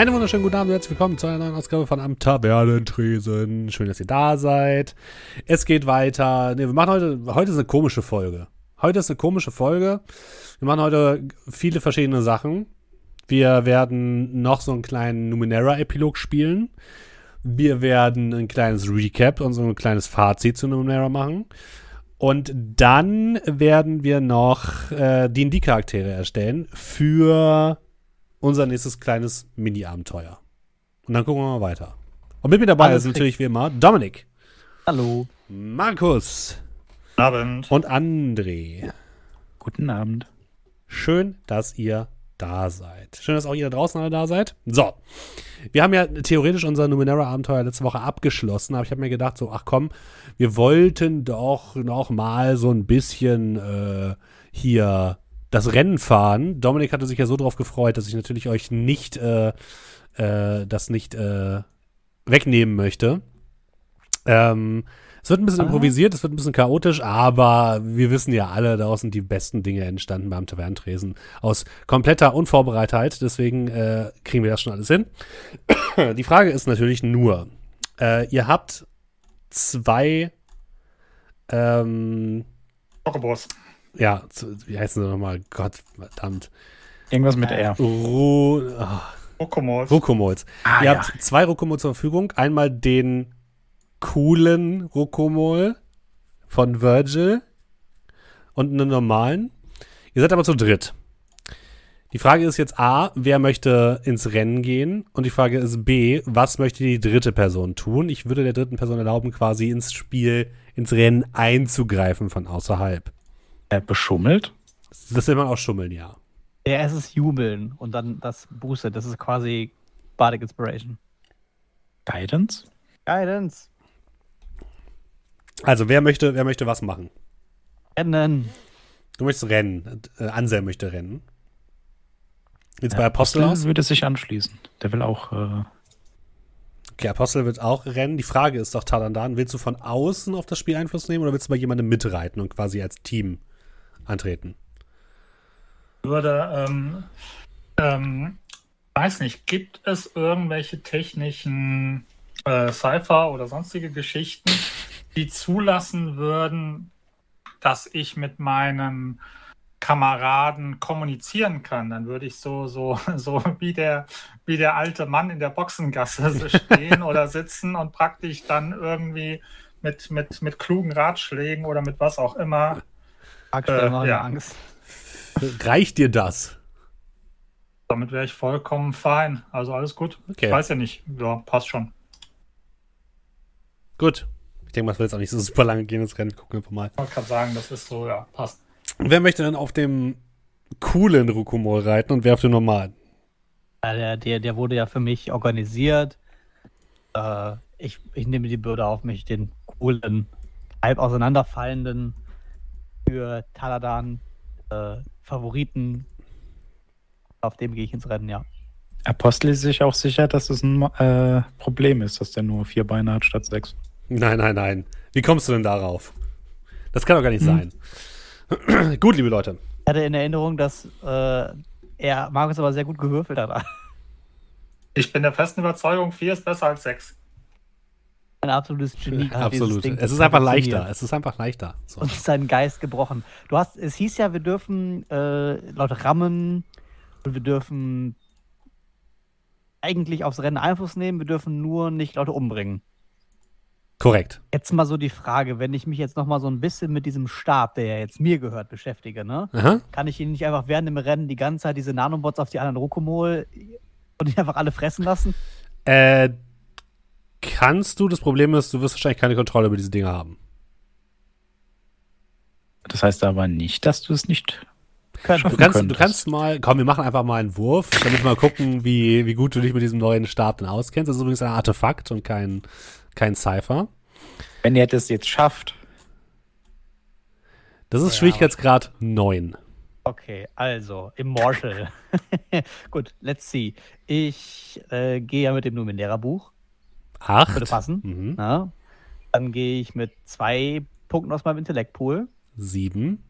Einen wunderschönen guten Abend, herzlich willkommen zu einer neuen Ausgabe von Am Tavernentresen. Schön, dass ihr da seid. Es geht weiter. Nee, wir machen heute, heute ist eine komische Folge. Heute ist eine komische Folge. Wir machen heute viele verschiedene Sachen. Wir werden noch so einen kleinen Numenera-Epilog spielen. Wir werden ein kleines Recap und so ein kleines Fazit zu Numenera machen. Und dann werden wir noch äh, D&D-Charaktere erstellen für unser nächstes kleines Mini-Abenteuer. Und dann gucken wir mal weiter. Und mit mir dabei Alles ist natürlich wie immer Dominik, Hallo. Markus Guten Abend. und André. Guten Abend. Schön, dass ihr da seid. Schön, dass auch ihr da draußen alle da seid. So, wir haben ja theoretisch unser Numenera-Abenteuer letzte Woche abgeschlossen, aber ich habe mir gedacht, so, ach komm, wir wollten doch noch mal so ein bisschen äh, hier das Rennen fahren. Dominik hatte sich ja so drauf gefreut, dass ich natürlich euch nicht äh, äh, das nicht äh, wegnehmen möchte. Ähm, es wird ein bisschen Ah. improvisiert, es wird ein bisschen chaotisch, aber wir wissen ja alle, daraus sind die besten Dinge entstanden beim Tavernentresen. Aus kompletter Unvorbereitheit, deswegen äh, kriegen wir das schon alles hin. Die Frage ist natürlich nur, äh, ihr habt zwei, ähm, Chocobos. Ja, zu, wie heißen sie nochmal? Gott, verdammt. Irgendwas mit R. Ru ah, Rokomos. Rokomols. Ah, Ihr ja. habt zwei Rokomo zur Verfügung. Einmal den coolen Rokomol von Virgil und einen normalen. Ihr seid aber zu dritt. Die Frage ist jetzt A, wer möchte ins Rennen gehen? Und die Frage ist B, was möchte die dritte Person tun? Ich würde der dritten Person erlauben, quasi ins Spiel, ins Rennen einzugreifen von außerhalb. Äh, beschummelt? Das will man auch schummeln, ja. Ja, es ist Jubeln und dann das Boosted. Das ist quasi Bardic Inspiration. Guidance? Guidance. Also, wer möchte, wer möchte was machen? Rennen. Du möchtest rennen. Äh, Anselm möchte rennen. Jetzt bei Ja, Apostel aus? würde sich anschließen. Der will auch. Äh, Okay, Apostel wird auch rennen. Die Frage ist doch, Talandan, willst du von außen auf das Spiel Einfluss nehmen oder willst du bei jemandem mitreiten und quasi als Team antreten? Würde, ähm, ähm, weiß nicht, gibt es irgendwelche technischen äh, Cypher oder sonstige Geschichten, die zulassen würden, dass ich mit meinen Kameraden kommunizieren kann, dann würde ich so, so, so wie der, wie der alte Mann in der Boxengasse so stehen oder sitzen und praktisch dann irgendwie mit, mit, mit klugen Ratschlägen oder mit was auch immer Argstellen Äh, machen ja. Angst. Reicht dir das? Damit wäre ich vollkommen fein. Also alles gut. Okay. Ich weiß ja nicht. Ja, passt schon. Gut. Ich denke mal, es wird jetzt auch nicht so super lange gehen, das Rennen. Gucken wir einfach mal. Ich wollte gerade sagen, das ist so, ja, passt. Wer möchte denn auf dem coolen Rukumol reiten und wer auf dem normalen? Ja, der, der, der wurde ja für mich organisiert. Äh, ich, ich nehme die Bürde auf mich, den coolen, halb auseinanderfallenden für Taladan äh, Favoriten. Auf dem gehe ich ins Rennen, ja. Apostel ist sich auch sicher, dass es ein äh, Problem ist, dass der nur vier Beine hat statt sechs. Nein, nein, nein. Wie kommst du denn darauf? Das kann doch gar nicht Hm. sein. Gut, liebe Leute. Ich hatte in Erinnerung, dass äh, er Markus aber sehr gut gewürfelt hat. Ich bin der festen Überzeugung, 4 ist besser als 6. Ein absolutes Genie. Absolut. Es ist einfach leichter. Es ist einfach leichter. So. und seinen Geist gebrochen. Du hast, es hieß ja, wir dürfen äh, laut Rammen und wir dürfen eigentlich aufs Rennen Einfluss nehmen, wir dürfen nur nicht Leute umbringen. Korrekt. Jetzt mal so die Frage, wenn ich mich jetzt noch mal so ein bisschen mit diesem Stab, der ja jetzt mir gehört, beschäftige, ne? Aha. Kann ich ihn nicht einfach während dem Rennen die ganze Zeit diese Nanobots auf die anderen Rokomol und die einfach alle fressen lassen? Äh, kannst du, das Problem ist, du wirst wahrscheinlich keine Kontrolle über diese Dinge haben. Das heißt aber nicht, dass du es nicht. Können. Du kannst, du könntest. kannst mal, komm, wir machen einfach mal einen Wurf, damit wir mal gucken, wie, wie gut du dich mit diesem neuen Stab denn auskennst. Das ist übrigens ein Artefakt und kein, kein Cypher. Wenn ihr das jetzt schafft, Das ist Ja, Schwierigkeitsgrad 9. Okay, also, Immortal. Gut, let's see. Ich äh, gehe ja mit dem Numenera-Buch. Würde 8. passen. Mhm. Na? Dann gehe ich mit zwei Punkten aus meinem Intellektpool. 7.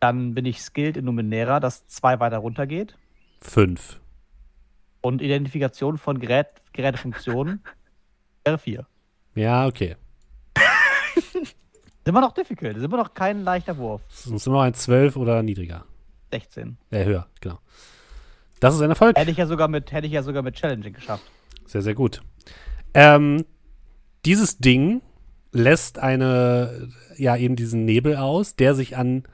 Dann bin ich skilled in Numenera, das zwei weiter runter geht. 5. Und Identifikation von Gerät, Gerätefunktionen wäre 4. Ja, okay. Sind wir noch difficult, sind wir noch kein leichter Wurf. Sonst immer ein 12 oder niedriger. 16. Äh, höher, genau. Das ist ein Erfolg. Hätte ich ja sogar mit, hätte ich ja sogar mit Challenging geschafft. Sehr, sehr gut. Ähm, dieses Ding lässt eine, ja, eben diesen Nebel aus, der sich an,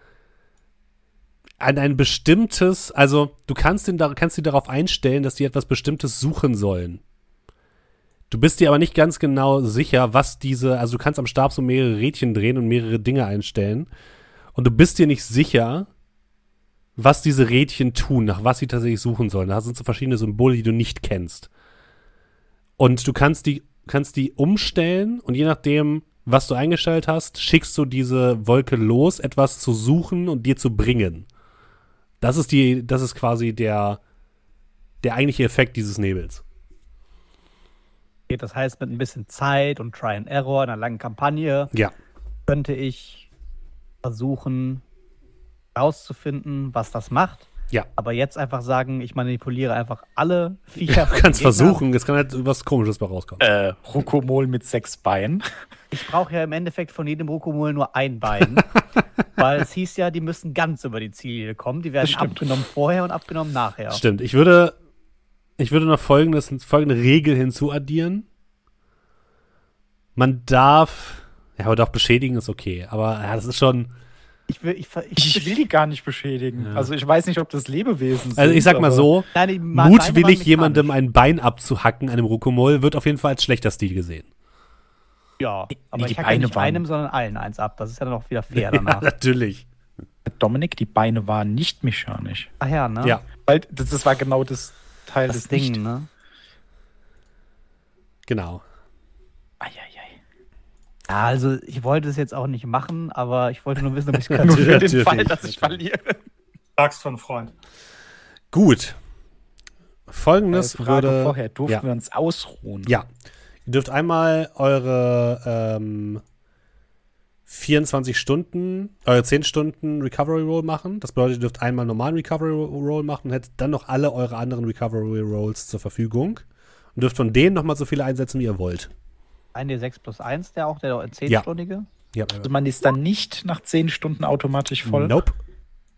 an ein bestimmtes, also du kannst, ihn kannst dich darauf einstellen, dass die etwas Bestimmtes suchen sollen. Du bist dir aber nicht ganz genau sicher, was diese, also du kannst am Stab so mehrere Rädchen drehen und mehrere Dinge einstellen. Und du bist dir nicht sicher, was diese Rädchen tun, nach was sie tatsächlich suchen sollen. Da sind so verschiedene Symbole, die du nicht kennst. Und du kannst die, kannst die umstellen und je nachdem, was du eingestellt hast, schickst du diese Wolke los, etwas zu suchen und dir zu bringen. Das ist die, das ist quasi der, der eigentliche Effekt dieses Nebels. Das heißt, mit ein bisschen Zeit und Try and Error, einer langen Kampagne, Ja. könnte ich versuchen, herauszufinden, was das macht. Ja. Aber jetzt einfach sagen, ich manipuliere einfach alle Viecher. Du kannst versuchen, es kann halt was Komisches bei rauskommen. Äh, Rukomol mit sechs Beinen. Ich brauche ja im Endeffekt von jedem Rokomol nur ein Bein. weil es hieß ja, die müssen ganz über die Ziele kommen. Die werden abgenommen vorher und abgenommen nachher. Stimmt. Ich würde, ich würde noch folgendes, folgende Regel hinzuaddieren. Man darf, ja, aber doch beschädigen ist okay. Aber ja, das ist schon, Ich will, ich, ich, Ich will die gar nicht beschädigen. Ja. Also ich weiß nicht, ob das Lebewesen sind. also ich sag mal so, Nein, mutwillig jemandem ein Bein abzuhacken, einem Rokomol, wird auf jeden Fall als schlechter Stil gesehen. Ja, aber die ich hacke ja nicht waren- einem, sondern allen eins ab. Das ist ja dann auch wieder fair Ja, danach. natürlich. Dominik, die Beine waren nicht mechanisch. Ach ja, ne? Ja, Weil das, das war genau das Teil Das des Ding, Nicht. ne? genau. Eieiei. Ja, also ich wollte es jetzt auch nicht machen, aber ich wollte nur wissen, ob ich es Nur könnte. für den Fall, dass ich natürlich. verliere. Sag's für einen Freund. Gut. Folgendes Äh, Frage würde. vorher, durften ja. wir uns ausruhen? Ja. Ihr dürft einmal eure ähm, 24 Stunden, eure 10 Stunden Recovery Roll machen. Das bedeutet, ihr dürft einmal normalen Recovery Roll machen und hättet dann noch alle eure anderen Recovery Rolls zur Verfügung. Und dürft von denen nochmal so viele einsetzen, wie ihr wollt. Ein D6 plus 1, der auch der 10-stündige. Ja. Also man ist dann nicht nach 10 Stunden automatisch voll? Nope.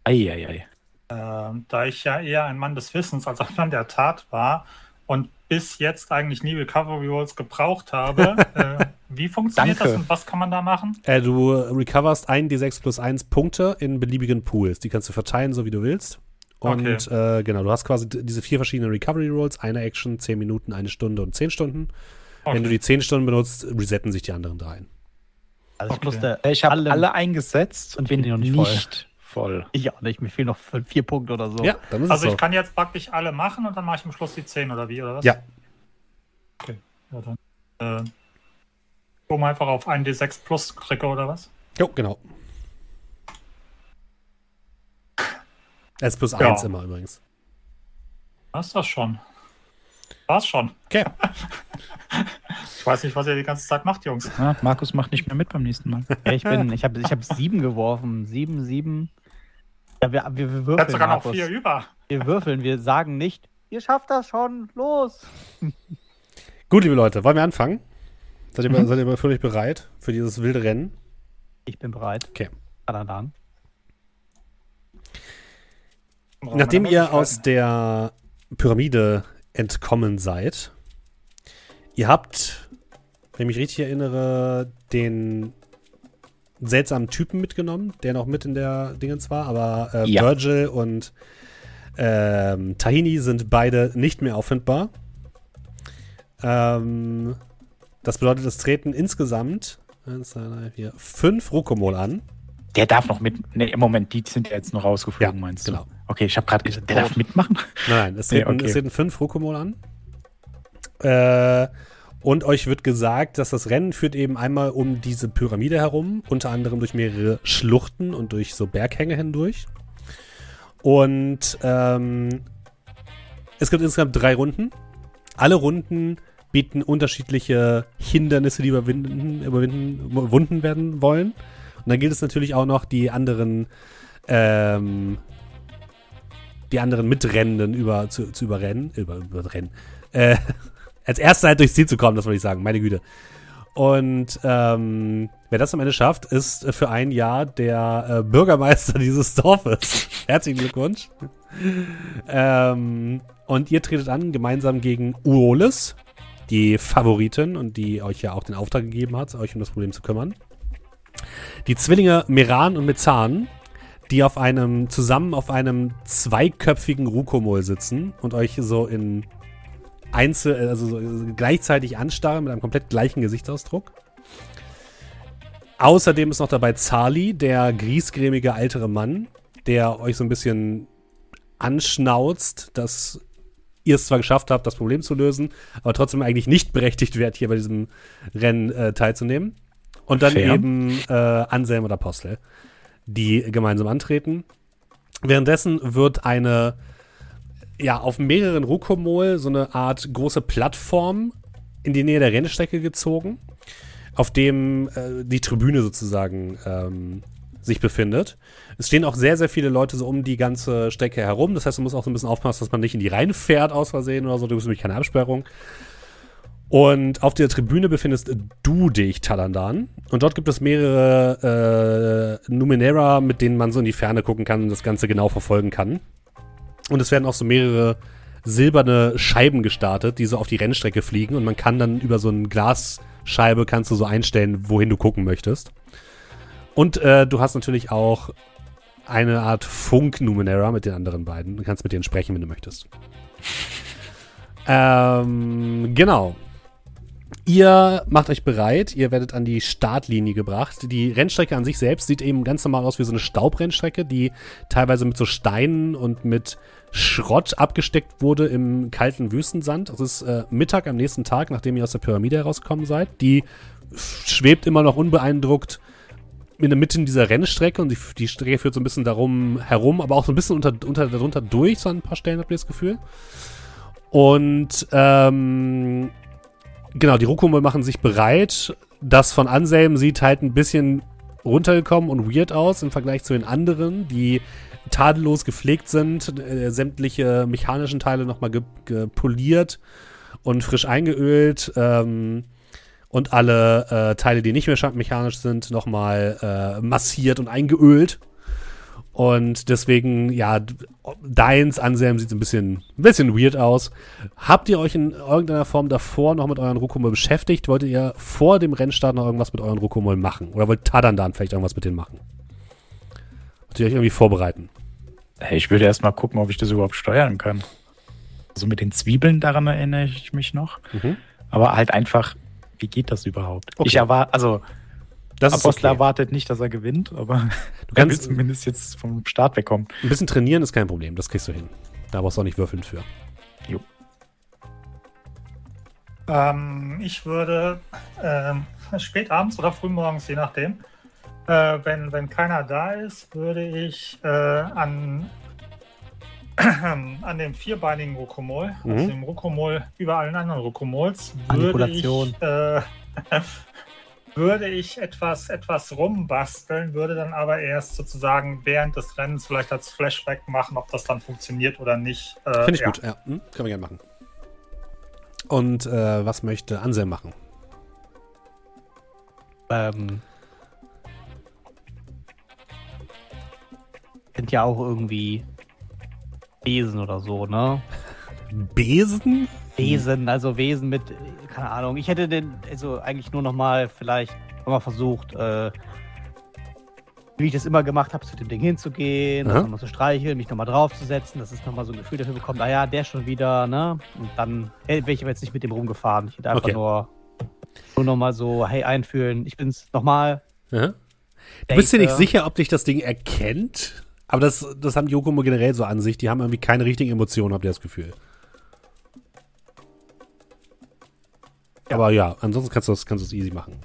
Eieiei. Ähm, da ich ja eher ein Mann des Wissens als ein Mann der Tat war und bis jetzt eigentlich nie Recovery Rolls gebraucht habe, äh, wie funktioniert Danke. das und was kann man da machen? Äh, du recoverst 1 D6 plus 1 Punkte in beliebigen Pools. Die kannst du verteilen, so wie du willst. Und äh, genau, du hast quasi diese vier verschiedenen Recovery Rolls, eine Action, 10 Minuten, eine Stunde und 10 Stunden. Wenn du die 10 Stunden benutzt, resetten sich die anderen dreien. Also ich Okay. musste Ich habe alle, alle, eingesetzt und bin noch nicht nicht voll. Ich auch nicht, mir fehlen noch vier Punkte oder so. Ja, dann ist Also es ich so. kann jetzt praktisch alle machen und dann mache ich am Schluss die 10 oder wie, oder was? Ja. Okay. Ja, dann. Äh, um einfach auf 1d6 plus drücke oder was? Jo, genau. S plus Ja. 1 immer übrigens. Was ist das schon? War's schon. Okay. Ich weiß nicht, was ihr die ganze Zeit macht, Jungs. Ja, Markus macht nicht mehr mit beim nächsten Mal. Ja, ich bin, ich habe ich hab sieben geworfen. Sieben, sieben. Ja, wir, wir, wir würfeln, sogar noch Markus. vier über. Wir würfeln, wir sagen nicht, ihr schafft das schon, los. Gut, liebe Leute, wollen wir anfangen? Seid ihr, Mhm. seid ihr völlig bereit für dieses wilde Rennen? Ich bin bereit. Okay. Dann. Nachdem ihr aus der Pyramide entkommen seid, ihr habt, wenn ich mich richtig erinnere, den seltsamen Typen mitgenommen, der noch mit in der Dingens war, aber äh, Ja. Virgil und ähm, Tahini sind beide nicht mehr auffindbar. Ähm, das bedeutet, es treten insgesamt eins, zwei, drei, vier, fünf Rokomol an. Der darf noch mit. Nee, im Moment, die sind ja jetzt noch rausgeflogen, Ja, meinst genau. du? Okay, ich habe gerade gesagt, der tot. darf mitmachen. Nein, es Nee, treten, okay. es treten fünf Rokomol an. Äh, und euch wird gesagt, dass das Rennen führt eben einmal um diese Pyramide herum, unter anderem durch mehrere Schluchten und durch so Berghänge hindurch. Und ähm, es gibt insgesamt drei Runden. Alle Runden bieten unterschiedliche Hindernisse, die überwinden, überwinden, überwunden werden wollen. Und dann gilt es natürlich auch noch, die anderen ähm, die anderen Mitrennenden über, zu, zu überrennen. Über, überrennen. Äh, als erster halt durchs Ziel zu kommen, das wollte ich sagen, meine Güte. Und ähm, wer das am Ende schafft, ist für ein Jahr der äh, Bürgermeister dieses Dorfes. Herzlichen Glückwunsch. ähm, und ihr tretet an, gemeinsam gegen Uolis, die Favoritin und die euch ja auch den Auftrag gegeben hat, euch um das Problem zu kümmern. Die Zwillinge Meran und Mezan, die auf einem, zusammen auf einem zweiköpfigen Rukomol sitzen und euch so in einzel, also so gleichzeitig anstarren mit einem komplett gleichen Gesichtsausdruck. Außerdem ist noch dabei Zali, der griesgrämige ältere Mann, der euch so ein bisschen anschnauzt, dass ihr es zwar geschafft habt, das Problem zu lösen, aber trotzdem eigentlich nicht berechtigt wärt, hier bei diesem Rennen äh, teilzunehmen. Und dann Fair. eben äh, Anselm und Apostel, die gemeinsam antreten. Währenddessen wird eine, ja, auf mehreren Rukomol so eine Art große Plattform in die Nähe der Rennstrecke gezogen, auf dem äh, die Tribüne sozusagen ähm, sich befindet. Es stehen auch sehr, sehr viele Leute so um die ganze Strecke herum. Das heißt, du musst auch so ein bisschen aufpassen, dass man nicht in die Reihen fährt aus Versehen oder so. Du bist nämlich keine Absperrung. Und auf der Tribüne befindest du dich, Talandan. Und dort gibt es mehrere äh, Numenera, mit denen man so in die Ferne gucken kann und das Ganze genau verfolgen kann. Und es werden auch so mehrere silberne Scheiben gestartet, die so auf die Rennstrecke fliegen. Und man kann dann über so eine Glasscheibe kannst du so einstellen, wohin du gucken möchtest. Und äh, du hast natürlich auch eine Art Funk-Numenera mit den anderen beiden. Du kannst mit denen sprechen, wenn du möchtest. Ähm, genau. Ihr macht euch bereit, ihr werdet an die Startlinie gebracht. Die Rennstrecke an sich selbst sieht eben ganz normal aus wie so eine Staubrennstrecke, die teilweise mit so Steinen und mit Schrott abgesteckt wurde im kalten Wüstensand. Es ist äh, Mittag am nächsten Tag, nachdem ihr aus der Pyramide herausgekommen seid. Die schwebt immer noch unbeeindruckt in der Mitte dieser Rennstrecke und die, die Strecke führt so ein bisschen darum herum, aber auch so ein bisschen unter, unter, darunter durch, so an ein paar Stellen habt ihr das Gefühl. Und ähm, genau, die Rukumel machen sich bereit. Das von Anselm sieht halt ein bisschen runtergekommen und weird aus im Vergleich zu den anderen, die tadellos gepflegt sind, äh, sämtliche mechanischen Teile nochmal ge gepoliert und frisch eingeölt. Ähm, und alle äh, Teile, die nicht mehr mechanisch sind, nochmal äh, massiert und eingeölt. Und deswegen, ja, deins, Anselm, sieht ein bisschen, ein bisschen weird aus. Habt ihr euch in irgendeiner Form davor noch mit euren Rukomol beschäftigt? Wolltet ihr vor dem Rennstart noch irgendwas mit euren Rukomol machen? Oder wollt Tadandan vielleicht irgendwas mit denen machen? Wollt ihr euch irgendwie vorbereiten? Hey, ich würde erst mal gucken, ob ich das überhaupt steuern kann. Also mit den Zwiebeln, daran erinnere ich mich noch. Mhm. Aber halt einfach, wie geht das überhaupt? Okay. Ich erwarte, also Das ist Apostel okay. erwartet nicht, dass er gewinnt, aber Du er will kannst zumindest jetzt vom Start wegkommen. ein bisschen trainieren, ist kein Problem. Das kriegst du hin. Da brauchst du auch nicht würfeln für. Ähm, ich würde ähm, spät abends oder frühmorgens, je nachdem, äh, wenn, wenn keiner da ist, würde ich äh, an, an dem vierbeinigen Rukomol, Mhm. also dem Rukomol über allen anderen Rukomols, würde ich, äh, würde ich etwas, etwas rumbasteln, würde dann aber erst sozusagen während des Rennens vielleicht als Flashback machen, ob das dann funktioniert oder nicht. Äh, Finde ich ja. gut, ja. Hm, können wir gerne machen. Und äh, was möchte Anselm machen? Ähm, sind ja auch irgendwie Wesen oder so, ne? Besen? Wesen, also Wesen mit, keine Ahnung. Ich hätte den, also eigentlich nur noch mal vielleicht noch mal versucht, äh, wie ich das immer gemacht habe, zu dem Ding hinzugehen, das nochmal zu streicheln, mich nochmal draufzusetzen, dass es nochmal so ein Gefühl dafür bekommt, naja, der schon wieder, ne? Und dann äh, wäre ich aber jetzt nicht mit dem rumgefahren. Ich hätte einfach Okay. nur, nur nochmal so, hey, einfühlen, ich bin's nochmal. Ja. Du bist dir nicht sicher, ob dich das Ding erkennt? Aber das, das haben die Yokomo generell so an sich. Die haben irgendwie keine richtigen Emotionen, habt ihr das Gefühl. Aber ja, ansonsten kannst du das, kannst du das easy machen.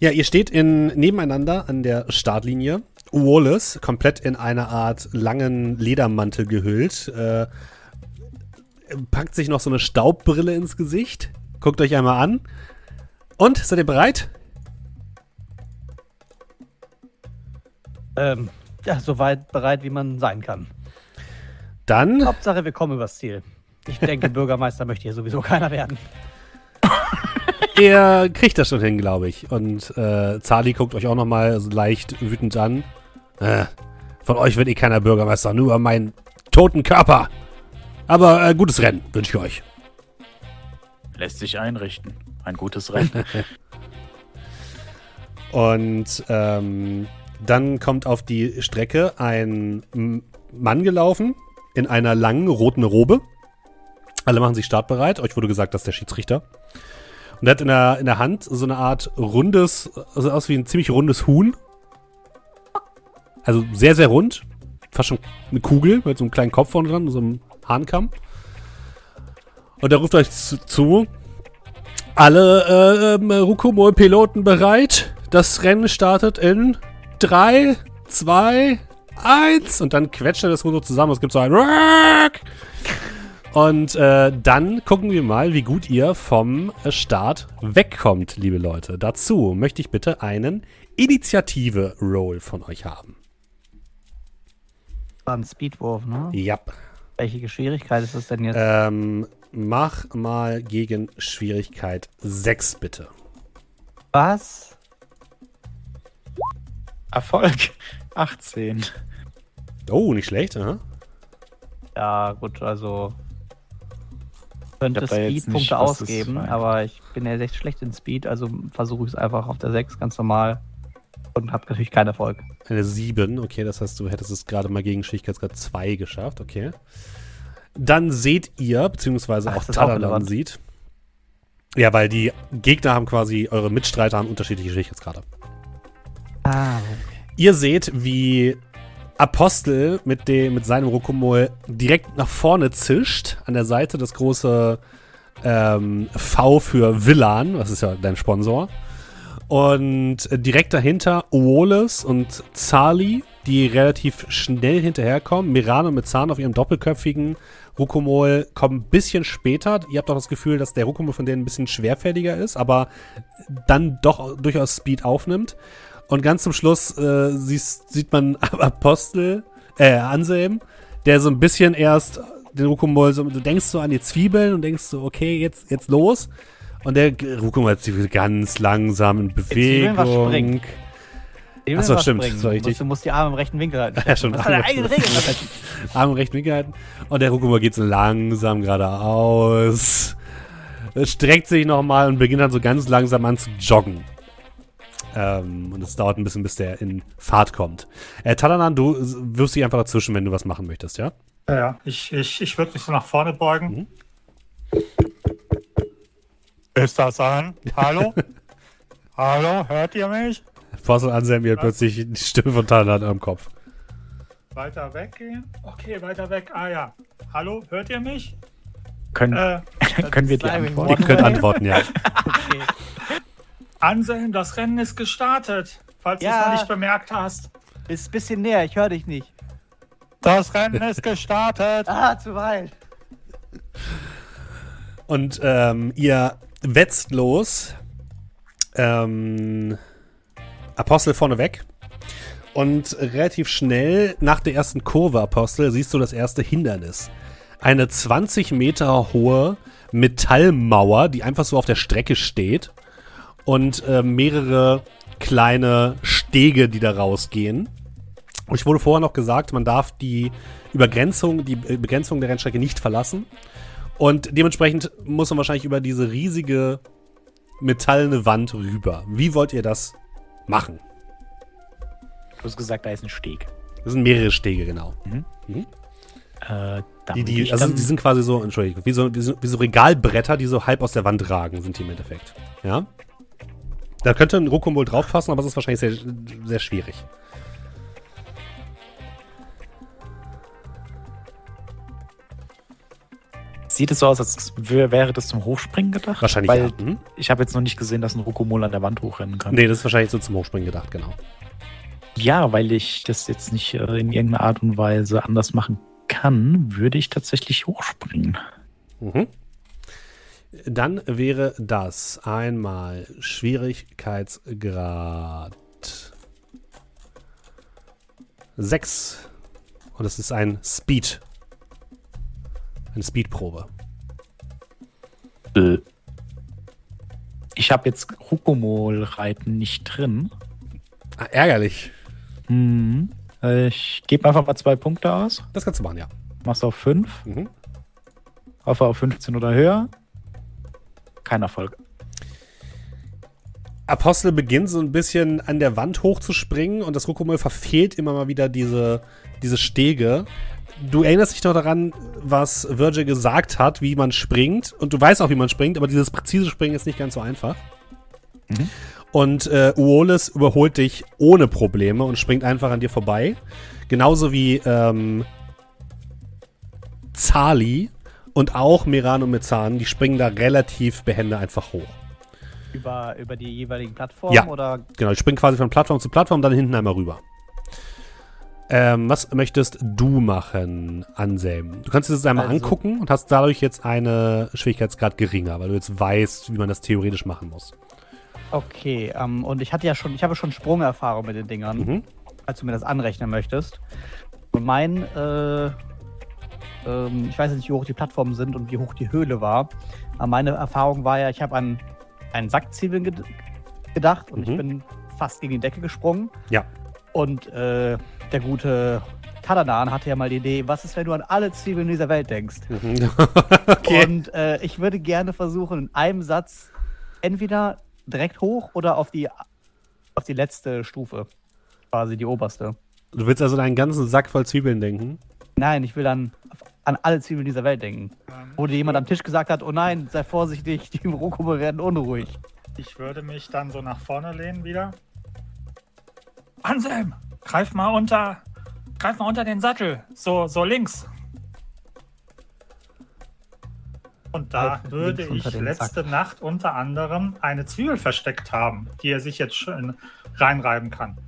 Ja, ihr steht in, nebeneinander an der Startlinie. Wallace, komplett in eine Art langen Ledermantel gehüllt, äh, packt sich noch so eine Staubbrille ins Gesicht. Guckt euch einmal an. Und, seid ihr bereit? Ähm, ja, soweit bereit, wie man sein kann. Dann, Hauptsache, wir kommen übers Ziel. Ich denke, Bürgermeister möchte hier sowieso keiner werden. ihr kriegt das schon hin, glaube ich. Und äh, Zali guckt euch auch nochmal leicht wütend an. Äh, von euch wird eh keiner Bürgermeister, nur über meinen toten Körper. Aber äh, gutes Rennen wünsche ich euch. Lässt sich einrichten. Ein gutes Rennen. Und ähm, dann kommt auf die Strecke ein M- Mann gelaufen in einer langen roten Robe. Alle machen sich startbereit. Euch wurde gesagt, das ist der Schiedsrichter. Und er hat in der, in der Hand so eine Art rundes, also aus wie ein ziemlich rundes Huhn. Also sehr, sehr rund. Fast schon eine Kugel mit so einem kleinen Kopf vorne dran, so einem Hahnkamm. Und er ruft euch zu, alle äh, ähm, Rukumol-Piloten bereit? Das Rennen startet in 3, 2, 1. Und dann quetscht er das Huhn so zusammen. Es gibt so ein. Und äh, dann gucken wir mal, wie gut ihr vom Start wegkommt, liebe Leute. Dazu möchte ich bitte einen Initiative-Roll von euch haben. War ein Speedwurf, ne? Ja. Welche Schwierigkeit ist das denn jetzt? Ähm, mach mal gegen Schwierigkeit 6, bitte. Was? Erfolg. 18. Oh, nicht schlecht, aha. Ja, gut, also. Könnte Speed-Punkte ausgeben, aber ich bin ja recht schlecht in Speed, also versuche ich es einfach auf der 6 ganz normal und habe natürlich keinen Erfolg. Eine 7, okay, das heißt, du hättest es gerade mal gegen Schwierigkeitsgrad 2 geschafft, okay. Dann seht ihr, beziehungsweise Ach, auch Taladan sieht. Ja, weil die Gegner haben quasi, eure Mitstreiter haben unterschiedliche Schwierigkeitsgrade. Ah, Ihr seht, wie Apostel mit, dem, mit seinem Rokomol direkt nach vorne zischt. An der Seite das große ähm, V für Villan, das ist ja dein Sponsor. Und äh, direkt dahinter Wallace und Zali, die relativ schnell hinterherkommen. Mirano mit Zahn auf ihrem doppelköpfigen Rukomol kommen ein bisschen später. Ihr habt auch das Gefühl, dass der Rukomol von denen ein bisschen schwerfälliger ist, aber dann doch durchaus Speed aufnimmt. Und ganz zum Schluss äh, siehst, sieht man Apostel, äh, Anselm, der so ein bisschen erst den Rukomol, so, du denkst so an die Zwiebeln und denkst so, okay, jetzt, jetzt los. Und der Rukomol hat sich ganz langsam in Zwiebeln was Bewegung. springt. Ach so, stimmt, das war Du richtig. musst, du musst die Arme im rechten Winkel halten. Ja, schon. Eine eigene Regel. Arm im rechten Winkel halten. Und der Rukumor geht so langsam geradeaus. Streckt sich nochmal und beginnt dann so ganz langsam an zu joggen. Ähm, und es dauert ein bisschen, bis der in Fahrt kommt. Äh, Talanan, du wirfst dich einfach dazwischen, wenn du was machen möchtest, ja? Ja, ja. Ich, ich, ich würde mich so nach vorne beugen. Mhm. Ist das an? Hallo? Hallo, hört ihr mich? Fossil Anselm, ihr plötzlich die Stimme von Talanan im Kopf. Weiter weggehen? Okay, weiter weg. Ah ja. Hallo, hört ihr mich? Können, Äh, können wir die antworten? Ihr könnt antworten, ja. Okay. Anselm, das Rennen ist gestartet. Falls du Ja. es noch nicht bemerkt hast. Bist bisschen näher, ich höre dich nicht. Das Rennen ist gestartet. Ah, zu weit. Und ähm, ihr wetzt los. Ähm, Apostel vorneweg. Und relativ schnell nach der ersten Kurve, Apostel, siehst du das erste Hindernis. Eine 20 Meter hohe Metallmauer, die einfach so auf der Strecke steht. Und äh, mehrere kleine Stege, die da rausgehen. Und ich wurde vorher noch gesagt, man darf die Übergrenzung, die äh, Begrenzung der Rennstrecke nicht verlassen. Und dementsprechend muss man wahrscheinlich über diese riesige metallene Wand rüber. Wie wollt ihr das machen? Du hast gesagt, da ist ein Steg. Das sind mehrere Stege, genau. Äh, da Die, würde die, ich also die sind quasi so, Entschuldigung, wie so, wie, so, wie so Regalbretter, die so halb aus der Wand ragen, sind die im Endeffekt. Ja? Da könnte ein Rokomol draufpassen, aber es ist wahrscheinlich sehr, sehr schwierig. Sieht es so aus, als wär- wäre das zum Hochspringen gedacht? Wahrscheinlich Weil ja. Mhm. ich habe jetzt noch nicht gesehen, dass ein Rokomol an der Wand hochrennen kann. Nee, das ist wahrscheinlich so zum Hochspringen gedacht, genau. Ja, weil ich das jetzt nicht äh, in irgendeiner Art und Weise anders machen kann, würde ich tatsächlich hochspringen. Mhm. Dann wäre das einmal Schwierigkeitsgrad 6. Und es ist ein Speed Eine Speedprobe. Äh, Ich habe jetzt Rukomol-Reiten nicht drin. Ah, ärgerlich. Mhm. Ich gebe einfach mal zwei Punkte aus. Das kannst du machen, ja. Mach's auf 5. Mhm. Hoffe auf 15 oder höher. Kein Erfolg. Apostel beginnt so ein bisschen an der Wand hochzuspringen und das Rokomol verfehlt immer mal wieder diese, diese Stege. Du erinnerst dich doch daran, was Virgil gesagt hat, wie man springt. Und du weißt auch, wie man springt, aber dieses präzise Springen ist nicht ganz so einfach. Mhm. Und äh, Uolis überholt dich ohne Probleme und springt einfach an dir vorbei. Genauso wie ähm, Zali und auch Meran und Mezan, die springen da relativ behende einfach hoch. Über, über die jeweiligen Plattformen Ja. oder Genau, ich spring quasi von Plattform zu Plattform, dann hinten einmal rüber. Ähm, was möchtest du machen, Anselm? Du kannst dir das einmal Also- angucken und hast dadurch jetzt eine Schwierigkeitsgrad geringer, weil du jetzt weißt, wie man das theoretisch machen muss. Okay, ähm, und ich hatte ja schon, ich habe schon Sprungerfahrung mit den Dingern, Mhm. falls du mir das anrechnen möchtest. Und mein, äh, ähm, ich weiß nicht, wie hoch die Plattformen sind und wie hoch die Höhle war. Aber meine Erfahrung war ja, ich habe an einen Sackzwiebeln ged gedacht und Mhm. ich bin fast gegen die Decke gesprungen. Ja. Und äh, der gute Tadadan hatte ja mal die Idee, was ist, wenn du an alle Zwiebeln dieser Welt denkst? Mhm. okay. Und äh, ich würde gerne versuchen, in einem Satz entweder direkt hoch oder auf die, auf die letzte Stufe. Quasi die oberste. Du willst also deinen ganzen Sack voll Zwiebeln denken? Nein, ich will dann auf- an alle Zwiebeln dieser Welt denken. Wo dir jemand am Tisch gesagt hat, oh nein, sei vorsichtig, die Rokume werden unruhig. Ich würde mich dann so nach vorne lehnen wieder. Anselm, greif mal unter, greif mal unter den Sattel. So, so links. Und da Greif würde links ich unter den letzte Nacht unter anderem eine Zwiebel versteckt haben, die er sich jetzt schön reinreiben kann.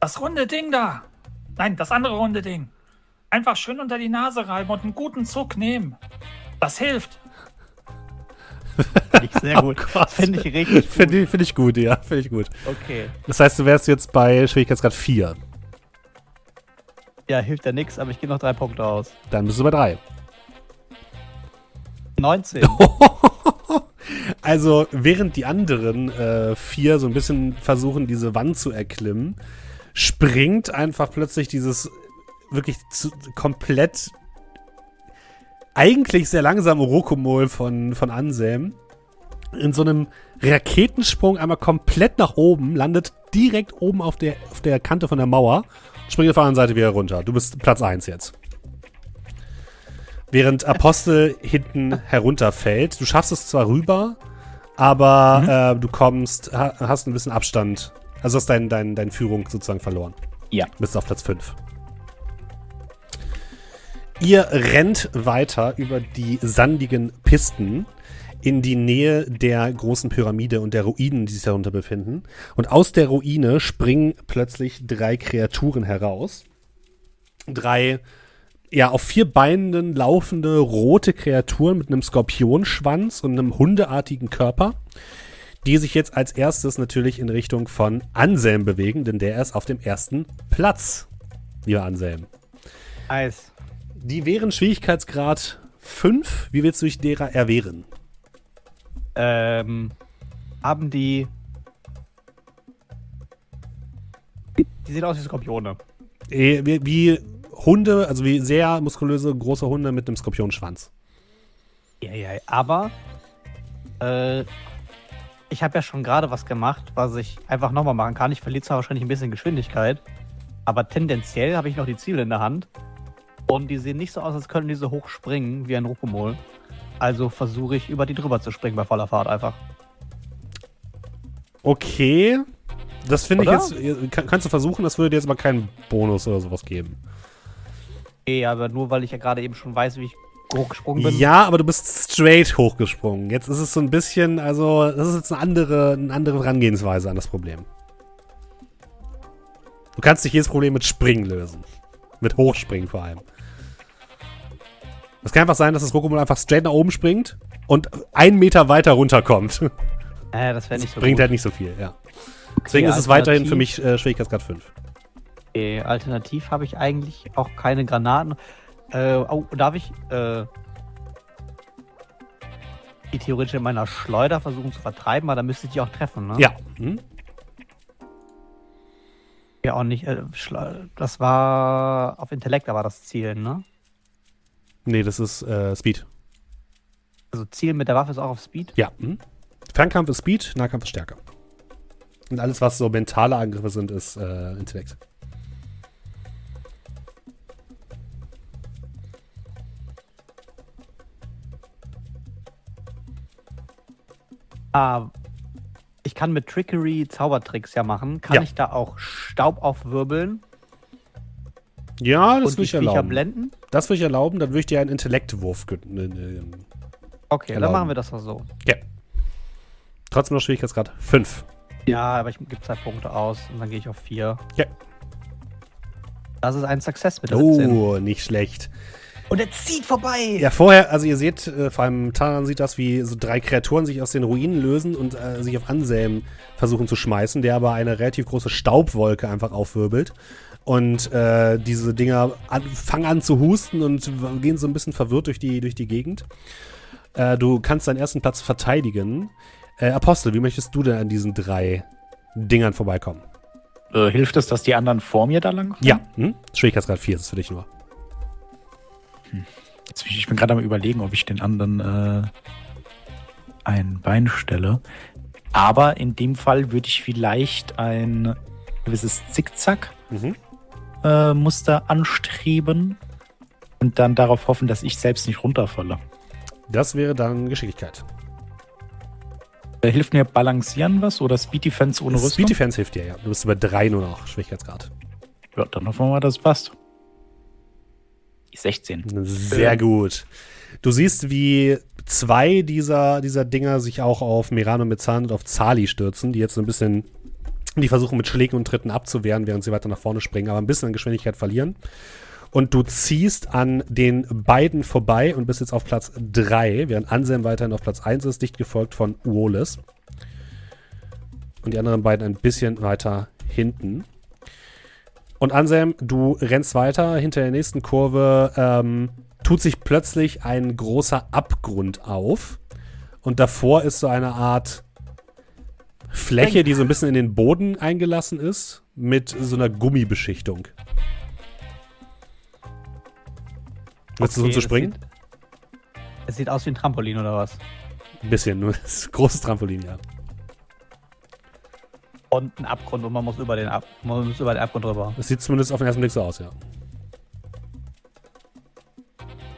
Das runde Ding da. Nein, das andere runde Ding. Einfach schön unter die Nase reiben und einen guten Zuck nehmen. Das hilft. Finde ich sehr gut. Gott. Finde ich richtig gut. Finde ich, find ich gut, ja, finde ich gut. Okay. Das heißt, du wärst jetzt bei Schwierigkeitsgrad 4. Ja, hilft ja nichts, aber ich gehe noch drei Punkte aus. Dann bist du bei 3. 19. Also, während die anderen äh, vier so ein bisschen versuchen, diese Wand zu erklimmen, springt einfach plötzlich dieses wirklich zu, komplett eigentlich sehr langsame Rokomol von, von Anselm in so einem Raketensprung einmal komplett nach oben, landet direkt oben auf der, auf der Kante von der Mauer, springt auf der anderen Seite wieder runter. Du bist Platz 1 jetzt. Während Apostel hinten herunterfällt. Du schaffst es zwar rüber, aber äh, du kommst, ha, hast ein bisschen Abstand. Also hast dein, dein, deine Führung sozusagen verloren. Ja. Bist auf Platz 5. Ihr rennt weiter über die sandigen Pisten in die Nähe der großen Pyramide und der Ruinen, die sich darunter befinden. Und aus der Ruine springen plötzlich drei Kreaturen heraus. Drei, ja, auf vier Beinen laufende rote Kreaturen mit einem Skorpionschwanz und einem hundeartigen Körper, die sich jetzt als erstes natürlich in Richtung von Anselm bewegen, denn der ist auf dem ersten Platz, lieber Anselm. Nice. Die wären Schwierigkeitsgrad 5. Wie willst du dich derer erwehren? Ähm, haben die. Die sehen aus wie Skorpione. Eh, Wie, wie Hunde, also wie sehr muskulöse, große Hunde mit einem Skorpionschwanz. Ja, ja, aber äh, ich habe ja schon gerade was gemacht, was ich einfach nochmal machen kann. Ich verliere zwar wahrscheinlich ein bisschen Geschwindigkeit, aber tendenziell habe ich noch die Ziele in der Hand. Und die sehen nicht so aus, als könnten die so hoch springen wie ein Rokomol. Also versuche ich über die drüber zu springen bei voller Fahrt einfach. Okay. Das finde ich jetzt. kann- Kannst du versuchen, das würde dir jetzt aber keinen Bonus oder sowas geben. Okay, aber nur weil ich ja gerade eben schon weiß, wie ich hochgesprungen bin. Ja, aber du bist straight hochgesprungen. Jetzt ist es so ein bisschen, also, das ist jetzt eine andere, eine andere Herangehensweise an das Problem. Du kannst nicht jedes Problem mit Springen lösen. Mit Hochspringen vor allem. Es kann einfach sein, dass das Rokomol einfach straight nach oben springt und einen Meter weiter runterkommt. Äh, das wäre Das nicht so bringt gut. halt nicht so viel, ja. Deswegen ist es weiterhin für mich äh, Schwierigkeitsgrad 5. Okay, alternativ habe ich eigentlich auch keine Granaten. Äh, oh, darf ich äh, die theoretisch in meiner Schleuder versuchen zu vertreiben, aber dann müsste ich die auch treffen, ne? Ja. Hm? Ja, auch nicht. Äh, das war auf Intellekt, aber das Ziel, ne? Nee, das ist äh, Speed. Also Ziel mit der Waffe ist auch auf Speed. Ja. Hm? Fernkampf ist Speed, Nahkampf ist Stärke. Und alles, was so mentale Angriffe sind, ist äh, Intellekt. Ah, ich kann mit Trickery Zaubertricks ja machen. Kann Ja. ich da auch Staub aufwirbeln Ja, das und die ich Viecher erlauben. blenden? Das würde ich erlauben, dann würde ich dir einen Intellektwurf gönnen. äh, äh, Okay, Erlauben. dann machen wir das doch so. Ja. Trotzdem noch Schwierigkeitsgrad 5. Ja, aber ich gebe zwei Punkte aus und dann gehe ich auf vier. Ja. Das ist ein Success mit der 17. Oh, nicht schlecht. Und er zieht vorbei! Ja, vorher, also ihr seht, äh, vor allem Taran sieht das, wie so drei Kreaturen sich aus den Ruinen lösen und äh, sich auf Anselm versuchen zu schmeißen, der aber eine relativ große Staubwolke einfach aufwirbelt. Und äh, diese Dinger an, fangen an zu husten und gehen so ein bisschen verwirrt durch die, durch die Gegend. Äh, du kannst deinen ersten Platz verteidigen. Äh, Apostel, wie möchtest du denn an diesen drei Dingern vorbeikommen? Äh, hilft es, dass die anderen vor mir da lang? Ja, hm? Schwierigkeitsgrad 4 ist es für dich nur. Bin ich bin gerade am überlegen, ob ich den anderen äh, ein Bein stelle. Aber in dem Fall würde ich vielleicht ein gewisses Mhm. Zickzack-Muster anstreben und dann darauf hoffen, dass ich selbst nicht runterfalle. Das wäre dann Geschicklichkeit. Äh, hilft mir Balancieren was oder Speed Defense ohne Rüstung? Speed Defense hilft dir, ja. Du bist über 3 nur noch Schwierigkeitsgrad. Ja, dann hoffen wir mal, dass es passt. Die 16. Sehr gut. Du siehst, wie zwei dieser, dieser Dinger sich auch auf Mirano Mezan und auf Zali stürzen, die jetzt so ein bisschen, die versuchen mit Schlägen und Tritten abzuwehren, während sie weiter nach vorne springen, aber ein bisschen an Geschwindigkeit verlieren. Und du ziehst an den beiden vorbei und bist jetzt auf Platz 3, während Anselm weiterhin auf Platz 1 ist, dicht gefolgt von Uolis. Und die anderen beiden ein bisschen weiter hinten. Und Anselm, du rennst weiter. Hinter der nächsten Kurve ähm, tut sich plötzlich ein großer Abgrund auf. Und davor ist so eine Art Fläche, die so ein bisschen in den Boden eingelassen ist, mit so einer Gummibeschichtung. Willst du Okay, so springen? Sieht, es sieht aus wie ein Trampolin oder was? Ein bisschen, nur das großes Trampolin, ja. Und ein Abgrund und man muss über den, Ab man muss über den Abgrund drüber. Das sieht zumindest auf den ersten Blick so aus, ja.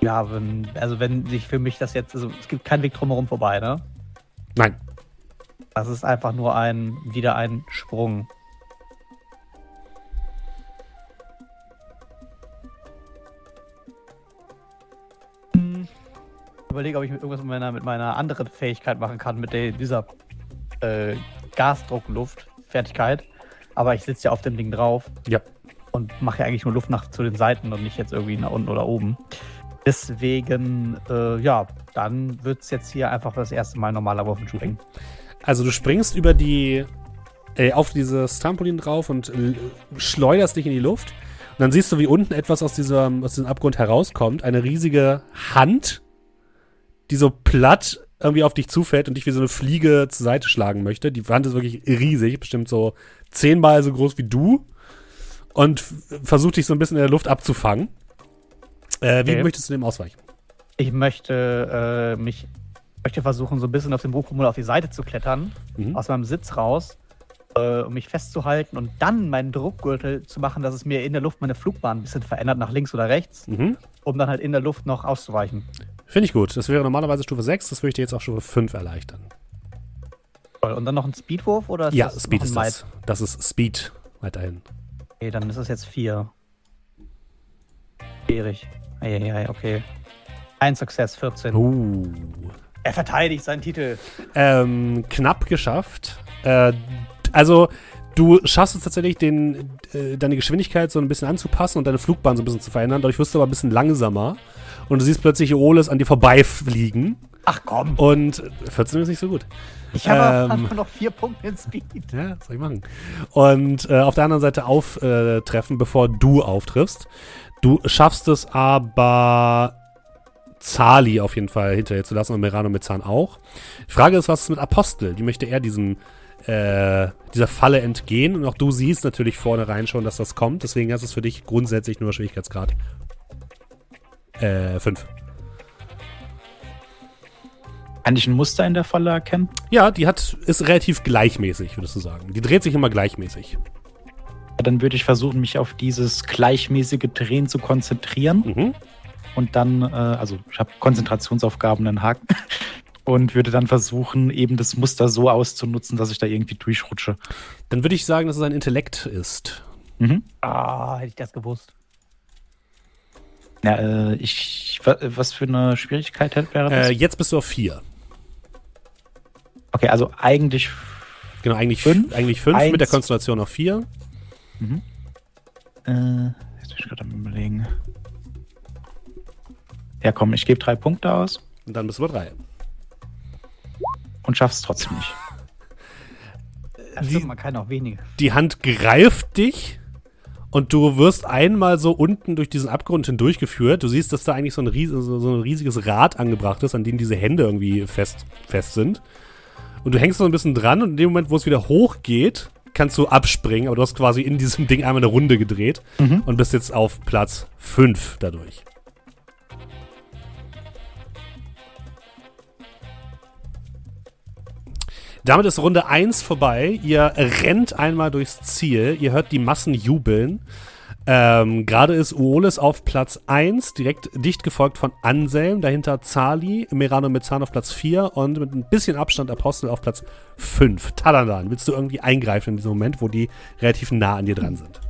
Ja, wenn, also wenn sich für mich das jetzt, also es gibt keinen Weg drumherum vorbei, ne? Nein, Das ist einfach nur ein, wieder ein Sprung. Hm, Ich überlege, ob ich mit irgendwas mit meiner, mit meiner anderen Fähigkeit machen kann, mit der, dieser äh, Gasdruckluft-Fertigkeit. Aber ich sitze ja auf dem Ding drauf ja. und mache ja eigentlich nur Luft nach zu den Seiten und nicht jetzt irgendwie nach unten oder oben. Deswegen, äh, ja, dann wird es jetzt hier einfach das erste Mal normaler Wurf springen. Also du springst über die, äh, auf dieses Trampolin drauf und schleuderst dich in die Luft. Und dann siehst du, wie unten etwas aus diesem, aus diesem Abgrund herauskommt. Eine riesige Hand, die so platt irgendwie auf dich zufällt und dich wie so eine Fliege zur Seite schlagen möchte. Die Hand ist wirklich riesig, bestimmt so zehnmal so groß wie du. Und versucht dich so ein bisschen in der Luft abzufangen. Äh, wie Okay. möchtest du dem ausweichen? Ich möchte äh, mich möchte versuchen, so ein bisschen auf dem Buchhummel auf die Seite zu klettern, Mhm. aus meinem Sitz raus, äh, um mich festzuhalten und dann meinen Druckgürtel zu machen, dass es mir in der Luft meine Flugbahn ein bisschen verändert, nach links oder rechts, Mhm. um dann halt in der Luft noch auszuweichen. Finde ich gut. Das wäre normalerweise Stufe 6, das würde ich dir jetzt auf Stufe 5 erleichtern. Toll. Und dann noch ein Speedwurf oder Ja, das Speed ist das. Das ist Speed weiterhin. Okay, dann ist es jetzt vier. Schwierig. Eieiei, okay. Ein Success, 14. Uh. Er verteidigt seinen Titel. Ähm, knapp geschafft. Äh, also, du schaffst es tatsächlich, den, äh, deine Geschwindigkeit so ein bisschen anzupassen und deine Flugbahn so ein bisschen zu verändern. Dadurch wirst du aber ein bisschen langsamer. Und du siehst plötzlich Oles an dir vorbeifliegen. Ach komm. Und 14 ist nicht so gut. Ich habe Ähm. einfach noch vier Punkte in Speed. Ja, was soll ich machen? Und äh, auf der anderen Seite auftreffen, bevor du auftriffst. Du schaffst es aber, Zali auf jeden Fall hinterher zu lassen und Merano mit Zahn auch. Die Frage ist, was ist mit Apostel? Die möchte er diesem, äh, dieser Falle entgehen. Und auch du siehst natürlich vornherein schon, dass das kommt. Deswegen ist es für dich grundsätzlich nur Schwierigkeitsgrad. Äh, 5. Kann ich ein Muster in der Falle erkennen? Ja, die hat, ist relativ gleichmäßig, würdest du sagen. Die dreht sich immer gleichmäßig. Ja, Dann würde ich versuchen, mich auf dieses gleichmäßige Drehen zu konzentrieren. Mhm. Und dann, äh, also ich habe Konzentrationsaufgaben, einen Haken. Und würde dann versuchen, eben das Muster so auszunutzen, dass ich da irgendwie durchrutsche. Dann würde ich sagen, dass es ein Intellekt ist. Mhm. Ah, hätte ich das gewusst. Ja, äh, ich, wa- was für eine Schwierigkeit hätte- wäre das? Äh, jetzt bist du auf 4. okay, also eigentlich Genau, eigentlich Fünf, 5. Eigentlich 5 eins. mit der Konstellation auf 4. Äh, jetzt bin ich gerade am überlegen. Ja, komm, ich gebe drei Punkte aus Und dann bist du bei 3. und schaff's trotzdem nicht. Das Die- stimmt, man kann auch weniger. Die Hand greift dich und du wirst einmal so unten durch diesen Abgrund hindurchgeführt. Du siehst, dass da eigentlich so ein, ries so, so ein riesiges Rad angebracht ist, an dem diese Hände irgendwie fest, fest sind. Und du hängst so ein bisschen dran und in dem Moment, wo es wieder hochgeht, kannst du abspringen, aber du hast quasi in diesem Ding einmal eine Runde gedreht Mhm. und bist jetzt auf Platz 5 dadurch. Damit ist Runde 1 vorbei. Ihr rennt einmal durchs Ziel. Ihr hört die Massen jubeln. Ähm, Gerade ist Uoles auf Platz 1, direkt dicht gefolgt von Anselm. Dahinter Zali, Merano Mezzan auf Platz 4 und mit ein bisschen Abstand Apostel auf Platz 5. Taladan, willst du irgendwie eingreifen in diesem Moment, wo die relativ nah an dir dran sind?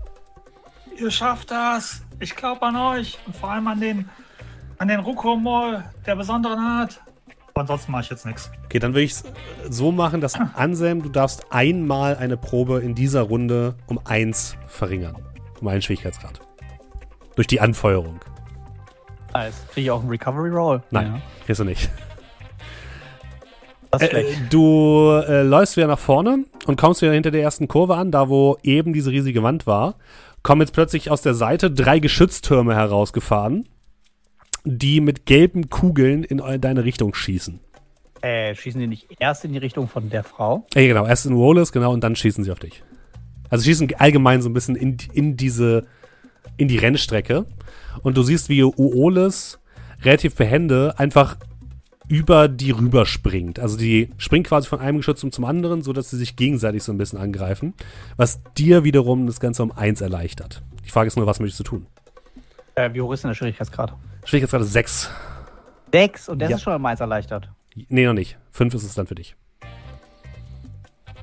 Ihr schafft das. Ich glaube an euch. Und vor allem an den, an den Rukomol der besonderen Art. Aber ansonsten mache ich jetzt nichts. Okay, dann würde ich es so machen, dass Anselm, du darfst einmal eine Probe in dieser Runde um 1 verringern. Um einen Schwierigkeitsgrad. Durch die Anfeuerung. Nice. Kriege ich auch einen Recovery Roll? Nein, Ja. kriegst du nicht. Das ist Äh, schlecht. du äh, läufst wieder nach vorne und kommst wieder hinter der ersten Kurve an, da wo eben diese riesige Wand war. Kommen jetzt plötzlich aus der Seite drei Geschütztürme herausgefahren, die mit gelben Kugeln in deine Richtung schießen. Äh, schießen die nicht erst in die Richtung von der Frau? Äh, genau, erst in Wallace, genau, und dann schießen sie auf dich. Also schießen allgemein so ein bisschen in, in diese, in die Rennstrecke. Und du siehst, wie Uoles relativ behende einfach über die rüberspringt. Also die springt quasi von einem Geschütz zum anderen, sodass sie sich gegenseitig so ein bisschen angreifen. Was dir wiederum das Ganze um eins erleichtert. Die Frage ist nur, was möchtest du tun? Äh, wie hoch ist denn der Schwierigkeitsgrad? Schwierigkeitsgrad ist 6. Sechs und der Ja. ist schon mal eins erleichtert. Nee, noch nicht. 5 ist es dann für dich.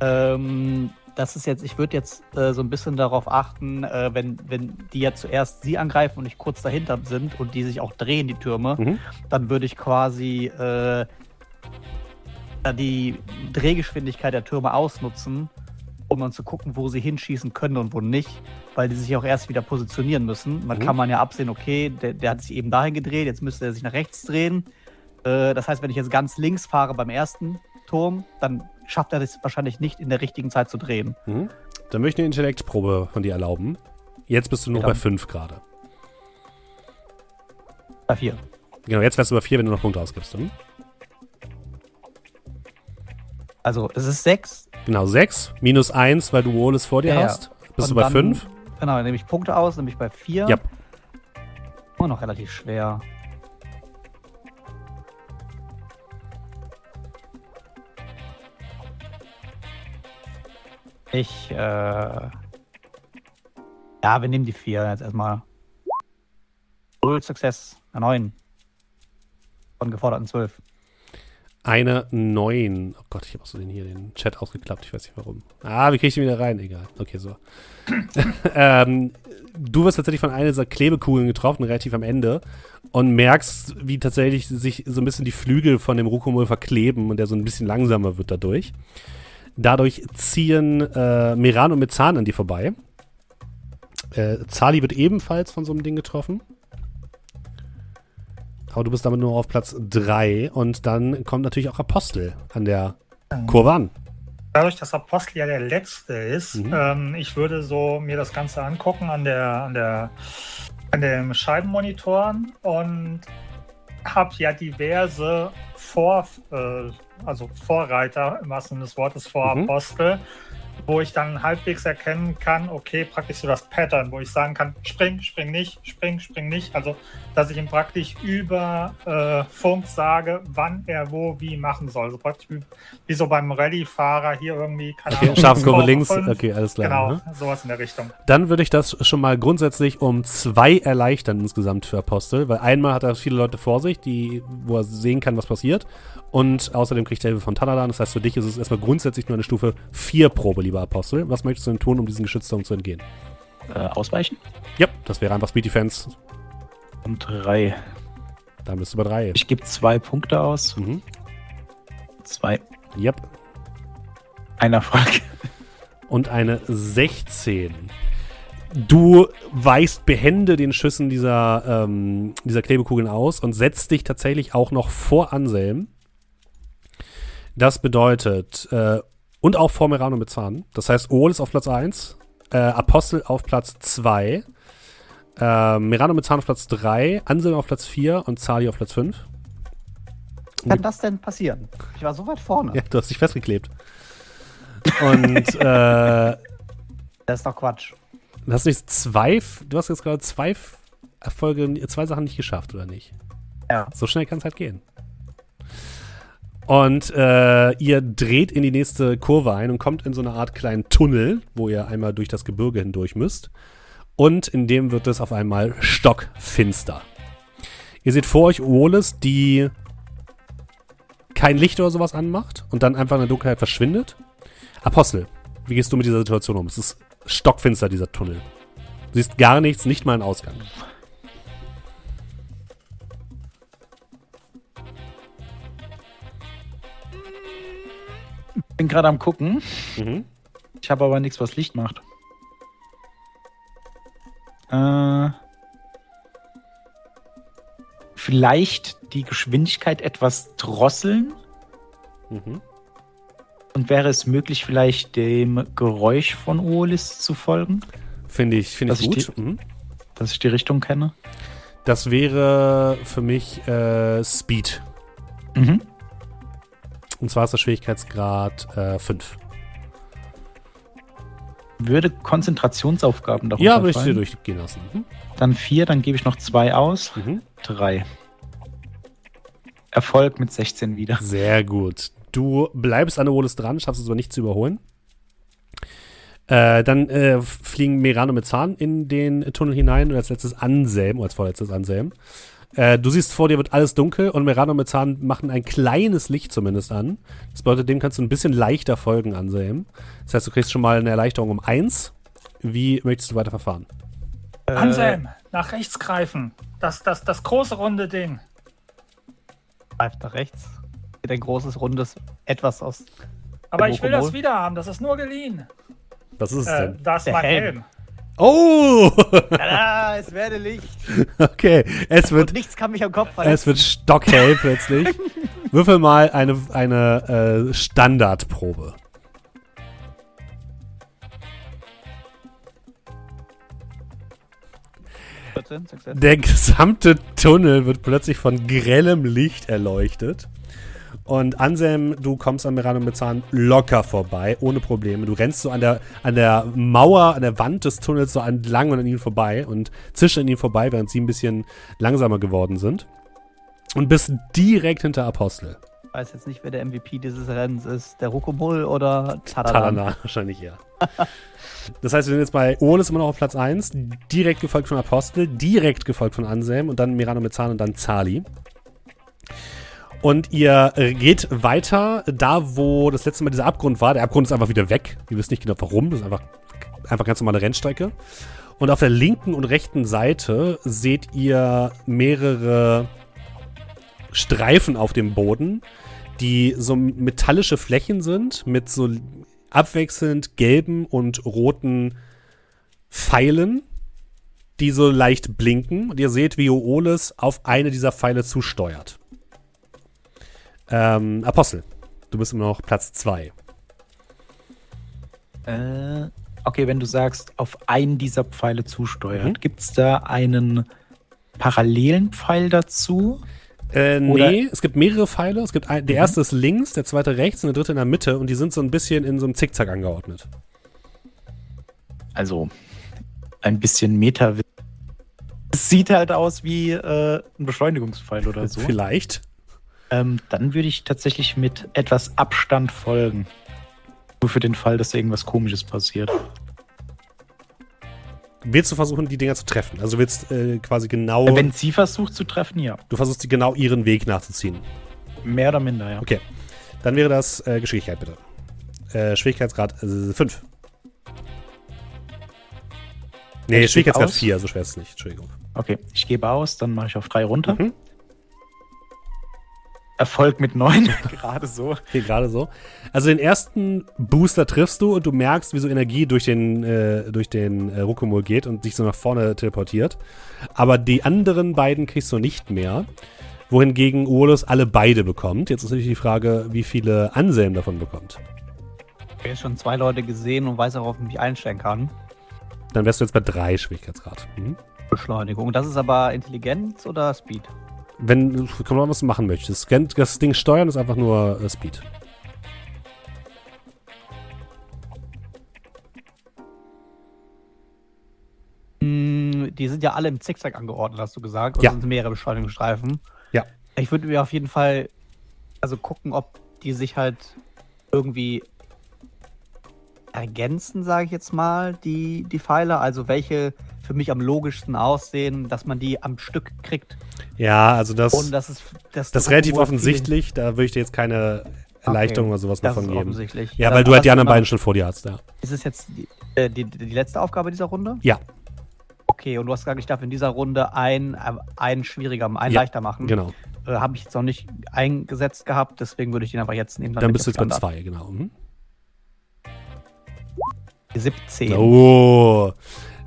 Ähm, das ist jetzt, ich würde jetzt äh, so ein bisschen darauf achten, äh, wenn, wenn die ja zuerst sie angreifen und nicht kurz dahinter sind und die sich auch drehen, die Türme, Mhm. dann würde ich quasi äh, die Drehgeschwindigkeit der Türme ausnutzen, um dann zu gucken, wo sie hinschießen können und wo nicht, weil die sich auch erst wieder positionieren müssen. Dann Mhm. kann man ja absehen, okay, der, der hat sich eben dahin gedreht, jetzt müsste er sich nach rechts drehen. Äh, das heißt, wenn ich jetzt ganz links fahre beim ersten Turm, dann schafft er das wahrscheinlich nicht in der richtigen Zeit zu drehen. Mhm. Dann möchte ich eine Intellektprobe von dir erlauben. Jetzt bist du nur Ja. bei 5 gerade. Bei vier. Genau, jetzt wärst du bei 4, wenn du noch Punkte ausgibst. Hm? Also es ist sechs. Genau, 6 minus 1, weil du Wallace vor dir ja, hast. Bist und du bei 5? Genau, dann nehme ich Punkte aus, nämlich bei 4. Ja. Immer noch relativ schwer. Ich, äh. Ja, wir nehmen die 4 jetzt erstmal. Null Success, 9. Von geforderten 12 eine neuen. Oh Gott, ich habe auch so den hier den Chat ausgeklappt. Ich weiß nicht warum. Ah, wie kriege ich den wieder rein? Egal. Okay, so. ähm, du wirst tatsächlich von einer dieser Klebekugeln getroffen, relativ am Ende. Und merkst, wie tatsächlich sich so ein bisschen die Flügel von dem Rukomol verkleben und der so ein bisschen langsamer wird dadurch. Dadurch ziehen äh, Meran und Mezan an dir vorbei. Äh, Zali wird ebenfalls von so einem Ding getroffen. Aber du bist damit nur auf Platz 3 und dann kommt natürlich auch Apostel an der Kurve an. Dadurch, dass Apostel ja der letzte ist, Mhm. ähm, ich würde so mir das Ganze angucken an der, an der an den Scheibenmonitoren und habe ja diverse Vor, äh, also Vorreiter im wahrsten Sinne des Wortes, Vorapostel, wo ich dann halbwegs erkennen kann, okay, praktisch so das Pattern, wo ich sagen kann, spring, spring nicht, spring, spring nicht. Also, dass ich ihm praktisch über äh, Funk sage, wann er wo wie machen soll. Also praktisch wie, wie so beim Rallye-Fahrer hier irgendwie, keine Okay, Ahnung. Schafskurve Kurve links, fünf. okay, alles klar. Genau, ne? sowas in der Richtung. Dann würde ich das schon mal grundsätzlich um zwei erleichtern insgesamt für Apostel, weil einmal hat er viele Leute vor sich, die, wo er sehen kann, was passiert. Und außerdem kriegt er Hilfe von Tanadan. Das heißt, für dich ist es erstmal grundsätzlich nur eine Stufe 4 Probe, lieber Apostel. Was möchtest du denn tun, um diesen Geschützturm zu entgehen? Äh, ausweichen. Ja, das wäre einfach Speed Defense. Um drei. Dann bist du bei 3. Ich gebe zwei Punkte aus. Mhm. Zwei. Yep. Ein Erfolg. und eine 16. Du weichst behende den Schüssen dieser, ähm, dieser Klebekugeln aus und setzt dich tatsächlich auch noch vor Anselm. Das bedeutet, äh, und auch vor Merano mit Zahn. Das heißt, Ohl ist auf Platz 1, äh, Apostel auf Platz 2, äh, Merano mit Zahn auf Platz 3, Anselm auf Platz 4 und Zali auf Platz 5. Wie kann das denn passieren? Ich war so weit vorne. Ja, du hast dich festgeklebt. Und äh, Das ist doch Quatsch. Du hast nicht zwei, du hast jetzt gerade zwei Erfolge, zwei Sachen nicht geschafft, oder nicht? Ja. So schnell kann es halt gehen. Und äh, ihr dreht in die nächste Kurve ein und kommt in so eine Art kleinen Tunnel, wo ihr einmal durch das Gebirge hindurch müsst. Und in dem wird es auf einmal stockfinster. Ihr seht vor euch Oles, die kein Licht oder sowas anmacht und dann einfach in der Dunkelheit verschwindet. Apostel, wie gehst du mit dieser Situation um? Es ist stockfinster, dieser Tunnel. Du siehst gar nichts, nicht mal einen Ausgang. Bin gerade am gucken. Mhm. Ich habe aber nichts, was Licht macht. Äh, vielleicht die Geschwindigkeit etwas drosseln Mhm. und wäre es möglich, vielleicht dem Geräusch von Olis zu folgen, Finde ich, finde ich gut. steht- Mhm. dass ich die Richtung kenne. Das wäre für mich äh, Speed. Mhm. Und zwar ist der Schwierigkeitsgrad 5. Würde Konzentrationsaufgaben darunter ja, würde ich dir durchgehen lassen. Mhm. Dann vier, dann gebe ich noch zwei aus. Mhm. Drei. Erfolg mit 16 wieder. Sehr gut. Du bleibst an der Wohles dran, schaffst es aber nicht zu überholen. Äh, dann äh, fliegen Merano mit Zahn in den Tunnel hinein und als letztes Anselm, oder als vorletztes Anselm. Äh, du siehst vor dir wird alles dunkel und Merano mit Zahn machen ein kleines Licht zumindest an. Das bedeutet, dem kannst du ein bisschen leichter folgen, Anselm. Das heißt, du kriegst schon mal eine Erleichterung um 1. Wie möchtest du weiter verfahren? Äh, Anselm, nach rechts greifen. Das, das, das große runde Ding. Greift nach rechts. Geht ein großes, rundes Etwas aus. Aber ich will das wieder haben, das ist nur geliehen. Was ist es Äh, denn? das ist Der mein Helm. Helm. Oh! Ah, es werde Licht. okay, es wird Und nichts kann mich am Kopf Es verletzen. wird stockhell plötzlich. Würfel mal eine, eine äh, Standardprobe. 14, Success. Der gesamte Tunnel wird plötzlich von grellem Licht erleuchtet. Und Anselm, du kommst an Mirano mit Zahn locker vorbei, ohne Probleme. Du rennst so an der, an der Mauer, an der Wand des Tunnels so entlang und an ihnen vorbei und zischst an ihnen vorbei, während sie ein bisschen langsamer geworden sind. Und bist direkt hinter Apostel. Ich weiß jetzt nicht, wer der MVP dieses Rennens ist. Der Rukomul oder Taradan. Talana wahrscheinlich eher. Das heißt, wir sind jetzt bei Oles immer noch auf Platz 1, direkt gefolgt von Apostel, direkt gefolgt von Anselm und dann Mirano Mezzan und dann Zali. Und ihr geht weiter, da wo das letzte Mal dieser Abgrund war. Der Abgrund ist einfach wieder weg. Ihr wisst nicht genau warum. Das ist einfach, einfach ganz normale Rennstrecke. Und auf der linken und rechten Seite seht ihr mehrere Streifen auf dem Boden, die so metallische Flächen sind mit so abwechselnd gelben und roten Pfeilen, die so leicht blinken. Und ihr seht, wie Ooles auf eine dieser Pfeile zusteuert. Ähm, Apostel, du bist immer noch Platz 2. Äh, Okay, wenn du sagst, auf einen dieser Pfeile zusteuert, Mhm. gibt es da einen parallelen Pfeil dazu? Äh, Oder- nee, es gibt mehrere Pfeile. Es gibt ein, der Mhm. erste ist links, der zweite rechts und der dritte in der Mitte und die sind so ein bisschen in so einem Zickzack angeordnet. Also ein bisschen Meta. Es sieht halt aus wie äh, ein Beschleunigungspfeil oder so. Vielleicht. Ähm, dann würde ich tatsächlich mit etwas Abstand folgen. Nur für den Fall, dass irgendwas Komisches passiert. Willst du versuchen, die Dinger zu treffen? Also willst äh, quasi genau, Äh, Wenn sie versucht zu treffen, ja. du versuchst die genau ihren Weg nachzuziehen. Mehr oder minder, ja. Okay. Dann wäre das äh, Geschicklichkeit bitte. Äh, Schwierigkeitsgrad 5. Nee, steht Schwierigkeitsgrad aus? 4, so schwer ist es nicht. Entschuldigung. Okay, ich gebe aus, dann mache ich auf drei runter. Mhm. Erfolg mit neun, gerade so. Hier gerade so. Also den ersten Booster triffst du und du merkst, wie so Energie durch den, äh, durch den äh, Ruckumul geht und sich so nach vorne teleportiert. Aber die anderen beiden kriegst du nicht mehr. Wohingegen Uolus alle beide bekommt. Jetzt ist natürlich die Frage, wie viele Anselm davon bekommt. Ich habe jetzt schon zwei Leute gesehen und weiß auch, worauf ich mich einstellen kann. Dann wärst du jetzt bei drei Schwierigkeitsgrad. Mhm. Beschleunigung. Das ist aber Intelligenz oder Speed? Wenn, kommt mal, was du machen möchtest. Das Ding steuern ist einfach nur äh, Speed. Hm, Die sind ja alle im Zickzack angeordnet, hast du gesagt. Und Ja. sind mehrere Beschleunigungsstreifen. Ja. Ich würde mir auf jeden Fall also gucken, ob die sich halt irgendwie ergänzen, sage ich jetzt mal, die, die Pfeile. Also welche für mich am logischsten aussehen, dass man die am Stück kriegt. Ja, also das, Und das ist das, das ist relativ offensichtlich. Da würde ich dir jetzt keine Erleichterung oder sowas viel- noch Das von ist geben. Ja, Dann weil du halt die anderen beiden schon vor dir hast, ja. Ist es jetzt die, äh, die, die letzte Aufgabe dieser Runde? Ja. Okay, und du hast gesagt, ich darf in dieser Runde ein, äh, einen schwieriger, einen Ja, leichter machen. Genau. Äh, Habe ich jetzt noch nicht eingesetzt gehabt, deswegen würde ich den einfach jetzt nehmen. Dann bist du jetzt bei zwei, genau. Mhm. Andere- 17. Oh.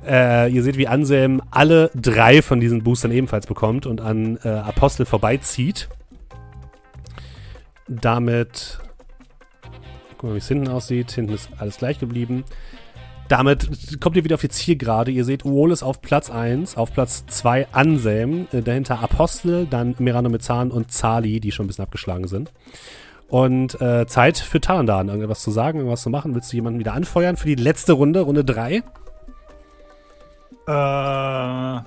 Äh, ihr seht, wie Anselm alle drei von diesen Boostern ebenfalls bekommt und an äh, Apostel vorbeizieht. Damit. Guck mal, wie es hinten aussieht. Hinten ist alles gleich geblieben. Damit kommt ihr wieder auf die Zielgerade. Ihr seht Uolis auf Platz 1, auf Platz 2 Anselm, äh, dahinter Apostel, dann Meranomezan und Zali, die schon ein bisschen abgeschlagen sind. Und äh, Zeit für Tarandan, irgendwas zu sagen, irgendwas zu machen. Willst du jemanden wieder anfeuern für die letzte Runde, Runde 3? Äh,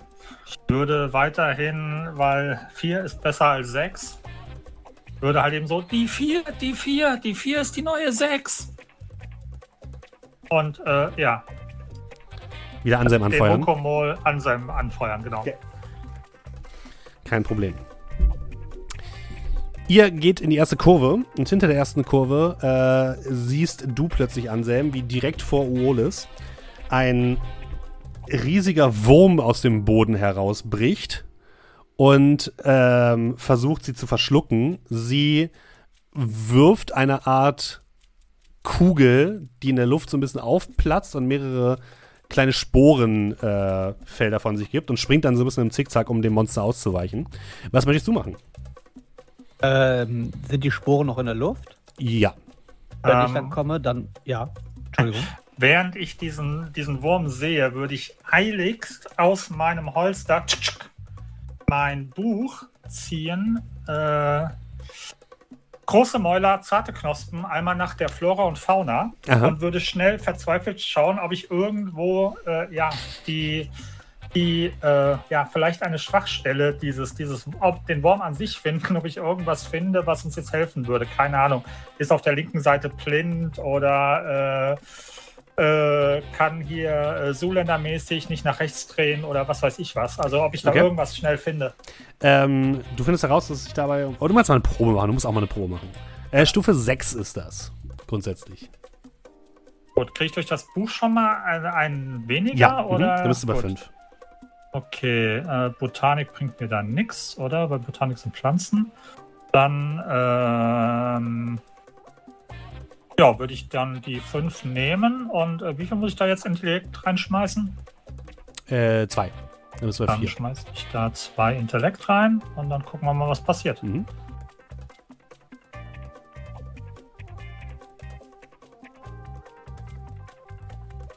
ich würde weiterhin, weil 4 ist besser als 6, würde halt eben so, die 4, die 4, die 4 ist die neue 6. Und äh, ja, Wieder Anselm den anfeuern. Mokomol an seinem anfeuern, genau. Okay. Kein Problem. Ihr geht in die erste Kurve und hinter der ersten Kurve äh, siehst du plötzlich Anselm, wie direkt vor Uolis ein riesiger Wurm aus dem Boden herausbricht und ähm, versucht sie zu verschlucken. Sie wirft eine Art Kugel, die in der Luft so ein bisschen aufplatzt und mehrere kleine Sporenfelder äh, von sich gibt und springt dann so ein bisschen im Zickzack, um dem Monster auszuweichen. Was möchtest du machen? Ähm, sind die Sporen noch in der Luft? Ja. Wenn ich Ähm. dann komme, dann ja. Entschuldigung. Während ich diesen, diesen Wurm sehe, würde ich eiligst aus meinem Holster tsch, tsch, mein Buch ziehen. Äh, große Mäuler, zarte Knospen, einmal nach der Flora und Fauna Aha. und würde schnell verzweifelt schauen, ob ich irgendwo äh, ja, die, die äh, ja, vielleicht eine Schwachstelle dieses, dieses, ob den Wurm an sich finden, ob ich irgendwas finde, was uns jetzt helfen würde. Keine Ahnung. Ist auf der linken Seite blind oder äh, äh, kann hier äh, Zuländer-mäßig nicht nach rechts drehen oder was weiß ich was. Also ob ich da Okay. irgendwas schnell finde. Ähm, du findest heraus, dass sich dabei. Oh, du meinst mal eine Probe machen. Du musst auch mal eine Probe machen. Äh, Stufe 6 ist das. Grundsätzlich. Gut, kriege ich durch das Buch schon mal einen, einen weniger? Ja, mhm. oder? dann bist du bei Gut. 5. Okay, äh, Botanik bringt mir da nichts, oder? Weil Botanik sind Pflanzen. Dann, ähm, ja, würde ich dann die 5 nehmen. Und äh, wie viel muss ich da jetzt Intellekt reinschmeißen? Äh, 2. Dann bei Dann 4. schmeiße ich da zwei Intellekt rein und dann gucken wir mal, was passiert. Mhm.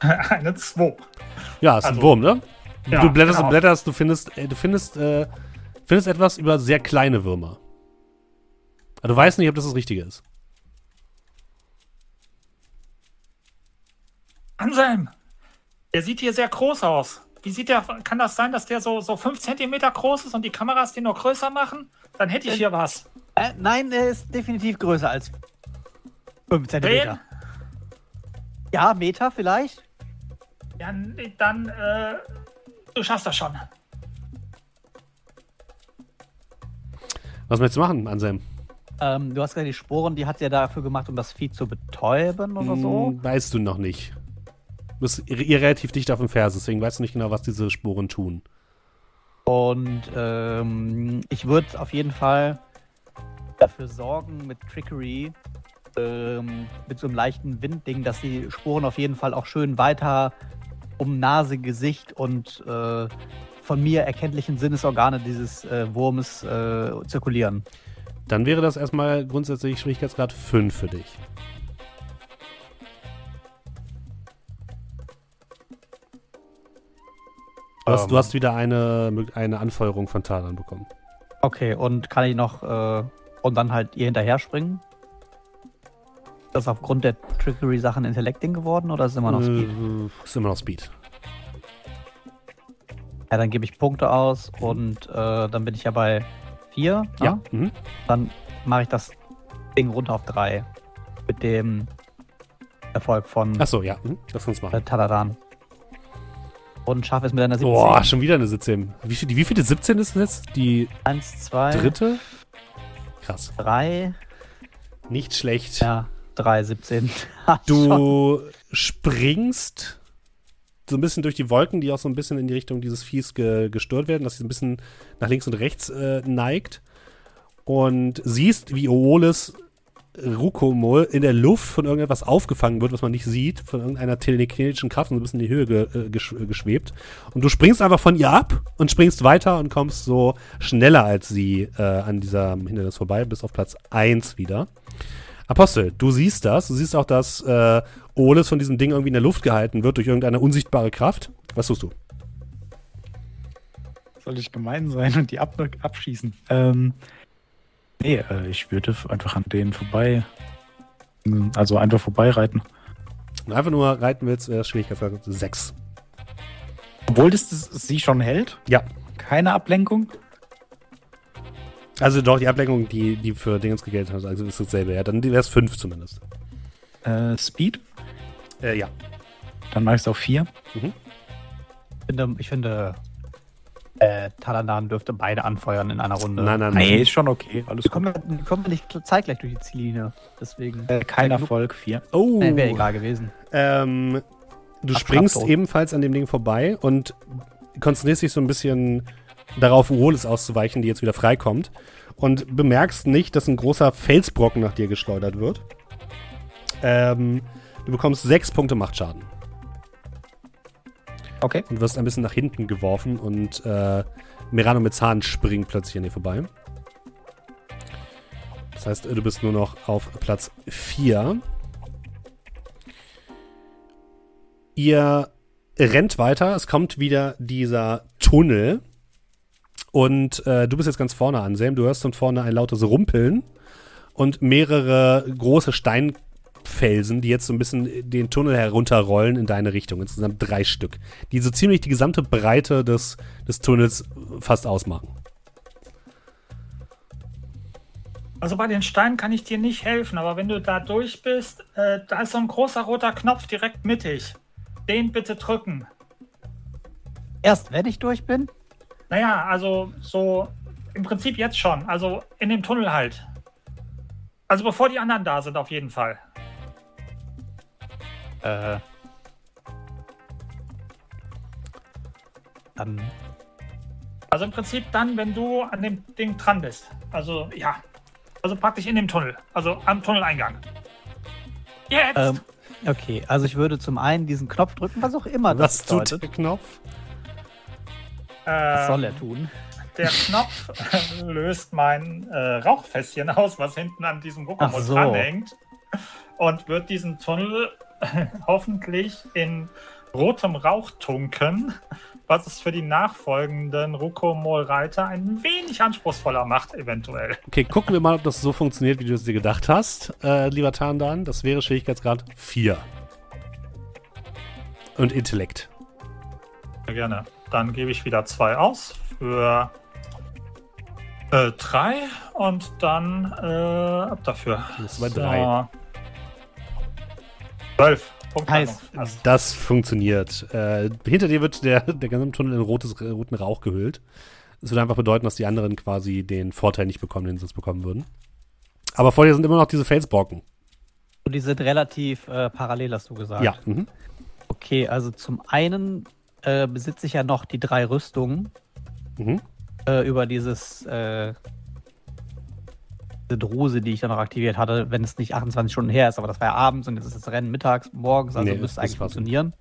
Eine 2. Ja, ist ein Also- Wurm, ne? Ja, du blätterst genau. und blätterst, du findest, äh, du findest, äh, findest etwas über sehr kleine Würmer. Aber du weißt nicht, ob das das Richtige ist. Anselm, der sieht hier sehr groß aus. Wie sieht der, kann das sein, dass der so, so 5 cm groß ist und die Kameras den noch größer machen? Dann hätte ich hier was. Äh, nein, er ist definitiv größer als 5 Den? cm. Ja, Meter vielleicht? Ja, dann, äh, du schaffst das schon. Was möchtest du machen, Anselm? Ähm, du hast gesagt, die Sporen, die hat er dafür gemacht, um das Vieh zu betäuben oder so. Hm, weißt du noch nicht. Du bist ihr, ihr relativ dicht auf dem Vers, deswegen weißt du nicht genau, was diese Sporen tun. Und ähm, ich würde auf jeden Fall dafür sorgen mit Trickery, ähm, mit so einem leichten Windding, dass die Sporen auf jeden Fall auch schön weiter um Nase, Gesicht und äh, von mir erkenntlichen Sinnesorgane dieses äh, Wurmes äh, zirkulieren. Dann wäre das erstmal grundsätzlich Schwierigkeitsgrad 5 für dich. Du hast, Ähm. du hast wieder eine, eine Anfeuerung von Talan bekommen. Okay, und kann ich noch äh, und dann halt ihr hinterher springen? Ist das aufgrund der Trickery-Sachen Intellecting geworden oder ist es immer noch Speed? Äh, ist immer noch Speed. Ja, dann gebe ich Punkte aus und äh, dann bin ich ja bei 4. Ja. Mhm. Dann mache ich das Ding runter auf 3. Mit dem Erfolg von Achso, ja. Mhm. Lass uns äh, machen. Taladan. Und schaffe es mit einer 17. Boah, schon wieder eine 17. Wie, viel, wie viele 17 ist das jetzt? Die 1, 2, dritte? Krass. 3. Nicht schlecht. Ja, 3, 17. Schon. Du springst so ein bisschen durch die Wolken, die auch so ein bisschen in die Richtung dieses Viehs ge gestört werden, dass sie so ein bisschen nach links und rechts äh, neigt. Und siehst, wie Ooles Rukomol in der Luft von irgendetwas aufgefangen wird, was man nicht sieht, von irgendeiner telekinetischen Kraft und so ein bisschen in die Höhe ge äh, äh, geschwebt. Und du springst einfach von ihr ab und springst weiter und kommst so schneller als sie äh, an dieser Hindernis vorbei, bis auf Platz 1 wieder. Apostel, du siehst das. Du siehst auch, dass äh, Oles von diesem Ding irgendwie in der Luft gehalten wird durch irgendeine unsichtbare Kraft. Was tust du? Soll ich gemein sein und die ab abschießen? Ähm, nee, äh, ich würde einfach an denen vorbei. Also einfach vorbeireiten. Du einfach nur reiten willst, das Schwierigkeitsgrad 6. Obwohl das, das sie schon hält. Ja. Keine Ablenkung. Also doch, die Ablenkung, die, die für Dingens gegeltet hat, also ist dasselbe. Ja, dann wäre es 5 zumindest. Äh, Speed. Äh, ja. Dann mache ich es auf 4. Ich finde, ich finde äh, Taladan dürfte beide anfeuern in einer Runde. Nein, nein, Nee, nein. ist schon okay. Alles Wir gut. kommen, wir kommen nicht zeitgleich durch die Ziellinie. Deswegen. Äh, kein. Erfolg, 4. Oh, Nee, wäre egal gewesen. ähm, du Ach, springst ebenfalls an dem Ding vorbei und konzentrierst dich so ein bisschen darauf, Uolis auszuweichen, die jetzt wieder freikommt. Und bemerkst nicht, dass ein großer Felsbrocken nach dir geschleudert wird. Ähm, du bekommst 6 Punkte Machtschaden. Okay. und wirst ein bisschen nach hinten geworfen und äh, Merano mit Zahn springt plötzlich an dir vorbei. Das heißt, du bist nur noch auf Platz 4. Ihr rennt weiter, es kommt wieder dieser Tunnel und äh, du bist jetzt ganz vorne, Anselm. Du hörst von vorne ein lautes Rumpeln und mehrere große Steinfelsen, die jetzt so ein bisschen den Tunnel herunterrollen in deine Richtung. Insgesamt drei Stück, die so ziemlich die gesamte Breite des, des Tunnels fast ausmachen. Also bei den Steinen kann ich dir nicht helfen, aber wenn du da durch bist, äh, da ist so ein großer roter Knopf direkt mittig. Den bitte drücken. Erst wenn ich durch bin? Naja, also so im Prinzip jetzt schon. Also in dem Tunnel halt. Also bevor die anderen da sind, auf jeden Fall. Äh. Dann. Also im Prinzip dann, wenn du an dem Ding dran bist. Also ja. Also praktisch in dem Tunnel. Also am Tunneleingang. Jetzt! Ähm, okay, also ich würde zum einen diesen Knopf drücken, was auch immer das Was tut bedeutet. der Knopf? Was soll Ähm, er tun? Der Knopf löst mein äh, Rauchfässchen aus, was hinten an diesem Guckamol so. dranhängt. Und wird diesen Tunnel hoffentlich in rotem Rauch tunken, was es für die nachfolgenden Rukomol-Reiter ein wenig anspruchsvoller macht, eventuell. Okay, gucken wir mal, ob das so funktioniert, wie du es dir gedacht hast, äh, lieber Tandan. Das wäre Schwierigkeitsgrad 4. Und Intellekt. Sehr gerne. Dann gebe ich wieder zwei aus für äh, drei und dann äh, ab dafür. Das ist bei drei. Zwölf. Heißt, Landung. Das funktioniert. Äh, hinter dir wird der, der ganze Tunnel in rotes, roten Rauch gehüllt. Das würde einfach bedeuten, dass die anderen quasi den Vorteil nicht bekommen, den sie sonst bekommen würden. Aber vor dir sind immer noch diese Felsbrocken. Und die sind relativ äh, parallel, hast du gesagt. Ja. Mhm. Okay, also zum einen äh, besitze ich ja noch die drei Rüstungen Mhm. äh, über dieses äh, diese Druse, die ich dann noch aktiviert hatte, wenn es nicht 28 Stunden her ist, aber das war ja abends und jetzt ist das Rennen mittags, morgens, also Nee, müsste das eigentlich funktionieren.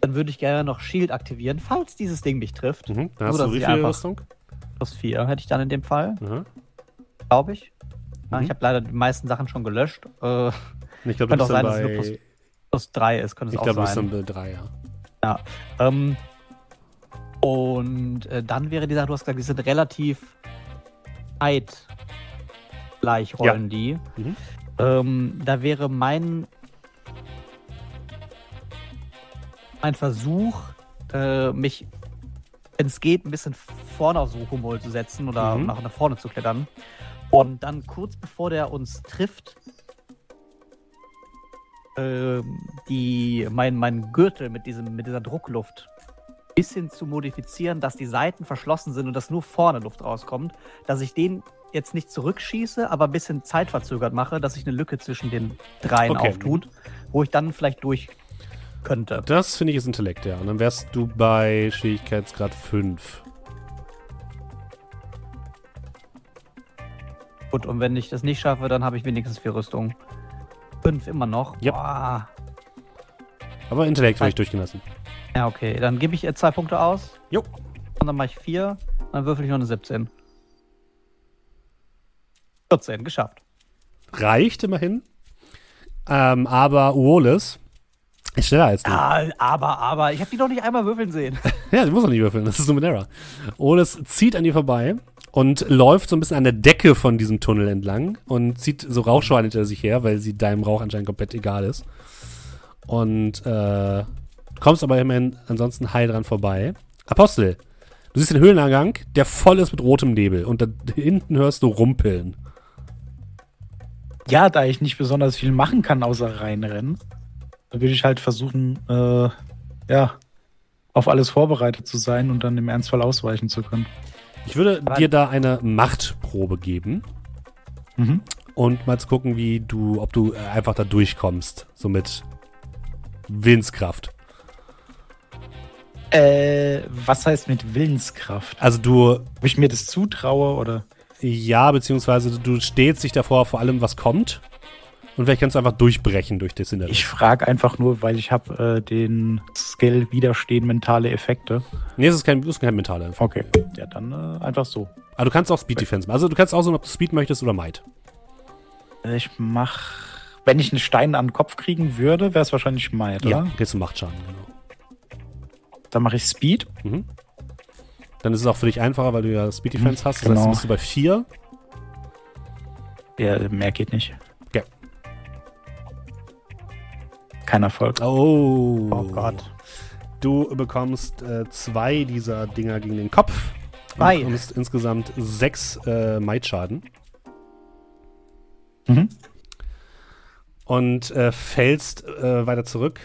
Dann würde ich gerne noch Shield aktivieren, falls dieses Ding mich trifft. Mhm. Dann hast du wie viel Rüstung? Plus 4 hätte ich dann in dem Fall, Mhm. glaube ich. Ja, Mhm. Ich habe leider die meisten Sachen schon gelöscht. Äh, Ich glaube, bist auch sein, dass es nur plus- plus 3 ist, könnte es Ich glaube, dann bei drei, ja. Ähm, und äh, dann wäre die Sache, du hast gesagt, die sind relativ zeitgleich rollen die. Mhm. Ähm, da wäre mein, mein Versuch, äh, mich, wenn es geht, ein bisschen vorne auf Suchhumol zu setzen oder Mhm. nach, nach vorne zu klettern. Und dann kurz bevor der uns trifft, ähm, die, mein, mein Gürtel mit, diesem, mit dieser Druckluft bisschen zu modifizieren, dass die Seiten verschlossen sind und dass nur vorne Luft rauskommt, dass ich den jetzt nicht zurückschieße, aber ein bisschen zeitverzögert mache, dass sich eine Lücke zwischen den dreien Okay. auftut, wo ich dann vielleicht durch könnte. Das finde ich ist Intellekt, ja. Und dann wärst du bei Schwierigkeitsgrad 5. Gut, und wenn ich das nicht schaffe, dann habe ich wenigstens vier Rüstungen. Fünf immer noch. Yep. Boah. Aber Intellekt würde ich durchgehen lassen. Ja, okay. Dann gebe ich ihr zwei Punkte aus. Jo. Und dann mache ich vier. Dann würfel ich noch eine 17. 14, geschafft. Reicht immerhin. Ähm, aber Wallace ist schneller als du. Ah, aber, aber, ich habe die noch nicht einmal würfeln sehen. Ja, du musst doch nicht würfeln, das ist Numenera. Wallace zieht an dir vorbei und läuft so ein bisschen an der Decke von diesem Tunnel entlang und zieht so Rauchschweine hinter sich her, weil sie deinem Rauch anscheinend komplett egal ist. Und äh, kommst aber immerhin ansonsten heil dran vorbei. Apostel, du siehst den Höhleneingang, der voll ist mit rotem Nebel und da hinten hörst du Rumpeln. Ja, da ich nicht besonders viel machen kann, außer reinrennen, dann würde ich halt versuchen, äh, ja, auf alles vorbereitet zu sein und dann im Ernstfall ausweichen zu können. Ich würde Aber- dir da eine Machtprobe geben Mhm. und mal zu gucken, wie du, ob du äh, einfach da durchkommst, so mit Willenskraft. Äh, was heißt mit Willenskraft? Also du, Ob ich mir das zutraue oder? ja, beziehungsweise du stehst dich davor vor allem, was kommt. Und vielleicht kannst du einfach durchbrechen durch das Innere. Ich frage einfach nur, weil ich habe äh, den Skill Widerstehen mentale Effekte. nee, es ist kein, das ist kein mentaler Info. Okay, ja dann äh, einfach so. Aber du kannst auch Speed Defense machen. Also du kannst aussuchen, ob du Speed möchtest oder Might. Ich mach, wenn ich einen Stein an den Kopf kriegen würde, wäre es wahrscheinlich Might, Ja, oder? kriegst du Machtschaden, genau. Dann mache ich Speed. Mhm. Dann ist es auch für dich einfacher, weil du ja Speed Defense hast. Das heißt, genau. du bist du bei 4. Ja, mehr geht nicht. Kein Erfolg. Oh. Oh Gott. Du bekommst äh, zwei dieser Dinger gegen den Kopf. Zwei. Du bekommst insgesamt sechs äh, Might-Schaden. Mhm. Und äh, fällst äh, weiter zurück.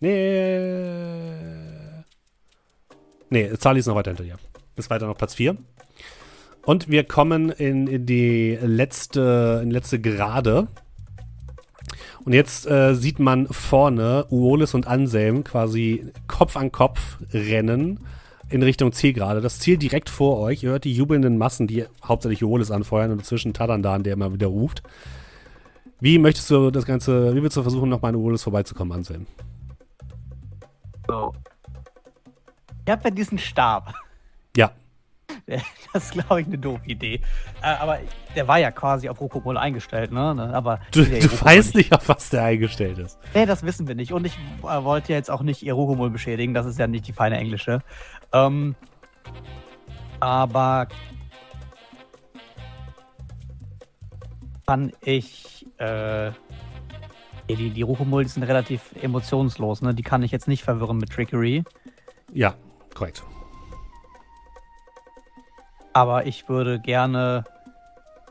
Nee. Nee, Zali ist noch weiter hinter dir. Ist weiter noch Platz 4. Und wir kommen in, in die letzte, in die letzte Gerade. Und jetzt äh, sieht man vorne Uolis und Anselm quasi Kopf an Kopf rennen in Richtung Zielgerade. Das Ziel direkt vor euch. Ihr hört die jubelnden Massen, die hauptsächlich Uolis anfeuern und zwischen Tadandan, der immer wieder ruft. Wie möchtest du das Ganze, wie willst du versuchen, noch mal an Uolis vorbeizukommen, Anselm? So. Ich habe ja diesen Stab. Ja. Das ist, glaube ich, eine doofe Idee. Äh, aber der war ja quasi auf Rokomol eingestellt, ne? Ne, Aber Du, du weißt nicht, auf was der eingestellt ist. Nee, das wissen wir nicht. Und ich äh, wollte jetzt auch nicht ihr Rokomol beschädigen. Das ist ja nicht die feine Englische. Ähm, aber kann ich. Äh, die, die die sind relativ emotionslos, ne? Die kann ich jetzt nicht verwirren mit Trickery. Ja, korrekt. Aber ich würde gerne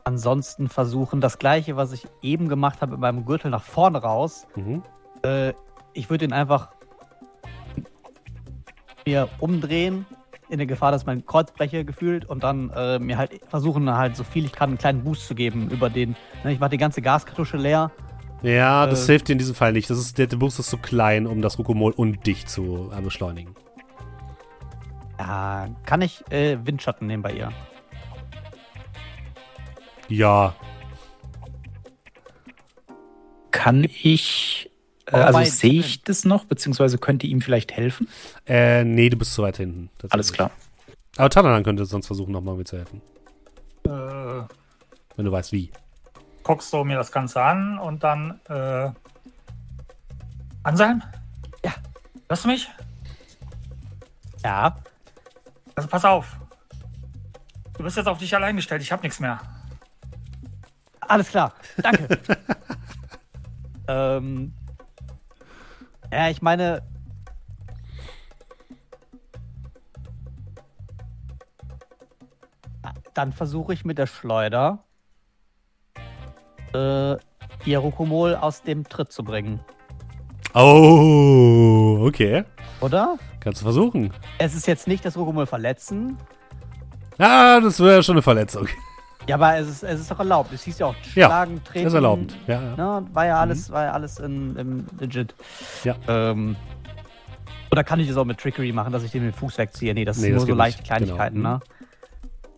ansonsten versuchen, das gleiche, was ich eben gemacht habe, mit meinem Gürtel nach vorne raus. Mhm. Äh, ich würde ihn einfach mir umdrehen, in der Gefahr, dass mein Kreuz breche, gefühlt, und dann äh, mir halt versuchen, halt so viel ich kann, einen kleinen Boost zu geben über den. Ne, ich mache die ganze Gaskartusche leer. Ja, das Äh, hilft dir in diesem Fall nicht. Das ist, der, der Boost ist zu klein, um das Rukomol und dich zu äh, beschleunigen. Ja, kann ich äh, Windschatten nehmen bei ihr? Ja, Kann ich. Äh, also sehe ich das noch, beziehungsweise könnte ihm vielleicht helfen? äh, nee, du bist zu weit hinten. Alles klar. Aber Tananan könnte sonst versuchen, nochmal mir zu helfen. Äh, Wenn du weißt, wie. guckst du mir das Ganze an und dann. Äh, Anselm? Ja. Hörst du mich? Ja. Also pass auf. Du bist jetzt auf dich allein gestellt. Ich hab nichts mehr. Alles klar, danke. ähm, ja, ich meine. Dann versuche ich mit der Schleuder äh, ihr Rokomol aus dem Tritt zu bringen. Oh, okay. Oder? Kannst du versuchen. Es ist jetzt nicht das Rokomol verletzen. Ah, das wäre schon eine Verletzung. Ja, aber es ist, es ist doch erlaubt. Es hieß ja auch Ja, schlagen, treten. Das ist erlaubt. Ja, ja. Ne, war ja alles, war ja alles in, im legit. Ja. Ähm, oder kann ich das auch mit Trickery machen, dass ich den mit dem Fuß wegziehe? Nee, das Nee, sind nur so leichte nicht. Kleinigkeiten, Genau. ne?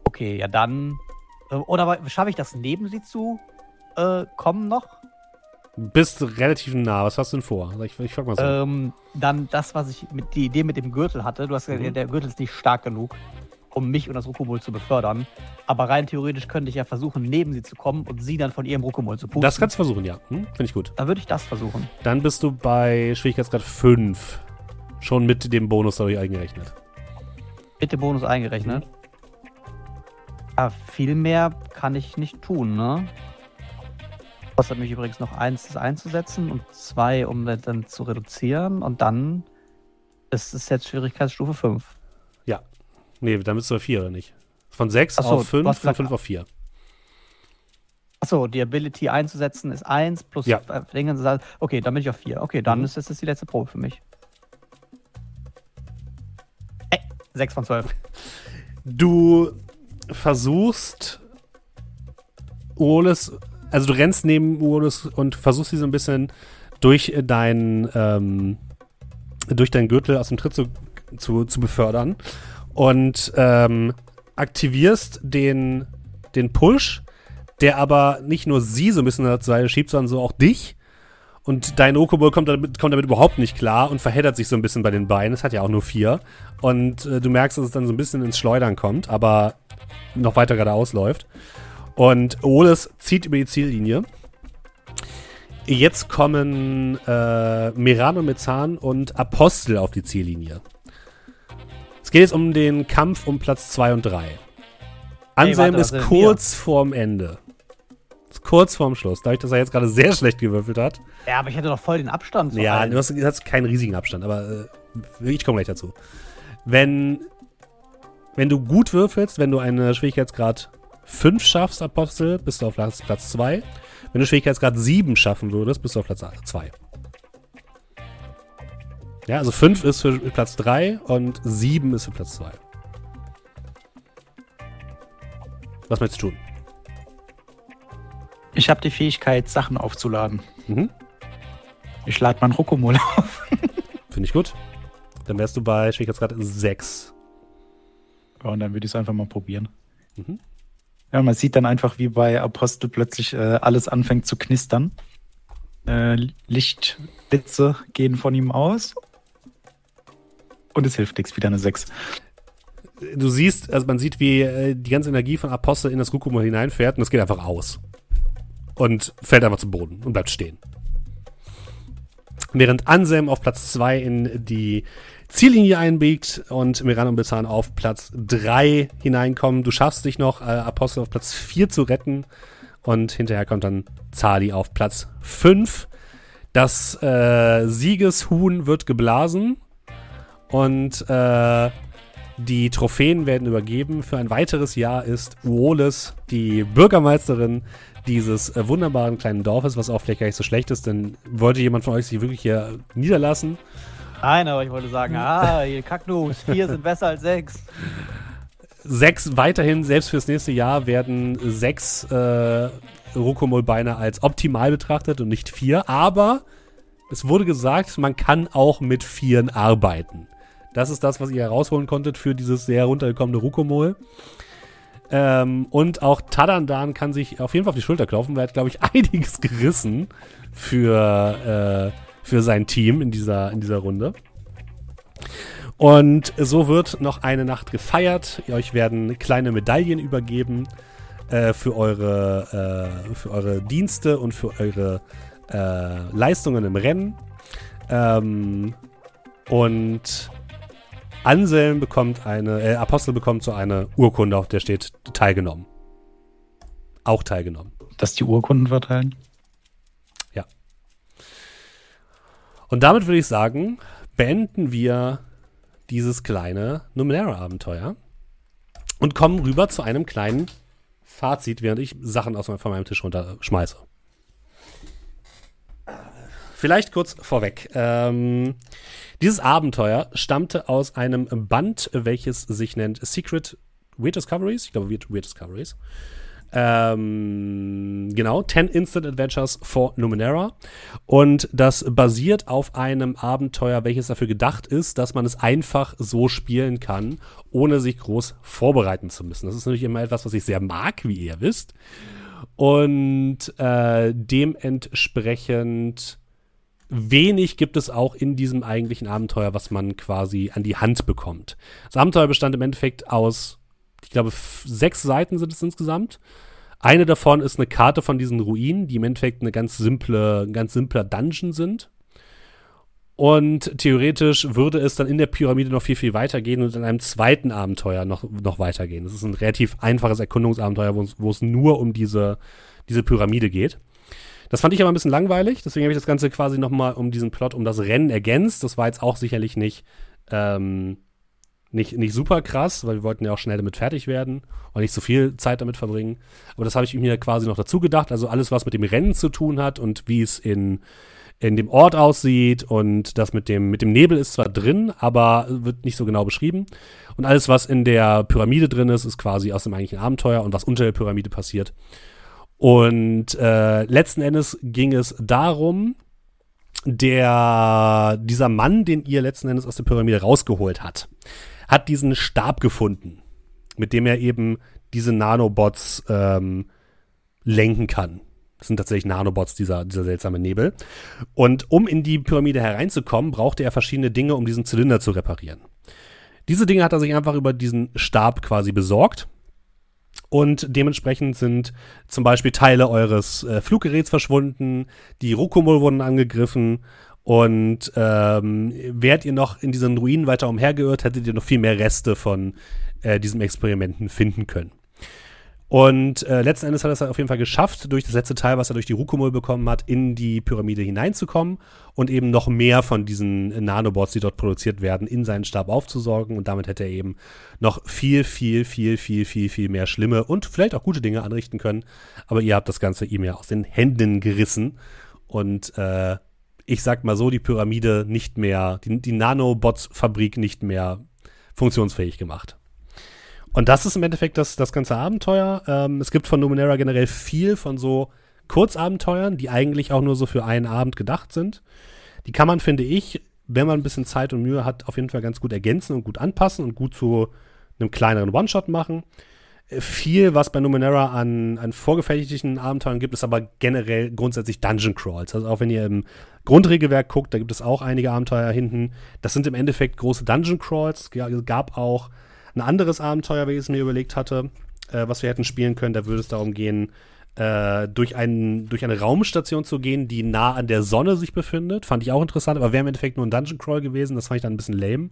Okay, ja dann. äh, Oder schaffe ich das neben sie zu äh, kommen noch? Bist relativ nah. Was hast du denn vor? Ich, ich frag mal so. Ähm, dann das, was ich mit die Idee mit dem Gürtel hatte. Du hast gesagt, Mhm. der Gürtel ist nicht stark genug, um mich und das Rukumol zu befördern. Aber rein theoretisch könnte ich ja versuchen, neben sie zu kommen und sie dann von ihrem Rukumol zu pusten. das kannst du versuchen, ja. Hm? Finde ich gut. Dann würde ich das versuchen. Dann bist du bei Schwierigkeitsgrad 5. Schon mit dem Bonus dadurch eingerechnet. Mit dem Bonus eingerechnet. Mhm. Ja, viel mehr kann ich nicht tun, ne? Kostet mich übrigens noch eins, das einzusetzen und zwei, um das dann zu reduzieren. Und dann ist es jetzt Schwierigkeitsstufe 5. Nee, dann bist du bei 4, oder nicht? Von 6 Ach so, auf du 5 hast und gesagt- 5 auf 4. Achso, die Ability einzusetzen ist 1 plus Ja. äh, Dinge. alles- Okay, dann bin ich auf 4. Okay, dann Mhm. ist das jetzt die letzte Probe für mich. Ey, 6 von 12. Du versuchst Oles, also du rennst neben Oles und versuchst sie so ein bisschen durch deinen ähm, durch deinen Gürtel aus dem Tritt zu, zu, zu befördern und ähm, aktivierst den, den Push, der aber nicht nur sie so ein bisschen zur Seite schiebt, sondern so auch dich. Und dein Okobol kommt damit, kommt damit überhaupt nicht klar und verheddert sich so ein bisschen bei den Beinen. Es hat ja auch nur vier. Und äh, du merkst, dass es dann so ein bisschen ins Schleudern kommt, aber noch weiter geradeaus läuft. Und Oles zieht über die Ziellinie. Jetzt kommen äh, Merano Mezan und Apostel auf die Ziellinie. Es geht jetzt um den Kampf um Platz 2 und 3. Anselm warte, ist kurz vorm Ende. Ist kurz vorm Schluss. Dadurch, dass er jetzt gerade sehr schlecht gewürfelt hat. Ja, aber ich hätte doch voll den Abstand. zu Ja, allen. du hast, du hast keinen riesigen Abstand, aber äh, ich komme gleich dazu. Wenn, wenn du gut würfelst, wenn du eine Schwierigkeitsgrad 5 schaffst, Apostel, bist du auf Platz, Platz 2. Wenn du Schwierigkeitsgrad 7 schaffen würdest, bist du auf Platz 2. Ja, also 5 ist für Platz 3 und 7 ist für Platz 2. Was möchtest du tun? Ich habe die Fähigkeit, Sachen aufzuladen. Mhm. Ich lade mein Rokomol auf. Finde ich gut. Dann wärst du bei Schwierigkeitsgrad 6. Ja, und dann würde ich es einfach mal probieren. Mhm. Ja, man sieht dann einfach, wie bei Apostel plötzlich äh, alles anfängt zu knistern. Äh, Lichtblitze gehen von ihm aus. Und es hilft nichts, wieder eine 6. du siehst, also man sieht, wie äh, die ganze Energie von Apostel in das Rukumol hineinfährt und es geht einfach aus. Und fällt einfach zum Boden und bleibt stehen. Während Anselm auf Platz 2 in die Ziellinie einbiegt und Miran und Bezahn auf Platz 3 hineinkommen. Du schaffst dich noch, äh, Apostel auf Platz 4 zu retten. Und hinterher kommt dann Zali auf Platz 5. Das äh, Siegeshuhn wird geblasen. Und äh, die Trophäen werden übergeben. Für ein weiteres Jahr ist Uoles die Bürgermeisterin dieses äh, wunderbaren kleinen Dorfes, was auch vielleicht gar nicht so schlecht ist, denn wollte jemand von euch sich wirklich hier niederlassen. Nein, aber ich wollte sagen, ah, ihr Kacknus, vier sind besser als sechs. Sechs weiterhin, selbst fürs nächste Jahr, werden sechs äh, Rokomol-Beine als optimal betrachtet und nicht vier. Aber es wurde gesagt, man kann auch mit vieren arbeiten. Das ist das, was ihr herausholen konntet für dieses sehr runtergekommene Rukomol. Ähm, und auch Tadandan kann sich auf jeden Fall auf die Schulter klopfen, weil er hat, glaube ich, einiges gerissen für, äh, für sein Team in dieser, in dieser Runde. Und so wird noch eine Nacht gefeiert. Euch werden kleine Medaillen übergeben äh, für, eure, äh, für eure Dienste und für eure äh, Leistungen im Rennen. Ähm, und Anselm bekommt eine, äh, Apostel bekommt so eine Urkunde, auf der steht teilgenommen. Auch teilgenommen. Dass die Urkunden verteilen? Ja. Und damit würde ich sagen, beenden wir dieses kleine Numenera-Abenteuer und kommen rüber zu einem kleinen Fazit, während ich Sachen aus von meinem Tisch runterschmeiße. Vielleicht kurz vorweg. Ähm, dieses Abenteuer stammte aus einem Band, welches sich nennt Secret Weird Discoveries. Ich glaube, Weird, Weird Discoveries. Ähm, genau, 10 Instant Adventures for Numenera. Und das basiert auf einem Abenteuer, welches dafür gedacht ist, dass man es einfach so spielen kann, ohne sich groß vorbereiten zu müssen. Das ist natürlich immer etwas, was ich sehr mag, wie ihr wisst. Und äh, dementsprechend wenig gibt es auch in diesem eigentlichen Abenteuer, was man quasi an die Hand bekommt. Das Abenteuer bestand im Endeffekt aus ich glaube, sechs Seiten sind es insgesamt. Eine davon ist eine Karte von diesen Ruinen, die im Endeffekt eine ganz simple, ein ganz simpler Dungeon sind. Und theoretisch würde es dann in der Pyramide noch viel, viel weitergehen und in einem zweiten Abenteuer noch, noch weitergehen. Das ist ein relativ einfaches Erkundungsabenteuer, wo es nur um diese, diese Pyramide geht. Das fand ich aber ein bisschen langweilig, deswegen habe ich das Ganze quasi nochmal um diesen Plot, um das Rennen ergänzt. Das war jetzt auch sicherlich nicht ähm, nicht, nicht super krass, weil wir wollten ja auch schnell damit fertig werden und nicht so viel Zeit damit verbringen. Aber das habe ich mir quasi noch dazu gedacht. Also alles, was mit dem Rennen zu tun hat und wie es in, in dem Ort aussieht und das mit dem, mit dem Nebel ist zwar drin, aber wird nicht so genau beschrieben. Und alles, was in der Pyramide drin ist, ist quasi aus dem eigentlichen Abenteuer und was unter der Pyramide passiert. Und äh, letzten Endes ging es darum, der, dieser Mann, den ihr letzten Endes aus der Pyramide rausgeholt hat, hat diesen Stab gefunden, mit dem er eben diese Nanobots ähm, lenken kann. Das sind tatsächlich Nanobots, dieser, dieser seltsame Nebel. Und um in die Pyramide hereinzukommen, brauchte er verschiedene Dinge, um diesen Zylinder zu reparieren. Diese Dinge hat er sich einfach über diesen Stab quasi besorgt. Und dementsprechend sind zum Beispiel Teile eures äh, Fluggeräts verschwunden, die Rokomol wurden angegriffen und ähm, wärt ihr noch in diesen Ruinen weiter umhergeirrt, hättet ihr noch viel mehr Reste von äh, diesen Experimenten finden können. Und äh, letzten Endes hat er es auf jeden Fall geschafft, durch das letzte Teil, was er durch die Rukumul bekommen hat, in die Pyramide hineinzukommen und eben noch mehr von diesen Nanobots, die dort produziert werden, in seinen Stab aufzusorgen. Und damit hätte er eben noch viel, viel, viel, viel, viel, viel mehr schlimme und vielleicht auch gute Dinge anrichten können. Aber ihr habt das Ganze ihm ja aus den Händen gerissen. Und äh, ich sag mal so, die Pyramide nicht mehr, die, die Nanobots-Fabrik nicht mehr funktionsfähig gemacht. Und das ist im Endeffekt das, das ganze Abenteuer. Ähm, es gibt von Numenera generell viel von so Kurzabenteuern, die eigentlich auch nur so für einen Abend gedacht sind. Die kann man, finde ich, wenn man ein bisschen Zeit und Mühe hat, auf jeden Fall ganz gut ergänzen und gut anpassen und gut zu einem kleineren One-Shot machen viel, was bei Numenera an, an vorgefertigten Abenteuern gibt, ist aber generell grundsätzlich Dungeon Crawls. Also auch wenn ihr im Grundregelwerk guckt, da gibt es auch einige Abenteuer hinten. Das sind im Endeffekt große Dungeon Crawls. Es gab auch ein anderes Abenteuer, welches ich mir überlegt hatte, äh, was wir hätten spielen können. Da würde es darum gehen, äh, durch, einen, durch eine Raumstation zu gehen, die nah an der Sonne sich befindet. Fand ich auch interessant, aber wäre im Endeffekt nur ein Dungeon Crawl gewesen. Das fand ich dann ein bisschen lame.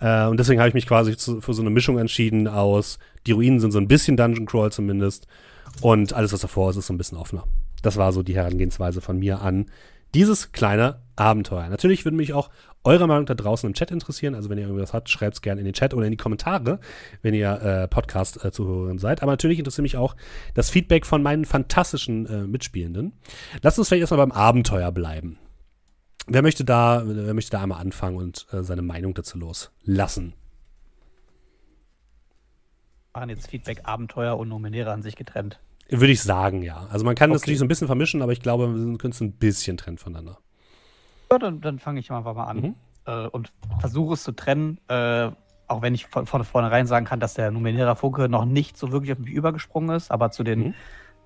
Äh, und deswegen habe ich mich quasi zu, für so eine Mischung entschieden aus, die Ruinen sind so ein bisschen Dungeon Crawl zumindest. Und alles, was davor ist, ist so ein bisschen offener. Das war so die Herangehensweise von mir an dieses kleine Abenteuer. Natürlich würde mich auch eure Meinung da draußen im Chat interessieren. Also wenn ihr irgendwas habt, schreibt es gerne in den Chat oder in die Kommentare, wenn ihr äh, podcast äh, seid. Aber natürlich interessiert mich auch das Feedback von meinen fantastischen äh, Mitspielenden. Lasst uns vielleicht erstmal beim Abenteuer bleiben. Wer möchte da, wer möchte da einmal anfangen und äh, seine Meinung dazu loslassen? Waren jetzt Feedback, Abenteuer und Nominäre an sich getrennt. Würde ich sagen, ja. Also man kann das Okay. natürlich so ein bisschen vermischen, aber ich glaube, wir können es ein bisschen trennen voneinander. Ja, dann, dann fange ich einfach mal an Mhm. äh, und versuche es zu trennen, äh, auch wenn ich von, von vornherein sagen kann, dass der numeräre Funke noch nicht so wirklich auf mich übergesprungen ist, aber zu den Mhm.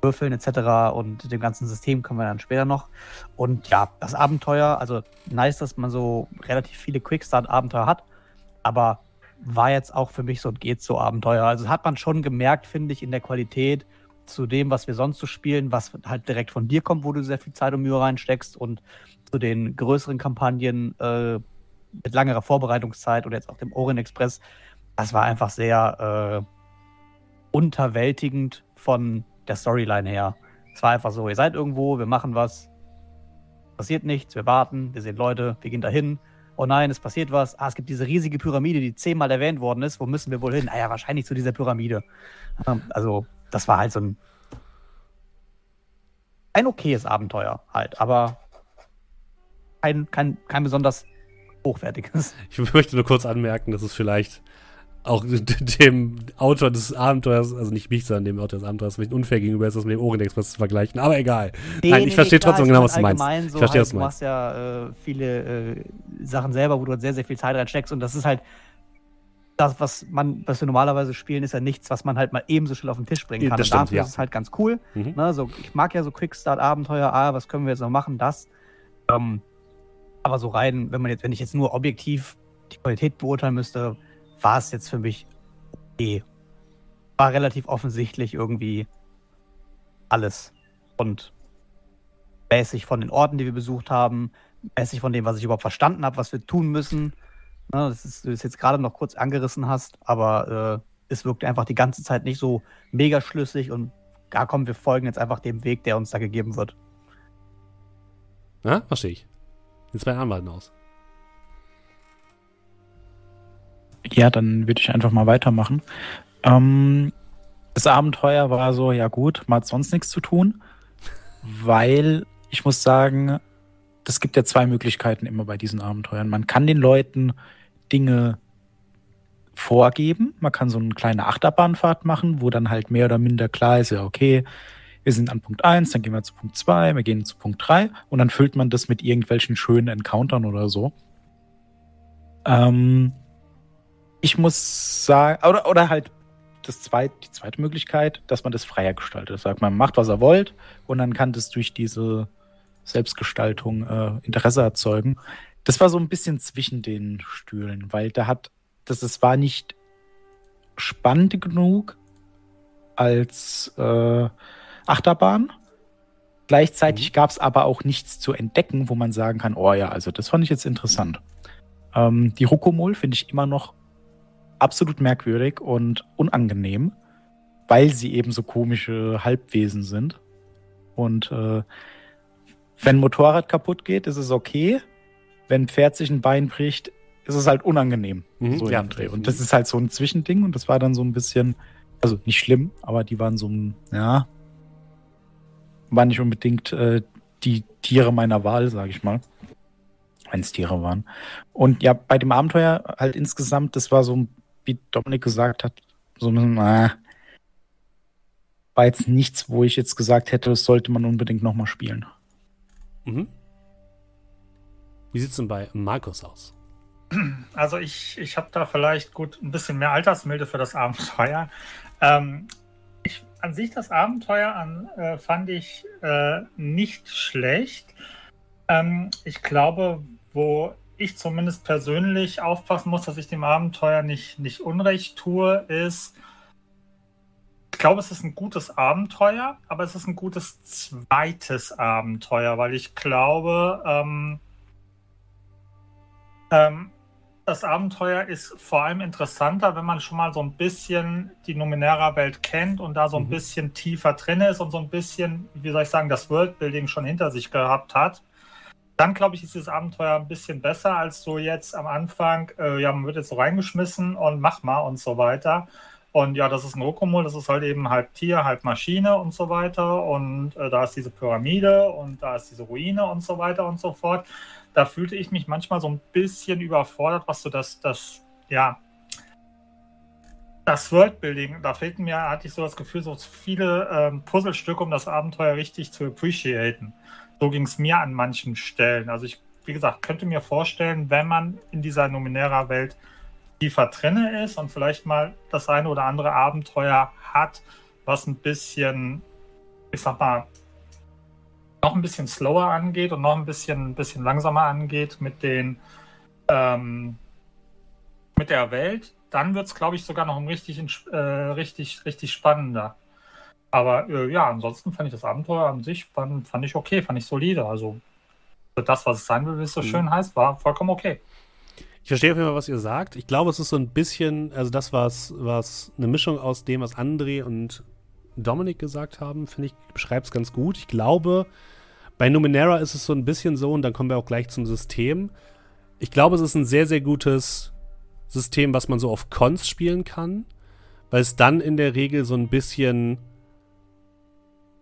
Würfeln etc. und dem ganzen System kommen wir dann später noch. Und ja, das Abenteuer, also nice, dass man so relativ viele Quickstart-Abenteuer hat, aber war jetzt auch für mich so ein geht so Abenteuer. Also hat man schon gemerkt, finde ich, in der Qualität zu dem, was wir sonst so spielen, was halt direkt von dir kommt, wo du sehr viel Zeit und Mühe reinsteckst und zu den größeren Kampagnen äh, mit langerer Vorbereitungszeit oder jetzt auch dem Orient Express, das war einfach sehr äh, unterwältigend von der Storyline her. Es war einfach so, ihr seid irgendwo, wir machen was, passiert nichts, wir warten, wir sehen Leute, wir gehen dahin. Oh nein, es passiert was. Ah, es gibt diese riesige Pyramide, die zehnmal erwähnt worden ist. Wo müssen wir wohl hin? Ah ja, wahrscheinlich zu dieser Pyramide. Ähm, Also, das war halt so ein ein okayes Abenteuer halt, aber kein, kein, kein besonders hochwertiges. Ich möchte nur kurz anmerken, dass es vielleicht auch dem Autor des Abenteuers, also nicht mich, sondern dem Autor des Abenteuers, vielleicht unfair gegenüber ist, das mit dem Orient Express zu vergleichen. Aber egal. Nein, ich verstehe trotzdem genau, was du meinst. allgemein Ich So verstehe, halt, was du du meinst. machst ja äh, viele äh, Sachen selber, wo du halt sehr, sehr viel Zeit reinsteckst und das ist halt das, was man, was wir normalerweise spielen, ist ja nichts, was man halt mal ebenso schnell auf den Tisch bringen kann. das und stimmt, dafür ja. ist es halt ganz cool. Mhm. Ne, so, ich mag ja so Quickstart-Abenteuer, ah, was können wir jetzt noch machen, das. Ähm, aber so rein, wenn man jetzt, wenn ich jetzt nur objektiv die Qualität beurteilen müsste, war es jetzt für mich okay. War relativ offensichtlich irgendwie alles. Und mäßig von den Orten, die wir besucht haben, mäßig von dem, was ich überhaupt verstanden habe, was wir tun müssen. Ne, das ist, du es jetzt gerade noch kurz angerissen hast, aber äh, es wirkt einfach die ganze Zeit nicht so mega schlüssig und ja, komm, wir folgen jetzt einfach dem Weg, der uns da gegeben wird. Ja, verstehe ich. Jetzt bei Anwalten aus. Ja, dann würde ich einfach mal weitermachen. Ähm, das Abenteuer war so, ja gut, man hat sonst nichts zu tun, weil ich muss sagen, es gibt ja zwei Möglichkeiten immer bei diesen Abenteuern. Man kann den Leuten Dinge vorgeben. Man kann so eine kleine Achterbahnfahrt machen, wo dann halt mehr oder minder klar ist, ja, okay, wir sind an Punkt 1, dann gehen wir zu Punkt 2, wir gehen zu Punkt 3 und dann füllt man das mit irgendwelchen schönen Encountern oder so. Ähm, ich muss sagen, oder, oder halt das zweit, die zweite Möglichkeit, dass man das freier gestaltet. Sagt man, macht, was er wollt, und dann kann das durch diese Selbstgestaltung äh, Interesse erzeugen. Das war so ein bisschen zwischen den Stühlen, weil da hat, das, es war nicht spannend genug als äh, Achterbahn. Gleichzeitig gab es aber auch nichts zu entdecken, wo man sagen kann, oh ja, also das fand ich jetzt interessant. Ähm, die Rokomol finde ich immer noch absolut merkwürdig und unangenehm, weil sie eben so komische Halbwesen sind. Und äh, wenn ein Motorrad kaputt geht, ist es okay. Wenn ein Pferd sich ein Bein bricht, ist es halt unangenehm. Mhm, so ja, Dreh. Und das ist halt so ein Zwischending und das war dann so ein bisschen, also nicht schlimm, aber die waren so ein, ja, waren nicht unbedingt äh, die Tiere meiner Wahl, sage ich mal. Wenn es Tiere waren. Und ja, bei dem Abenteuer halt insgesamt, das war so, wie Dominik gesagt hat, so ein, äh, war jetzt nichts, wo ich jetzt gesagt hätte, das sollte man unbedingt nochmal spielen. Mhm. Wie sieht's denn bei Markus aus? Also ich, ich habe da vielleicht gut ein bisschen mehr Altersmilde für das Abenteuer. Ähm, ich, an sich das Abenteuer an, äh, fand ich äh, nicht schlecht. Ähm, ich glaube, wo ich zumindest persönlich aufpassen muss, dass ich dem Abenteuer nicht, nicht Unrecht tue, ist, ich glaube, es ist ein gutes Abenteuer, aber es ist ein gutes zweites Abenteuer, weil ich glaube, ähm, ähm, das Abenteuer ist vor allem interessanter, wenn man schon mal so ein bisschen die Numenera-Welt kennt und da so ein Mhm. bisschen tiefer drin ist und so ein bisschen, wie soll ich sagen, das Worldbuilding schon hinter sich gehabt hat. Dann glaube ich, ist dieses Abenteuer ein bisschen besser als so jetzt am Anfang. Äh, ja, man wird jetzt so reingeschmissen und mach mal und so weiter. Und ja, das ist ein Rokomol, das ist halt eben halb Tier, halb Maschine und so weiter. Und äh, da ist diese Pyramide und da ist diese Ruine und so weiter und so fort. Da fühlte ich mich manchmal so ein bisschen überfordert, was so das, das, ja, das Worldbuilding, da fehlten mir, hatte ich so das Gefühl, so viele ähm, Puzzlestücke, um das Abenteuer richtig zu appreciaten. So ging es mir an manchen Stellen. Also ich, wie gesagt, könnte mir vorstellen, wenn man in dieser Numenera-Welt tiefer drinne ist und vielleicht mal das eine oder andere Abenteuer hat, was ein bisschen, ich sag mal, noch ein bisschen slower angeht und noch ein bisschen, ein bisschen langsamer angeht mit den ähm, mit der Welt, dann wird es, glaube ich, sogar noch ein richtig, äh, richtig, richtig spannender. Aber äh, ja, ansonsten fand ich das Abenteuer an sich fand, fand ich okay, fand ich solide. Also für das, was es sein will, wie es so Mhm. schön heißt, war vollkommen okay. Ich verstehe auf jeden Fall, was ihr sagt. Ich glaube, es ist so ein bisschen, also das, was, was eine Mischung aus dem, was André und Dominik gesagt haben, finde ich, beschreibt es ganz gut. Ich glaube, bei Numenera ist es so ein bisschen so, und dann kommen wir auch gleich zum System. Ich glaube, es ist ein sehr, sehr gutes System, was man so auf Cons spielen kann, weil es dann in der Regel so ein bisschen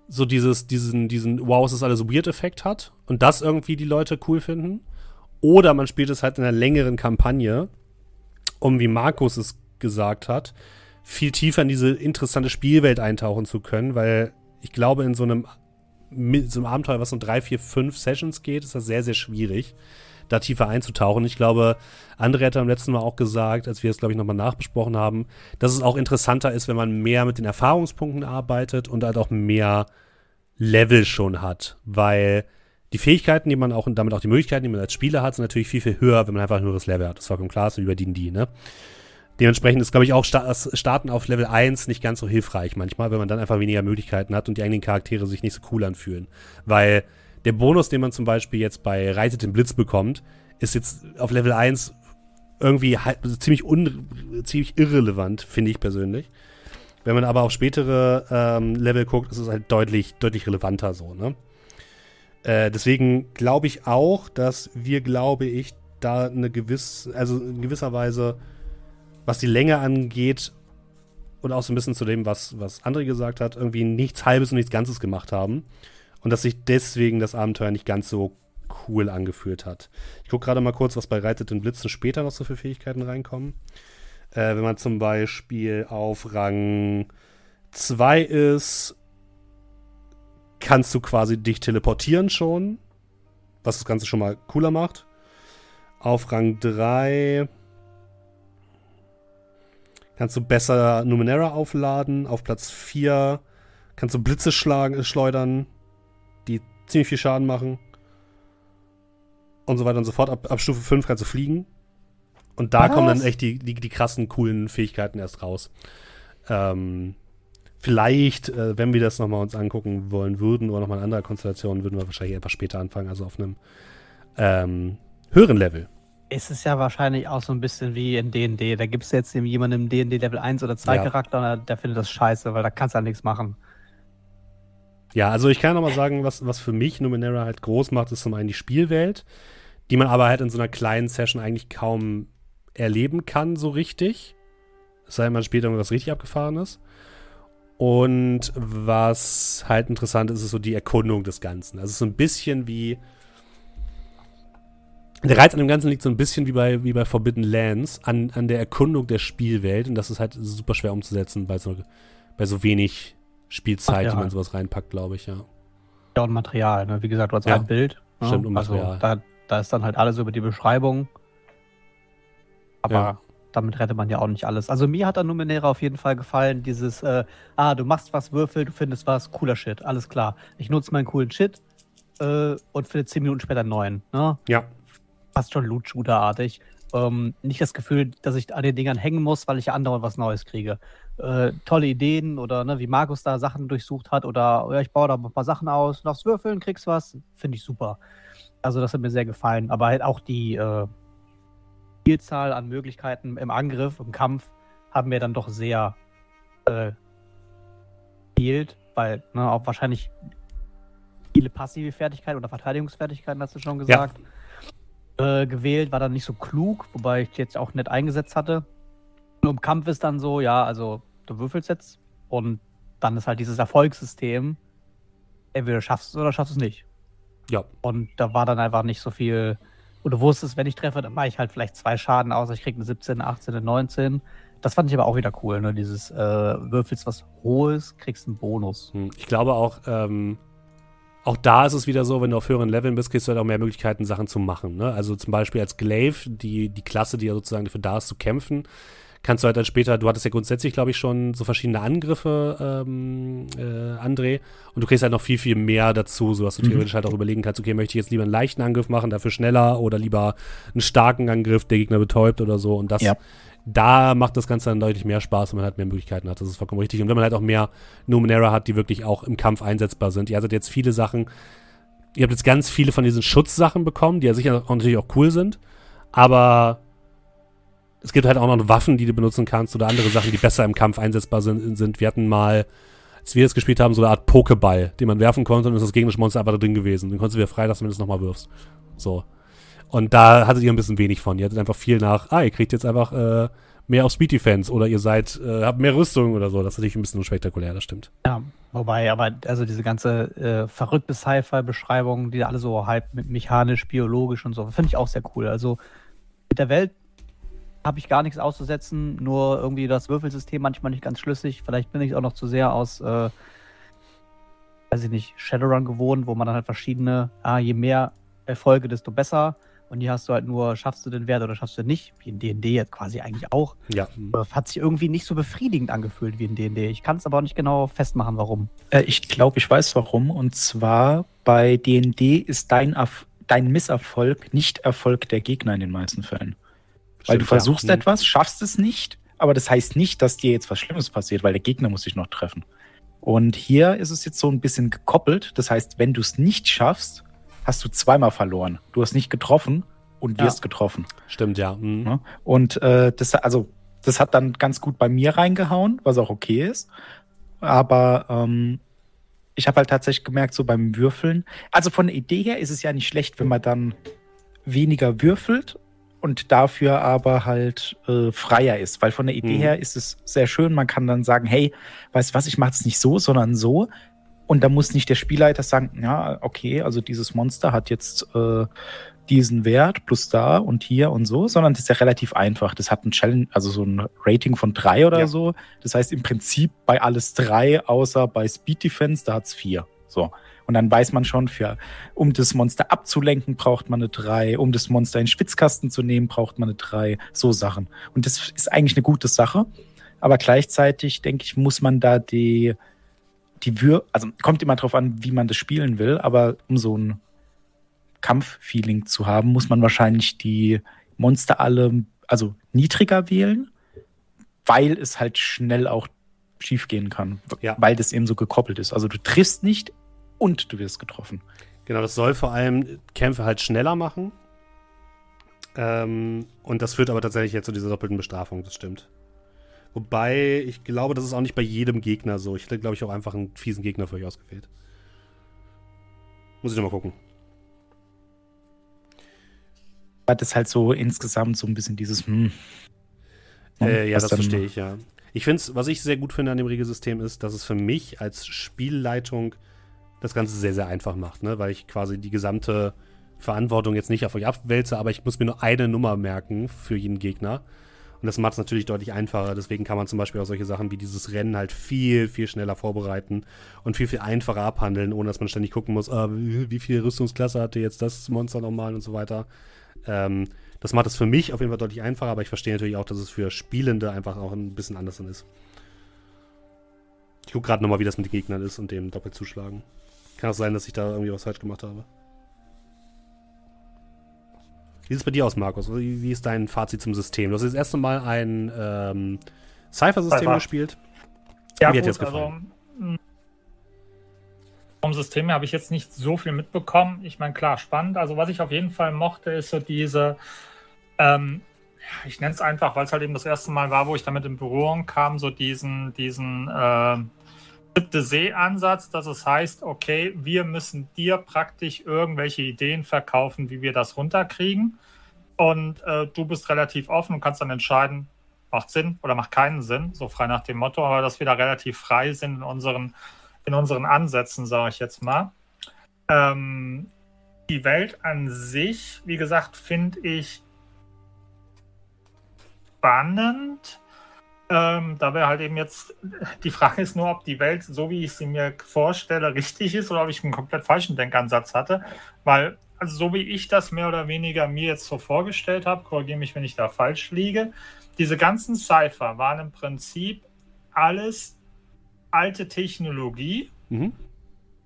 so dieses, diesen, diesen Wow, es ist alles Weird-Effekt hat und das irgendwie die Leute cool finden. Oder man spielt es halt in einer längeren Kampagne, um, wie Markus es gesagt hat, viel tiefer in diese interessante Spielwelt eintauchen zu können, weil ich glaube, in so einem, so einem Abenteuer, was so drei, vier, fünf Sessions geht, ist das sehr, sehr schwierig, da tiefer einzutauchen. Ich glaube, André hat am letzten Mal auch gesagt, als wir es, glaube ich, nochmal nachbesprochen haben, dass es auch interessanter ist, wenn man mehr mit den Erfahrungspunkten arbeitet und halt auch mehr Level schon hat, weil die Fähigkeiten, die man auch und damit auch die Möglichkeiten, die man als Spieler hat, sind natürlich viel, viel höher, wenn man einfach ein höheres Level hat. Das ist vollkommen klar, bei D&D, ne? Dementsprechend ist, glaube ich, auch das Starten auf Level 1 nicht ganz so hilfreich manchmal, wenn man dann einfach weniger Möglichkeiten hat und die eigenen Charaktere sich nicht so cool anfühlen. Weil der Bonus, den man zum Beispiel jetzt bei Reitet den Blitz bekommt, ist jetzt auf Level 1 irgendwie halt, ziemlich, un ziemlich irrelevant, finde ich persönlich. Wenn man aber auf spätere ähm, Level guckt, ist es halt deutlich, deutlich relevanter so, ne? Äh, deswegen glaube ich auch, dass wir, glaube ich, da eine gewisse, also in gewisser Weise, was die Länge angeht und auch so ein bisschen zu dem, was, was André gesagt hat, irgendwie nichts Halbes und nichts Ganzes gemacht haben. Und dass sich deswegen das Abenteuer nicht ganz so cool angefühlt hat. Ich gucke gerade mal kurz, was bei Reitet den Blitzen später noch so für Fähigkeiten reinkommen. Äh, wenn man zum Beispiel auf Rang 2 ist, kannst du quasi dich teleportieren schon, was das Ganze schon mal cooler macht. Auf Rang 3 kannst du besser Numenera aufladen. Auf Platz 4 kannst du Blitze schlagen, schleudern, die ziemlich viel Schaden machen. Und so weiter und so fort. Ab, ab Stufe 5 kannst du fliegen. Und da Was? kommen dann echt die, die, die krassen, coolen Fähigkeiten erst raus. Ähm, vielleicht, äh, wenn wir das nochmal uns angucken wollen würden oder nochmal in anderer Konstellation, würden wir wahrscheinlich etwas später anfangen, also auf einem ähm, höheren Level. Es ist ja wahrscheinlich auch so ein bisschen wie in D&D. Da gibt es jetzt jemanden im D&D Level 1 oder 2 Ja. Charakter, und der- der findet das scheiße, weil da kannst du ja nichts machen. Ja, also ich kann nochmal sagen, was, was für mich Numenera halt groß macht, ist zum einen die Spielwelt, die man aber halt in so einer kleinen Session eigentlich kaum erleben kann, so richtig. Es sei denn, man spielt irgendwas richtig Abgefahrenes. Und was halt interessant ist, ist so die Erkundung des Ganzen. Also so ein bisschen wie. Der Reiz an dem Ganzen liegt so ein bisschen wie bei, wie bei Forbidden Lands, an, an der Erkundung der Spielwelt. Und das ist halt super schwer umzusetzen bei so, bei so wenig Spielzeit, Ach ja. die man sowas reinpackt, glaube ich, ja. Ja, und Material, ne? Wie gesagt, du hast Ja. ein Bild. ne? Stimmt, und Material. Also, da, da ist dann halt alles über die Beschreibung. Aber Ja. damit rettet man ja auch nicht alles. Also mir hat an Numenera auf jeden Fall gefallen, dieses, äh, ah, du machst was, Würfel, du findest was, cooler Shit, alles klar. Ich nutze meinen coolen Shit äh, und finde zehn Minuten später einen neuen. Ne? Ja. fast schon Loot-Shooter-artig. Ähm, nicht das Gefühl, dass ich an den Dingern hängen muss, weil ich ja andauernd was Neues kriege. Äh, tolle Ideen oder ne, wie Markus da Sachen durchsucht hat oder ja, ich baue da ein paar Sachen aus, darfst würfeln, kriegst was, finde ich super. Also das hat mir sehr gefallen. Aber halt auch die äh, Vielzahl an Möglichkeiten im Angriff, im Kampf, haben mir dann doch sehr äh, fehlt, weil ne, auch wahrscheinlich viele passive Fertigkeiten oder Verteidigungsfertigkeiten, hast du schon gesagt, ja. äh, gewählt, war dann nicht so klug, wobei ich jetzt auch nicht eingesetzt hatte. Nur im Kampf ist dann so, ja, also du würfelst jetzt und dann ist halt dieses Erfolgssystem, entweder schaffst du es oder schaffst du es nicht. Ja. Und da war dann einfach nicht so viel, und du wusstest, wenn ich treffe, dann mache ich halt vielleicht zwei Schaden aus, ich kriege eine 17, 18, eine 19. Das fand ich aber auch wieder cool, ne? Dieses äh, würfelst was Hohes, kriegst einen Bonus. Hm, ich glaube auch, ähm, auch da ist es wieder so, wenn du auf höheren Leveln bist, kriegst du halt auch mehr Möglichkeiten, Sachen zu machen. Ne? Also zum Beispiel als Glaive, die, die Klasse, die ja sozusagen dafür da ist, zu kämpfen, kannst du halt dann später, du hattest ja grundsätzlich, glaube ich, schon so verschiedene Angriffe, ähm, äh, André, und du kriegst halt noch viel, viel mehr dazu, sodass du mhm. theoretisch halt auch überlegen kannst, okay, möchte ich jetzt lieber einen leichten Angriff machen, dafür schneller oder lieber einen starken Angriff, der Gegner betäubt oder so. Und das, ja. da macht das Ganze dann deutlich mehr Spaß, wenn man halt mehr Möglichkeiten hat. Das ist vollkommen richtig. Und wenn man halt auch mehr Numenera hat, die wirklich auch im Kampf einsetzbar sind. Ihr hattet jetzt viele Sachen, ihr habt jetzt ganz viele von diesen Schutzsachen bekommen, die ja sicher auch natürlich auch cool sind, aber es gibt halt auch noch Waffen, die du benutzen kannst oder andere Sachen, die besser im Kampf einsetzbar sind. sind. Wir hatten mal, als wir es gespielt haben, so eine Art Pokéball, den man werfen konnte und ist das gegnerische Monster einfach da drin gewesen. Den konntest du wieder freilassen, wenn du es nochmal wirfst. So. Und da hattet ihr ein bisschen wenig von. Ihr hattet einfach viel nach, ah, ihr kriegt jetzt einfach äh, mehr auf Speed Defense oder ihr seid, äh, habt mehr Rüstung oder so. Das ist natürlich ein bisschen spektakulär, das stimmt. Ja, wobei, aber also diese ganze äh, verrückte Sci-Fi-Beschreibung, die alle so halb mechanisch, biologisch und so, finde ich auch sehr cool. Also mit der Welt habe ich gar nichts auszusetzen, nur irgendwie das Würfelsystem manchmal nicht ganz schlüssig. Vielleicht bin ich auch noch zu sehr aus, äh, weiß ich nicht, Shadowrun gewohnt, wo man dann halt verschiedene, ah, je mehr Erfolge, desto besser. Und hier hast du halt nur, schaffst du den Wert oder schaffst du den nicht, wie in D&D jetzt quasi eigentlich auch. Ja. Hat sich irgendwie nicht so befriedigend angefühlt wie in D&D. Ich kann es aber auch nicht genau festmachen, warum. Äh, ich glaube, ich weiß warum. Und zwar bei D&D ist dein, dein Misserfolg nicht Erfolg der Gegner in den meisten Fällen. Weil du versuchst ja. Mhm. etwas, schaffst es nicht, aber das heißt nicht, dass dir jetzt was Schlimmes passiert, weil der Gegner muss dich noch treffen. Und hier ist es jetzt so ein bisschen gekoppelt. Das heißt, wenn du es nicht schaffst, hast du zweimal verloren. Du hast nicht getroffen und wirst ja. getroffen. Stimmt, ja. Mhm. Und äh, das, also, das hat dann ganz gut bei mir reingehauen, was auch okay ist. Aber ähm, ich habe halt tatsächlich gemerkt, so beim Würfeln, also von der Idee her ist es ja nicht schlecht, wenn man dann weniger würfelt und dafür aber halt äh, freier ist. Weil von der Idee mhm. her ist es sehr schön. Man kann dann sagen, hey, weißt du was, ich mache es nicht so, sondern so. Und da muss nicht der Spielleiter sagen, ja, okay, also dieses Monster hat jetzt äh, diesen Wert plus da und hier und so, sondern das ist ja relativ einfach. Das hat ein Challenge, also so ein Rating von drei oder ja. so. Das heißt im Prinzip bei alles drei, außer bei Speed Defense, da hat's vier. So. Und dann weiß man schon, für, um das Monster abzulenken, braucht man eine 3. Um das Monster in den Schwitzkasten zu nehmen, braucht man eine 3. So Sachen. Und das ist eigentlich eine gute Sache. Aber gleichzeitig, denke ich, muss man da die, die Wür also kommt immer drauf an, wie man das spielen will, aber um so ein Kampffeeling zu haben, muss man wahrscheinlich die Monster alle, also niedriger wählen, weil es halt schnell auch schiefgehen kann, ja. weil das eben so gekoppelt ist. Also du triffst nicht, und du wirst getroffen. Genau, das soll vor allem Kämpfe halt schneller machen. Ähm, und das führt aber tatsächlich jetzt zu dieser doppelten Bestrafung, das stimmt. Wobei, ich glaube, das ist auch nicht bei jedem Gegner so. Ich hätte, glaube ich, auch einfach einen fiesen Gegner für euch ausgewählt. Muss ich nochmal gucken. Hat es halt so insgesamt so ein bisschen dieses, hm. Äh, ja, das verstehe ich, ja. Ich finde es, was ich sehr gut finde an dem Regelsystem ist, dass es für mich als Spielleitung das Ganze sehr, sehr einfach macht, ne? weil ich quasi die gesamte Verantwortung jetzt nicht auf euch abwälze, aber ich muss mir nur eine Nummer merken für jeden Gegner. Und das macht es natürlich deutlich einfacher. Deswegen kann man zum Beispiel auch solche Sachen wie dieses Rennen halt viel, viel schneller vorbereiten und viel, viel einfacher abhandeln, ohne dass man ständig gucken muss, ah, wie viel Rüstungsklasse hatte jetzt das Monster nochmal und so weiter. Ähm, das macht es für mich auf jeden Fall deutlich einfacher, aber ich verstehe natürlich auch, dass es für Spielende einfach auch ein bisschen anders ist. Ich gucke gerade nochmal, wie das mit den Gegnern ist und dem doppelt zuschlagen. Kann auch sein, dass ich da irgendwie was falsch gemacht habe. Wie sieht es bei dir aus, Markus? Wie, ist dein Fazit zum System? Du hast das erste Mal ein ähm, Cypher-System Cypher. gespielt. Ja, Wie hat dir gut, das gefallen? also vom System her habe ich jetzt nicht so viel mitbekommen. Ich meine, klar, spannend. Also was ich auf jeden Fall mochte, ist so diese, ähm, ich nenne es einfach, weil es halt eben das erste Mal war, wo ich damit in Berührung kam, so diesen, diesen äh, siebte See-Ansatz, dass es heißt, okay, wir müssen dir praktisch irgendwelche Ideen verkaufen, wie wir das runterkriegen. Und äh, du bist relativ offen und kannst dann entscheiden, macht Sinn oder macht keinen Sinn, so frei nach dem Motto, aber dass wir da relativ frei sind in unseren, in unseren Ansätzen, sage ich jetzt mal. Ähm, die Welt an sich, wie gesagt, finde ich spannend. Ähm, da wäre halt eben jetzt, die Frage ist nur, ob die Welt, so wie ich sie mir vorstelle, richtig ist oder ob ich einen komplett falschen Denkansatz hatte. Weil, also so wie ich das mehr oder weniger mir jetzt so vorgestellt habe, korrigiere mich, wenn ich da falsch liege, diese ganzen Cypher waren im Prinzip alles alte Technologie, Mhm.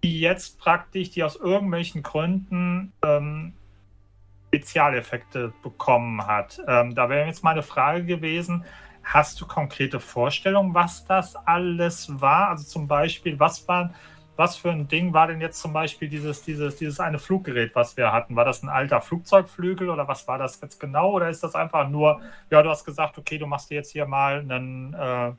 die jetzt praktisch, die aus irgendwelchen Gründen ähm, Spezialeffekte bekommen hat. Ähm, da wäre jetzt meine Frage gewesen, hast du konkrete Vorstellungen, was das alles war? Also zum Beispiel, was war, was für ein Ding war denn jetzt zum Beispiel dieses, dieses, dieses eine Fluggerät, was wir hatten? War das ein alter Flugzeugflügel oder was war das jetzt genau? Oder ist das einfach nur, ja, du hast gesagt, okay, du machst dir jetzt hier mal einen äh,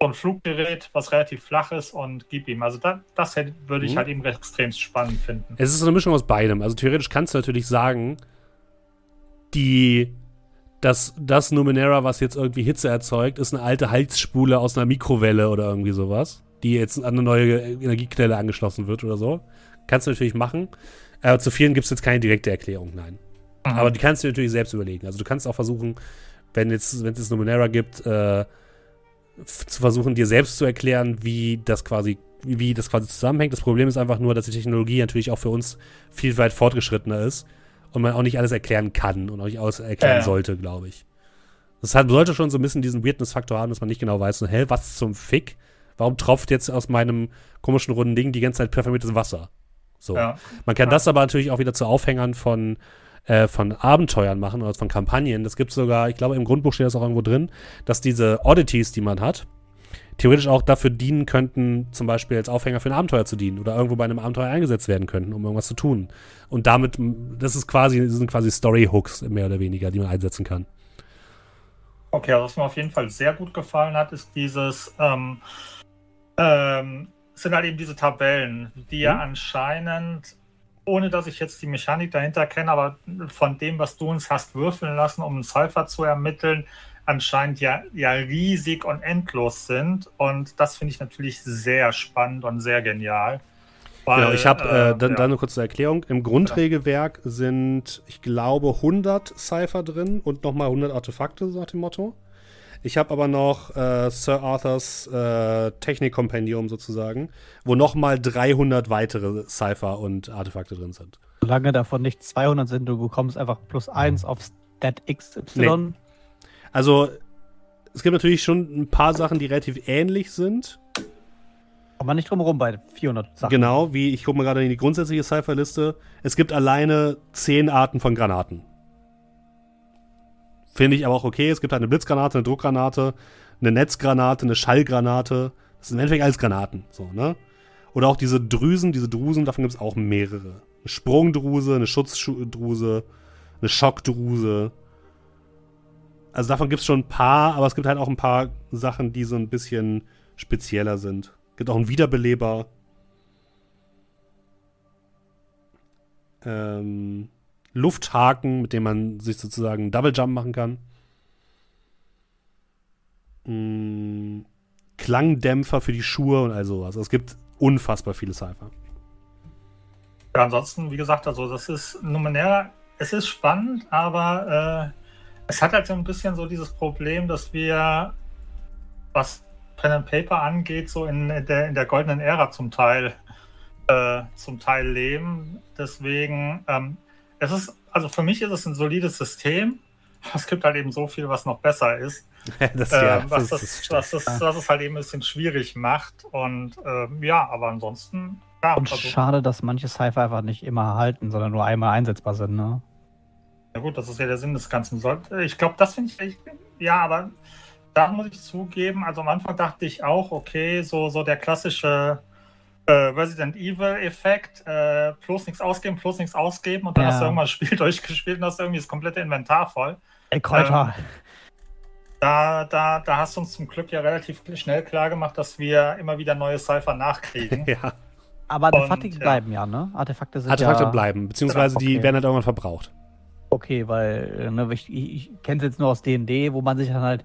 so ein Fluggerät, was relativ flach ist und gib ihm. Also da, das hätte, würde ich Mhm. halt eben extrem spannend finden. Es ist so eine Mischung aus beidem. Also theoretisch kannst du natürlich sagen, die, das, das Numenera, was jetzt irgendwie Hitze erzeugt, ist eine alte Halsspule aus einer Mikrowelle oder irgendwie sowas, die jetzt an eine neue Energiequelle angeschlossen wird oder so. Kannst du natürlich machen. Aber zu vielen gibt es jetzt keine direkte Erklärung, nein. Mhm. Aber die kannst du natürlich selbst überlegen. Also du kannst auch versuchen, wenn jetzt, wenn es jetzt Numenera gibt, äh, zu versuchen, dir selbst zu erklären, wie das quasi, wie das quasi zusammenhängt. Das Problem ist einfach nur, dass die Technologie natürlich auch für uns viel weit fortgeschrittener ist und man auch nicht alles erklären kann und auch nicht alles erklären Ja. sollte, glaube ich. Das hat, sollte schon so ein bisschen diesen Weirdness-Faktor haben, dass man nicht genau weiß, so, hä, was zum Fick? Warum tropft jetzt aus meinem komischen runden Ding die ganze Zeit perfumiertes Wasser? So. Ja. Man kann Ja. das aber natürlich auch wieder zu Aufhängern von, äh, von Abenteuern machen oder von Kampagnen. Das gibt sogar, ich glaube, im Grundbuch steht das auch irgendwo drin, dass diese Oddities, die man hat, theoretisch auch dafür dienen könnten, zum Beispiel als Aufhänger für ein Abenteuer zu dienen oder irgendwo bei einem Abenteuer eingesetzt werden könnten, um irgendwas zu tun. Und damit, das ist quasi, das sind quasi Story-Hooks mehr oder weniger, die man einsetzen kann. Okay, also was mir auf jeden Fall sehr gut gefallen hat, ist dieses, ähm, ähm, sind halt eben diese Tabellen, die ja Mhm. anscheinend, ohne dass ich jetzt die Mechanik dahinter kenne, aber von dem, was du uns hast würfeln lassen, um einen Cypher zu ermitteln, anscheinend ja, ja riesig und endlos sind. Und das finde ich natürlich sehr spannend und sehr genial. Weil, Genau, ich habe äh, dann, ja. dann eine kurze Erklärung. Im Grundregelwerk sind, ich glaube, 100 Cypher drin und nochmal 100 Artefakte, so nach dem Motto. Ich habe aber noch äh, Sir Arthurs äh, Technikkompendium sozusagen, wo nochmal 300 weitere Cypher und Artefakte drin sind. Solange davon nicht 200 sind, du bekommst einfach plus 1 auf Stat XY. Nee. Also, es gibt natürlich schon ein paar Sachen, die relativ ähnlich sind. Kommt man nicht drum herum bei 400 Sachen. Genau, wie ich gucke mal gerade in die grundsätzliche Cypher-Liste. Es gibt alleine 10 Arten von Granaten. Finde ich aber auch okay. Es gibt halt eine Blitzgranate, eine Druckgranate, eine Netzgranate, eine Schallgranate. Das sind im Endeffekt alles Granaten. So, ne? Oder auch diese Drüsen, diese Drusen, davon gibt es auch mehrere. Eine Sprungdruse, eine Schutzdruse, eine Schockdruse. Also davon gibt es schon ein paar, aber es gibt halt auch ein paar Sachen, die so ein bisschen spezieller sind. Gibt auch einen Wiederbeleber. Ähm, Lufthaken, mit dem man sich sozusagen Double Jump machen kann. Mm, Klangdämpfer für die Schuhe und all sowas. Es gibt unfassbar viele Cypher. Ja, ansonsten, wie gesagt, also das ist Numenera, es ist spannend, aber äh, es hat halt so ein bisschen so dieses Problem, dass wir, was Pen and Paper angeht, so in der, in der goldenen Ära zum Teil, äh, zum Teil leben. Deswegen, ähm, es ist, also für mich ist es ein solides System. Es gibt halt eben so viel, was noch besser ist. das, äh, ja, was, das das, ist was, das, was es halt eben ein bisschen schwierig macht. Und ähm, ja, aber ansonsten, ja, Und also, schade, dass manche Cypher einfach nicht immer halten, sondern nur einmal einsetzbar sind, ne? Ja gut, das ist ja der Sinn des Ganzen. Ich glaube, das finde ich echt, ja, aber da muss ich zugeben, also am Anfang dachte ich auch, okay, so, so der klassische äh, Resident Evil-Effekt, äh, bloß nichts ausgeben, bloß nichts ausgeben und dann Ja. hast du irgendwann das Spiel durchgespielt und hast irgendwie das komplette Inventar voll. Ey, Kräuter. Da, da, da hast du uns zum Glück ja relativ schnell klar gemacht, dass wir immer wieder neue Cypher nachkriegen. Ja. aber Artefakte und, ja. bleiben ja, ne? Artefakte sind Artefakte ja... bleiben, beziehungsweise die Okay. werden halt irgendwann verbraucht. Okay, weil äh, ne, ich, ich, ich kenne es jetzt nur aus D&D, wo man sich dann halt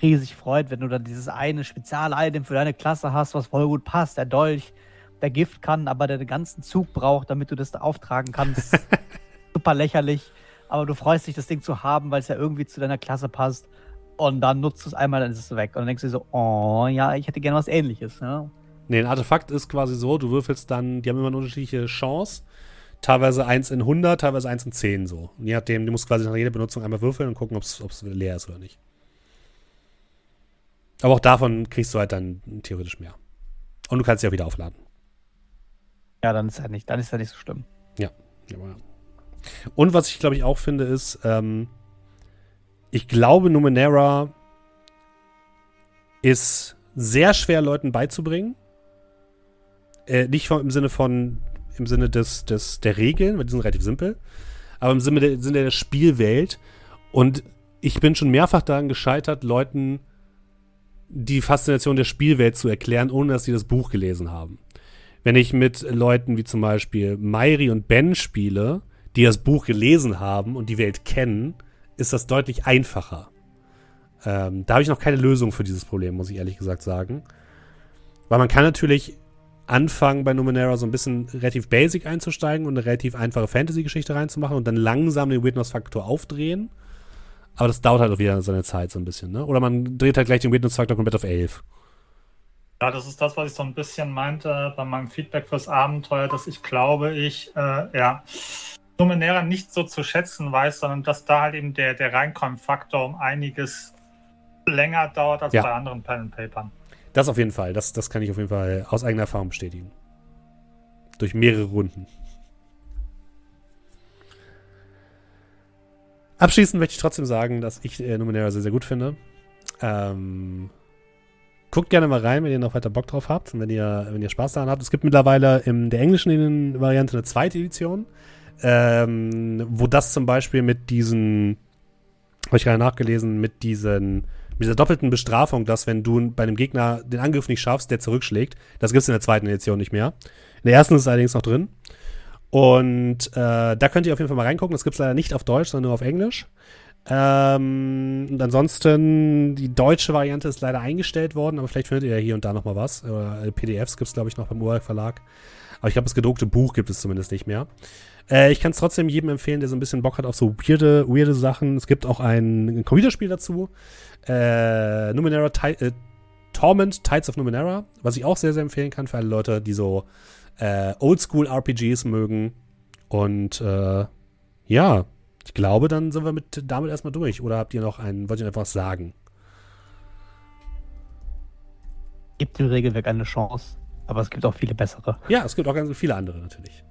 riesig freut, wenn du dann dieses eine Spezial-Item für deine Klasse hast, was voll gut passt. Der Dolch, der Gift kann, aber der den ganzen Zug braucht, damit du das da auftragen kannst. Super lächerlich. Aber du freust dich, das Ding zu haben, weil es ja irgendwie zu deiner Klasse passt. Und dann nutzt du es einmal, dann ist es weg. Und dann denkst du dir so, oh ja, ich hätte gerne was ähnliches. Ne? Nee, ein Artefakt ist quasi so, du würfelst dann, die haben immer eine unterschiedliche Chance. Teilweise 1 in 100, teilweise 1 in 10 so. Und je nachdem, du musst quasi nach jeder Benutzung einmal würfeln und gucken, ob es leer ist oder nicht. Aber auch davon kriegst du halt dann theoretisch mehr. Und du kannst sie auch wieder aufladen. Ja, dann ist ja nicht, dann ist ja nicht so schlimm. Ja, Und was ich glaube ich auch finde, ist, ähm, ich glaube, Numenera ist sehr schwer Leuten beizubringen. Äh, nicht vom, im Sinne von, im Sinne des, des, der Regeln, weil die sind relativ simpel, aber im Sinne der, Sinne der Spielwelt. Und ich bin schon mehrfach daran gescheitert, Leuten die Faszination der Spielwelt zu erklären, ohne dass sie das Buch gelesen haben. Wenn ich mit Leuten wie zum Beispiel Mairi und Ben spiele, die das Buch gelesen haben und die Welt kennen, ist das deutlich einfacher. Ähm, da habe ich noch keine Lösung für dieses Problem, muss ich ehrlich gesagt sagen. Weil man kann natürlich anfangen bei Numenera so ein bisschen relativ basic einzusteigen und eine relativ einfache Fantasy-Geschichte reinzumachen und dann langsam den Weirdness-Faktor aufdrehen. Aber das dauert halt auch wieder seine Zeit so ein bisschen, ne? Oder man dreht halt gleich den Weirdness-Faktor komplett auf 11. Ja, das ist das, was ich so ein bisschen meinte bei meinem Feedback fürs Abenteuer, dass ich glaube, ich, äh, ja, Numenera nicht so zu schätzen weiß, sondern dass da halt eben der, der Reinkommen-Faktor um einiges länger dauert als Ja. bei anderen Pen and Papern. Das auf jeden Fall. Das, das kann ich auf jeden Fall aus eigener Erfahrung bestätigen. Durch mehrere Runden. Abschließend möchte ich trotzdem sagen, dass ich äh, Numenera sehr, sehr gut finde. Ähm, guckt gerne mal rein, wenn ihr noch weiter Bock drauf habt und wenn ihr, wenn ihr Spaß daran habt. Es gibt mittlerweile in der englischen Variante eine zweite Edition, ähm, wo das zum Beispiel mit diesen, habe ich gerade nachgelesen, mit diesen mit dieser doppelten Bestrafung, dass wenn du bei einem Gegner den Angriff nicht schaffst, der zurückschlägt. Das gibt es in der zweiten Edition nicht mehr. In der ersten ist es allerdings noch drin. Und äh, da könnt ihr auf jeden Fall mal reingucken. Das gibt es leider nicht auf Deutsch, sondern nur auf Englisch. Ähm, und ansonsten, die deutsche Variante ist leider eingestellt worden, aber vielleicht findet ihr ja hier und da noch mal was. Äh, PDFs gibt es, glaube ich, noch beim Urwerk Verlag. Aber ich glaube, das gedruckte Buch gibt es zumindest nicht mehr. Äh, ich kann es trotzdem jedem empfehlen, der so ein bisschen Bock hat auf so weirde, weirde Sachen. Es gibt auch ein, ein Computerspiel dazu. Äh, Numenera äh, Torment Tides of Numenera, was ich auch sehr, sehr empfehlen kann für alle Leute, die so äh, Oldschool-RPGs mögen. Und äh, ja, ich glaube, dann sind wir mit damit erstmal durch. Oder habt ihr noch einen, wollt ihr einfach was sagen? Gibt dem Regelwerk eine Chance, aber es gibt auch viele bessere. Ja, es gibt auch ganz viele andere natürlich.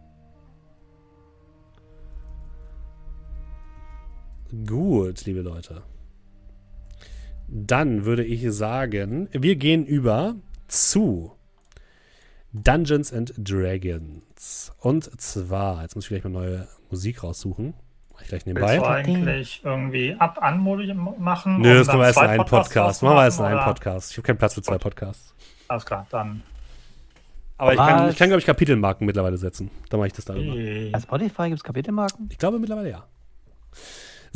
Gut, liebe Leute. Dann würde ich sagen, wir gehen über zu Dungeons and Dragons. Und zwar, jetzt muss ich gleich mal neue Musik raussuchen. Mach ich gleich Willst nebenbei. du eigentlich irgendwie ab an machen? Nö, das machen wir erst in einen Podcast. Machen wir erst in einen? Podcast. Ich habe keinen Platz für zwei. Podcasts. Alles klar, dann. Aber ich kann, ich kann glaube ich, Kapitelmarken mittlerweile setzen. Dann mache ich das darüber. Bei Spotify gibt es Kapitelmarken? Ich glaube mittlerweile ja.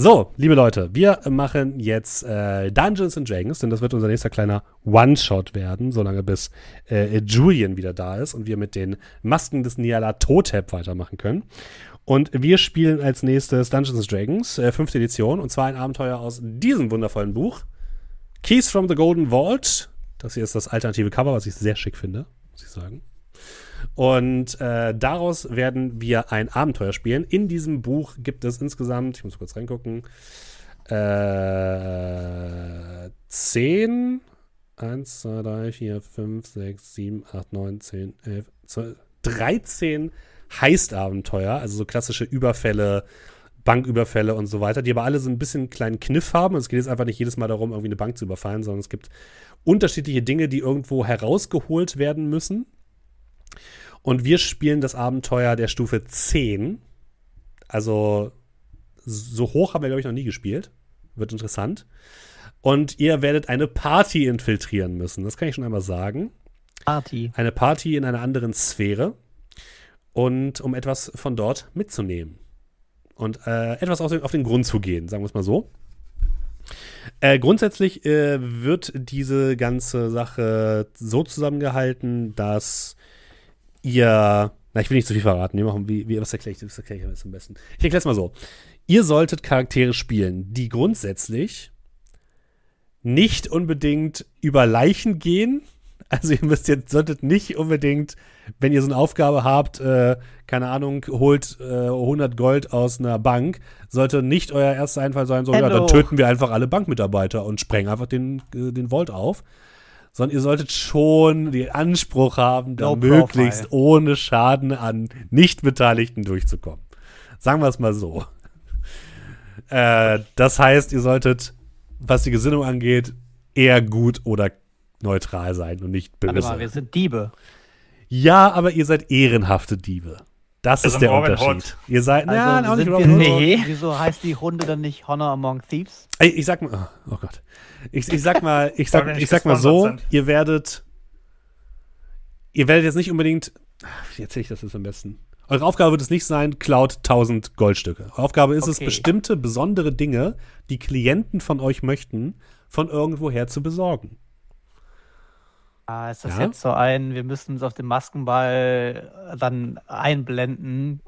So, liebe Leute, wir machen jetzt äh, Dungeons and Dragons, denn das wird unser nächster kleiner One-Shot werden, solange bis äh, Julian wieder da ist und wir mit den Masken des Niala Totep weitermachen können. Und wir spielen als nächstes Dungeons and Dragons, äh, fünfte Edition, und zwar ein Abenteuer aus diesem wundervollen Buch. Keys from the Golden Vault. Das hier ist das alternative Cover, was ich sehr schick finde, muss ich sagen. Und äh, daraus werden wir ein Abenteuer spielen. In diesem Buch gibt es insgesamt, ich muss kurz reingucken, äh, 10, 1, 2, 3, 4, 5, 6, 7, 8, 9, 10, 11, 12, 13 Heist-Abenteuer, also so klassische Überfälle Banküberfälle und so weiter, die aber alle so ein bisschen einen kleinen Kniff haben. Es geht jetzt einfach nicht jedes Mal darum, irgendwie eine Bank zu überfallen, sondern es gibt unterschiedliche Dinge, die irgendwo herausgeholt werden müssen. Und wir spielen das Abenteuer der Stufe 10. Also so hoch haben wir, glaube ich, noch nie gespielt. Wird interessant. Und ihr werdet eine Party infiltrieren müssen. Das kann ich schon einmal sagen. Party. Eine Party in einer anderen Sphäre. Und um etwas von dort mitzunehmen. Und äh, etwas auf den, auf den Grund zu gehen, sagen wir es mal so. Äh, grundsätzlich äh, wird diese ganze Sache so zusammengehalten, dass ihr. Na, ich will nicht zu viel verraten. Wir machen, wie, wie, was erkläre ich, was erkläre ich jetzt am besten? Ich erkläre es mal so. Ihr solltet Charaktere spielen, die grundsätzlich nicht unbedingt über Leichen gehen. Also ihr müsst jetzt, solltet nicht unbedingt, wenn ihr so eine Aufgabe habt, äh, keine Ahnung, holt äh, 100 Gold aus einer Bank, sollte nicht euer erster Einfall sein, so, ja, dann töten wir einfach alle Bankmitarbeiter und sprengen einfach den, äh, den Vault auf. Sondern ihr solltet schon den Anspruch haben, da No möglichst profile. ohne Schaden an Nichtbeteiligten durchzukommen. Sagen wir es mal so. Äh, das heißt, ihr solltet, was die Gesinnung angeht, eher gut oder neutral sein und nicht Warte böse. mal, wir sind Diebe. ja, aber ihr seid ehrenhafte Diebe. Das Wir ist der Unterschied. Hood. Ihr seid, Also na, auch nicht sind wir Robin Hood. so, Nee. Wieso heißt die Hunde dann nicht Honor Among Thieves? Ey, Ich sag mal, oh, oh Gott. Ich, ich sag mal, ich sag, ich sag mal so, sind. ihr werdet, ihr werdet jetzt nicht unbedingt, ach, wie erzähle ich das jetzt am besten? Eure Aufgabe wird es nicht sein, klaut 1000 Goldstücke. Eure Aufgabe ist es, Okay. bestimmte besondere Dinge, die Klienten von euch möchten, von irgendwoher zu besorgen. Ah, ist das Ja? jetzt so ein, wir müssen uns auf dem Maskenball äh, dann einblenden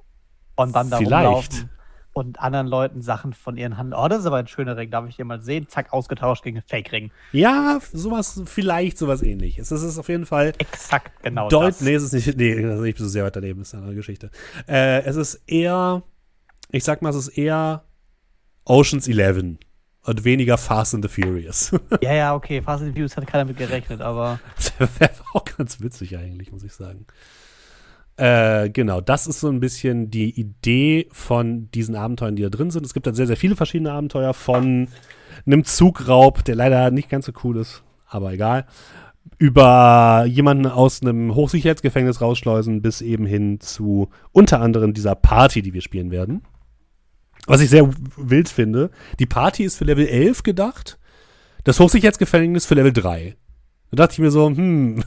und dann da Vielleicht. rumlaufen und anderen Leuten Sachen von ihren Hand. Oh, das ist aber ein schöner Ring, darf ich dir mal sehen? Zack, ausgetauscht gegen einen Fake-Ring. Ja, sowas, vielleicht sowas ähnliches. Es ist auf jeden Fall Exakt genau Deut das. nee, es ist nicht, nee, das ist nicht so sehr weit daneben, ist eine andere Geschichte. Äh, es ist eher, ich sag mal, es ist eher Oceans 11 und weniger Fast and the Furious. Ja, ja, okay, Fast and Views hat keiner mit gerechnet, aber das wäre auch ganz witzig eigentlich, muss ich sagen. Äh, genau, das ist so ein bisschen die Idee von diesen Abenteuern, die da drin sind. Es gibt dann sehr, sehr viele verschiedene Abenteuer von einem Zugraub, der leider nicht ganz so cool ist, aber egal, über jemanden aus einem Hochsicherheitsgefängnis rausschleusen, bis eben hin zu unter anderem dieser Party, die wir spielen werden. Was ich sehr wild finde, die Party ist für Level 11 gedacht, das Hochsicherheitsgefängnis für Level 3. Da dachte ich mir so, hm,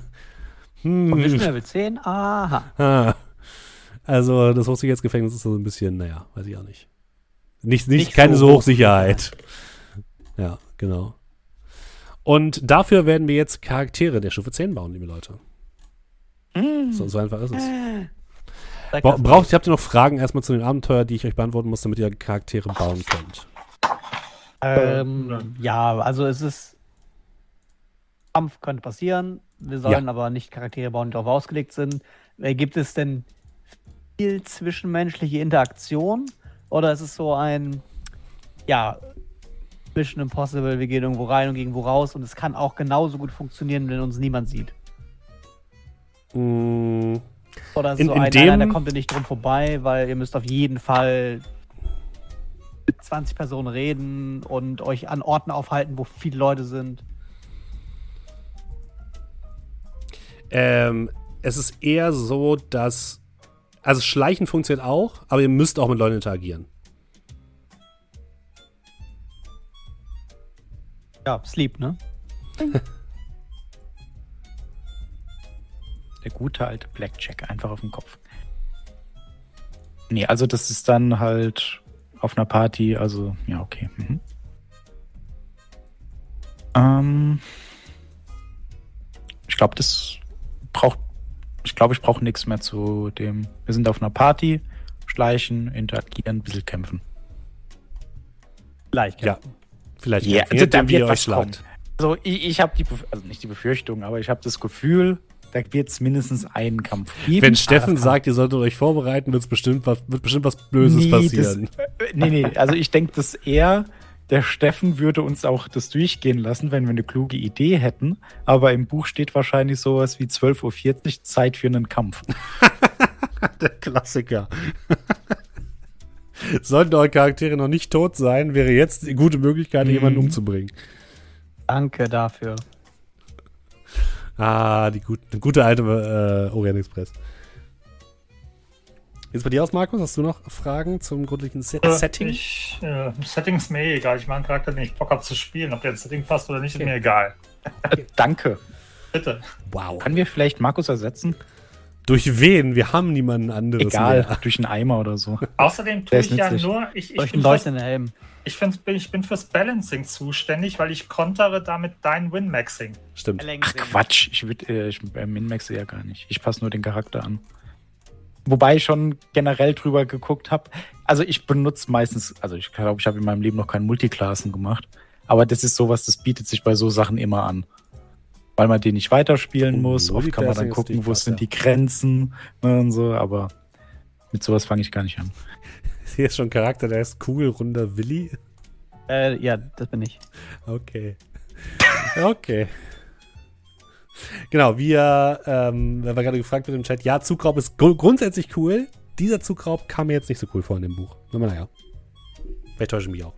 hm, und wir Level 10, aha. Ah. Also das Hochsicherheitsgefängnis ist so ein bisschen, naja, weiß ich auch nicht. Nicht, nicht, Nicht keine so so hoch. Hochsicherheit. Ja, genau. Und dafür werden wir jetzt Charaktere der Stufe 10 bauen, liebe Leute. So, so einfach ist es. Sag Bra braucht, habt ihr noch Fragen erstmal zu den Abenteuern, die ich euch beantworten muss, damit ihr Charaktere bauen könnt? Ähm, ja, also es ist. Kampf könnte passieren. Wir sollen aber nicht Charaktere bauen, die darauf ausgelegt sind. Äh, Gibt es denn viel zwischenmenschliche Interaktion? Oder ist es so ein, ja, Mission Impossible, wir gehen irgendwo rein und irgendwo raus und es kann auch genauso gut funktionieren, wenn uns niemand sieht? Mm, Oder ist In- so in ein, nein, nein, da dem- kommt ihr nicht drum vorbei, weil ihr müsst auf jeden Fall mit 20 Personen reden und euch an Orten aufhalten, wo viele Leute sind. ähm, es ist eher so, dass. Also Schleichen funktioniert auch, aber ihr müsst auch mit Leuten interagieren. Ja, Sleep, ne? Der gute alte Blackjack, einfach auf den Kopf. Nee, also das ist dann halt auf einer Party, also ja, okay. Mhm. Ähm, ich glaube, das braucht, ich glaube, ich brauche nichts mehr zu dem. Wir sind auf einer Party, schleichen, interagieren, ein bisschen kämpfen. Leicht. Ja. Vielleicht Ja, kämpfen, also je da wird was kommen. Also ich, ich habe die, Bef- also nicht die Befürchtung, aber ich habe das Gefühl, da wird es mindestens einen Kampf geben. Wenn Steffen sagt, ihr solltet euch vorbereiten, wird's bestimmt was, wird bestimmt was Böses Nee, passieren. Das, äh, nee, nee, also ich denke, dass er, der Steffen würde uns auch das durchgehen lassen, wenn wir eine kluge Idee hätten. Aber im Buch steht wahrscheinlich sowas wie 12.40 Uhr Zeit für einen Kampf. Der Klassiker. Sollten eure Charaktere noch nicht tot sein, wäre jetzt die gute Möglichkeit, jemanden Mhm. umzubringen. Danke dafür. Ah, die gut, die gute alte äh, Orient Express. Jetzt bei dir aus, Markus, hast du noch Fragen zum grundlegenden Set Äh, Setting? Ich, äh, Setting ist mir eh egal. Ich mache einen Charakter, den ich Bock habe zu spielen. Ob der ins Setting passt oder nicht, Okay. ist mir egal. Danke. Bitte. Wow. Können wir vielleicht Markus ersetzen? Durch wen? Wir haben niemanden anderes Egal, mehr. durch einen Eimer oder so. Außerdem tue ich ja nützlich. nur. Ich, ich, Durch bin einen fürs, leuchtenden Helm. ich, find, bin, ich bin fürs Balancing zuständig, weil ich kontere damit dein Win-Maxing. Stimmt. Ach Quatsch, ich, würd, äh, ich äh, Min-Maxe ja gar nicht. Ich passe nur den Charakter an. Wobei ich schon generell drüber geguckt habe. Also ich benutze meistens, also ich glaube, ich habe in meinem Leben noch keinen Multiklassen gemacht. Aber das ist sowas, das bietet sich bei so Sachen immer an. Weil man den nicht weiterspielen Oh, muss. Oft kann man dann gucken, wo sind die Grenzen ne, und so. Aber mit sowas fange ich gar nicht an. Hier ist schon ein Charakter, der ist kugelrunder Willi. Äh, ja, das bin ich. Okay. Okay. Genau, wir, ähm, wir gerade gefragt wird im Chat, ja, Zugraub ist gru- grundsätzlich cool. Dieser Zugraub kam mir jetzt nicht so cool vor in dem Buch. Aber naja. Vielleicht täusche ich mich auch.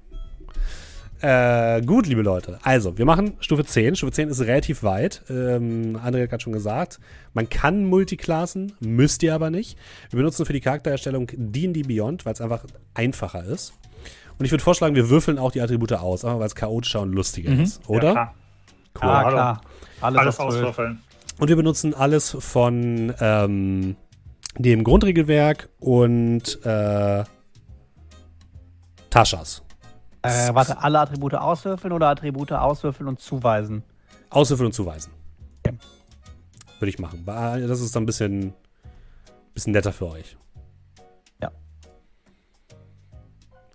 Äh, gut, liebe Leute. Also, wir machen Stufe 10. Stufe 10 ist relativ weit. Ähm, André hat gerade schon gesagt. Man kann Multiklassen, müsst ihr aber nicht. Wir benutzen für die Charaktererstellung D&D Beyond, weil es einfach einfacher ist. Und ich würde vorschlagen, wir würfeln auch die Attribute aus, einfach weil es chaotischer und lustiger Mhm. ist, oder? Ja, klar. Cool. ah, klar. Alles, Alles auf 12. auswürfeln. Und wir benutzen alles von ähm, dem Grundregelwerk und äh, Taschas. Äh, warte, alle Attribute auswürfeln oder Attribute auswürfeln und zuweisen? Auswürfeln und zuweisen. Ja. Würde ich machen. Das ist dann ein bisschen, bisschen netter für euch. Ja.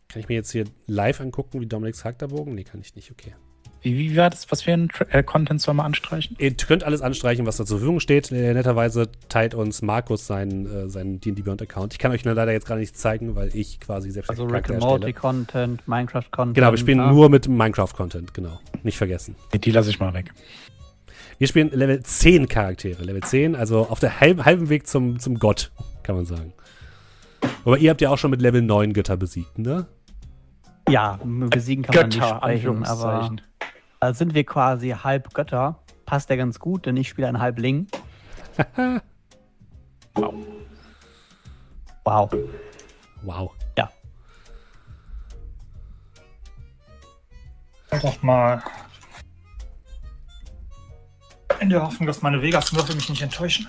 Kann ich mir jetzt hier live angucken, wie Dominik's Charakterbogen? Nee, kann ich nicht. Okay. Wie, wie war das? Was für ein Tra- äh, Content soll man anstreichen? Ihr könnt alles anstreichen, was da zur Verfügung steht. Äh, netterweise teilt uns Markus seinen, äh, seinen D&D Beyond Account. Ich kann euch nur leider jetzt gerade nichts zeigen, weil ich quasi selbst Also Rick and Morty. Content, Minecraft Content. Genau, wir spielen ah. nur mit Minecraft-Content, genau. Nicht vergessen. Die lasse ich mal weg. Wir spielen Level 10 Charaktere. Level 10, also auf der halben, halben Weg zum, zum Gott, kann man sagen. Aber ihr habt ja auch schon mit Level 9 Götter besiegt, ne? Ja, besiegen kann man nicht Götter, sprechen, aber Da sind wir quasi halb Götter. Passt ja ganz gut, denn ich spiele ein Halbling. Wow. Wow. Wow. Ja. Doch mal. In der Hoffnung, dass meine Vegas-Würfel mich nicht enttäuschen.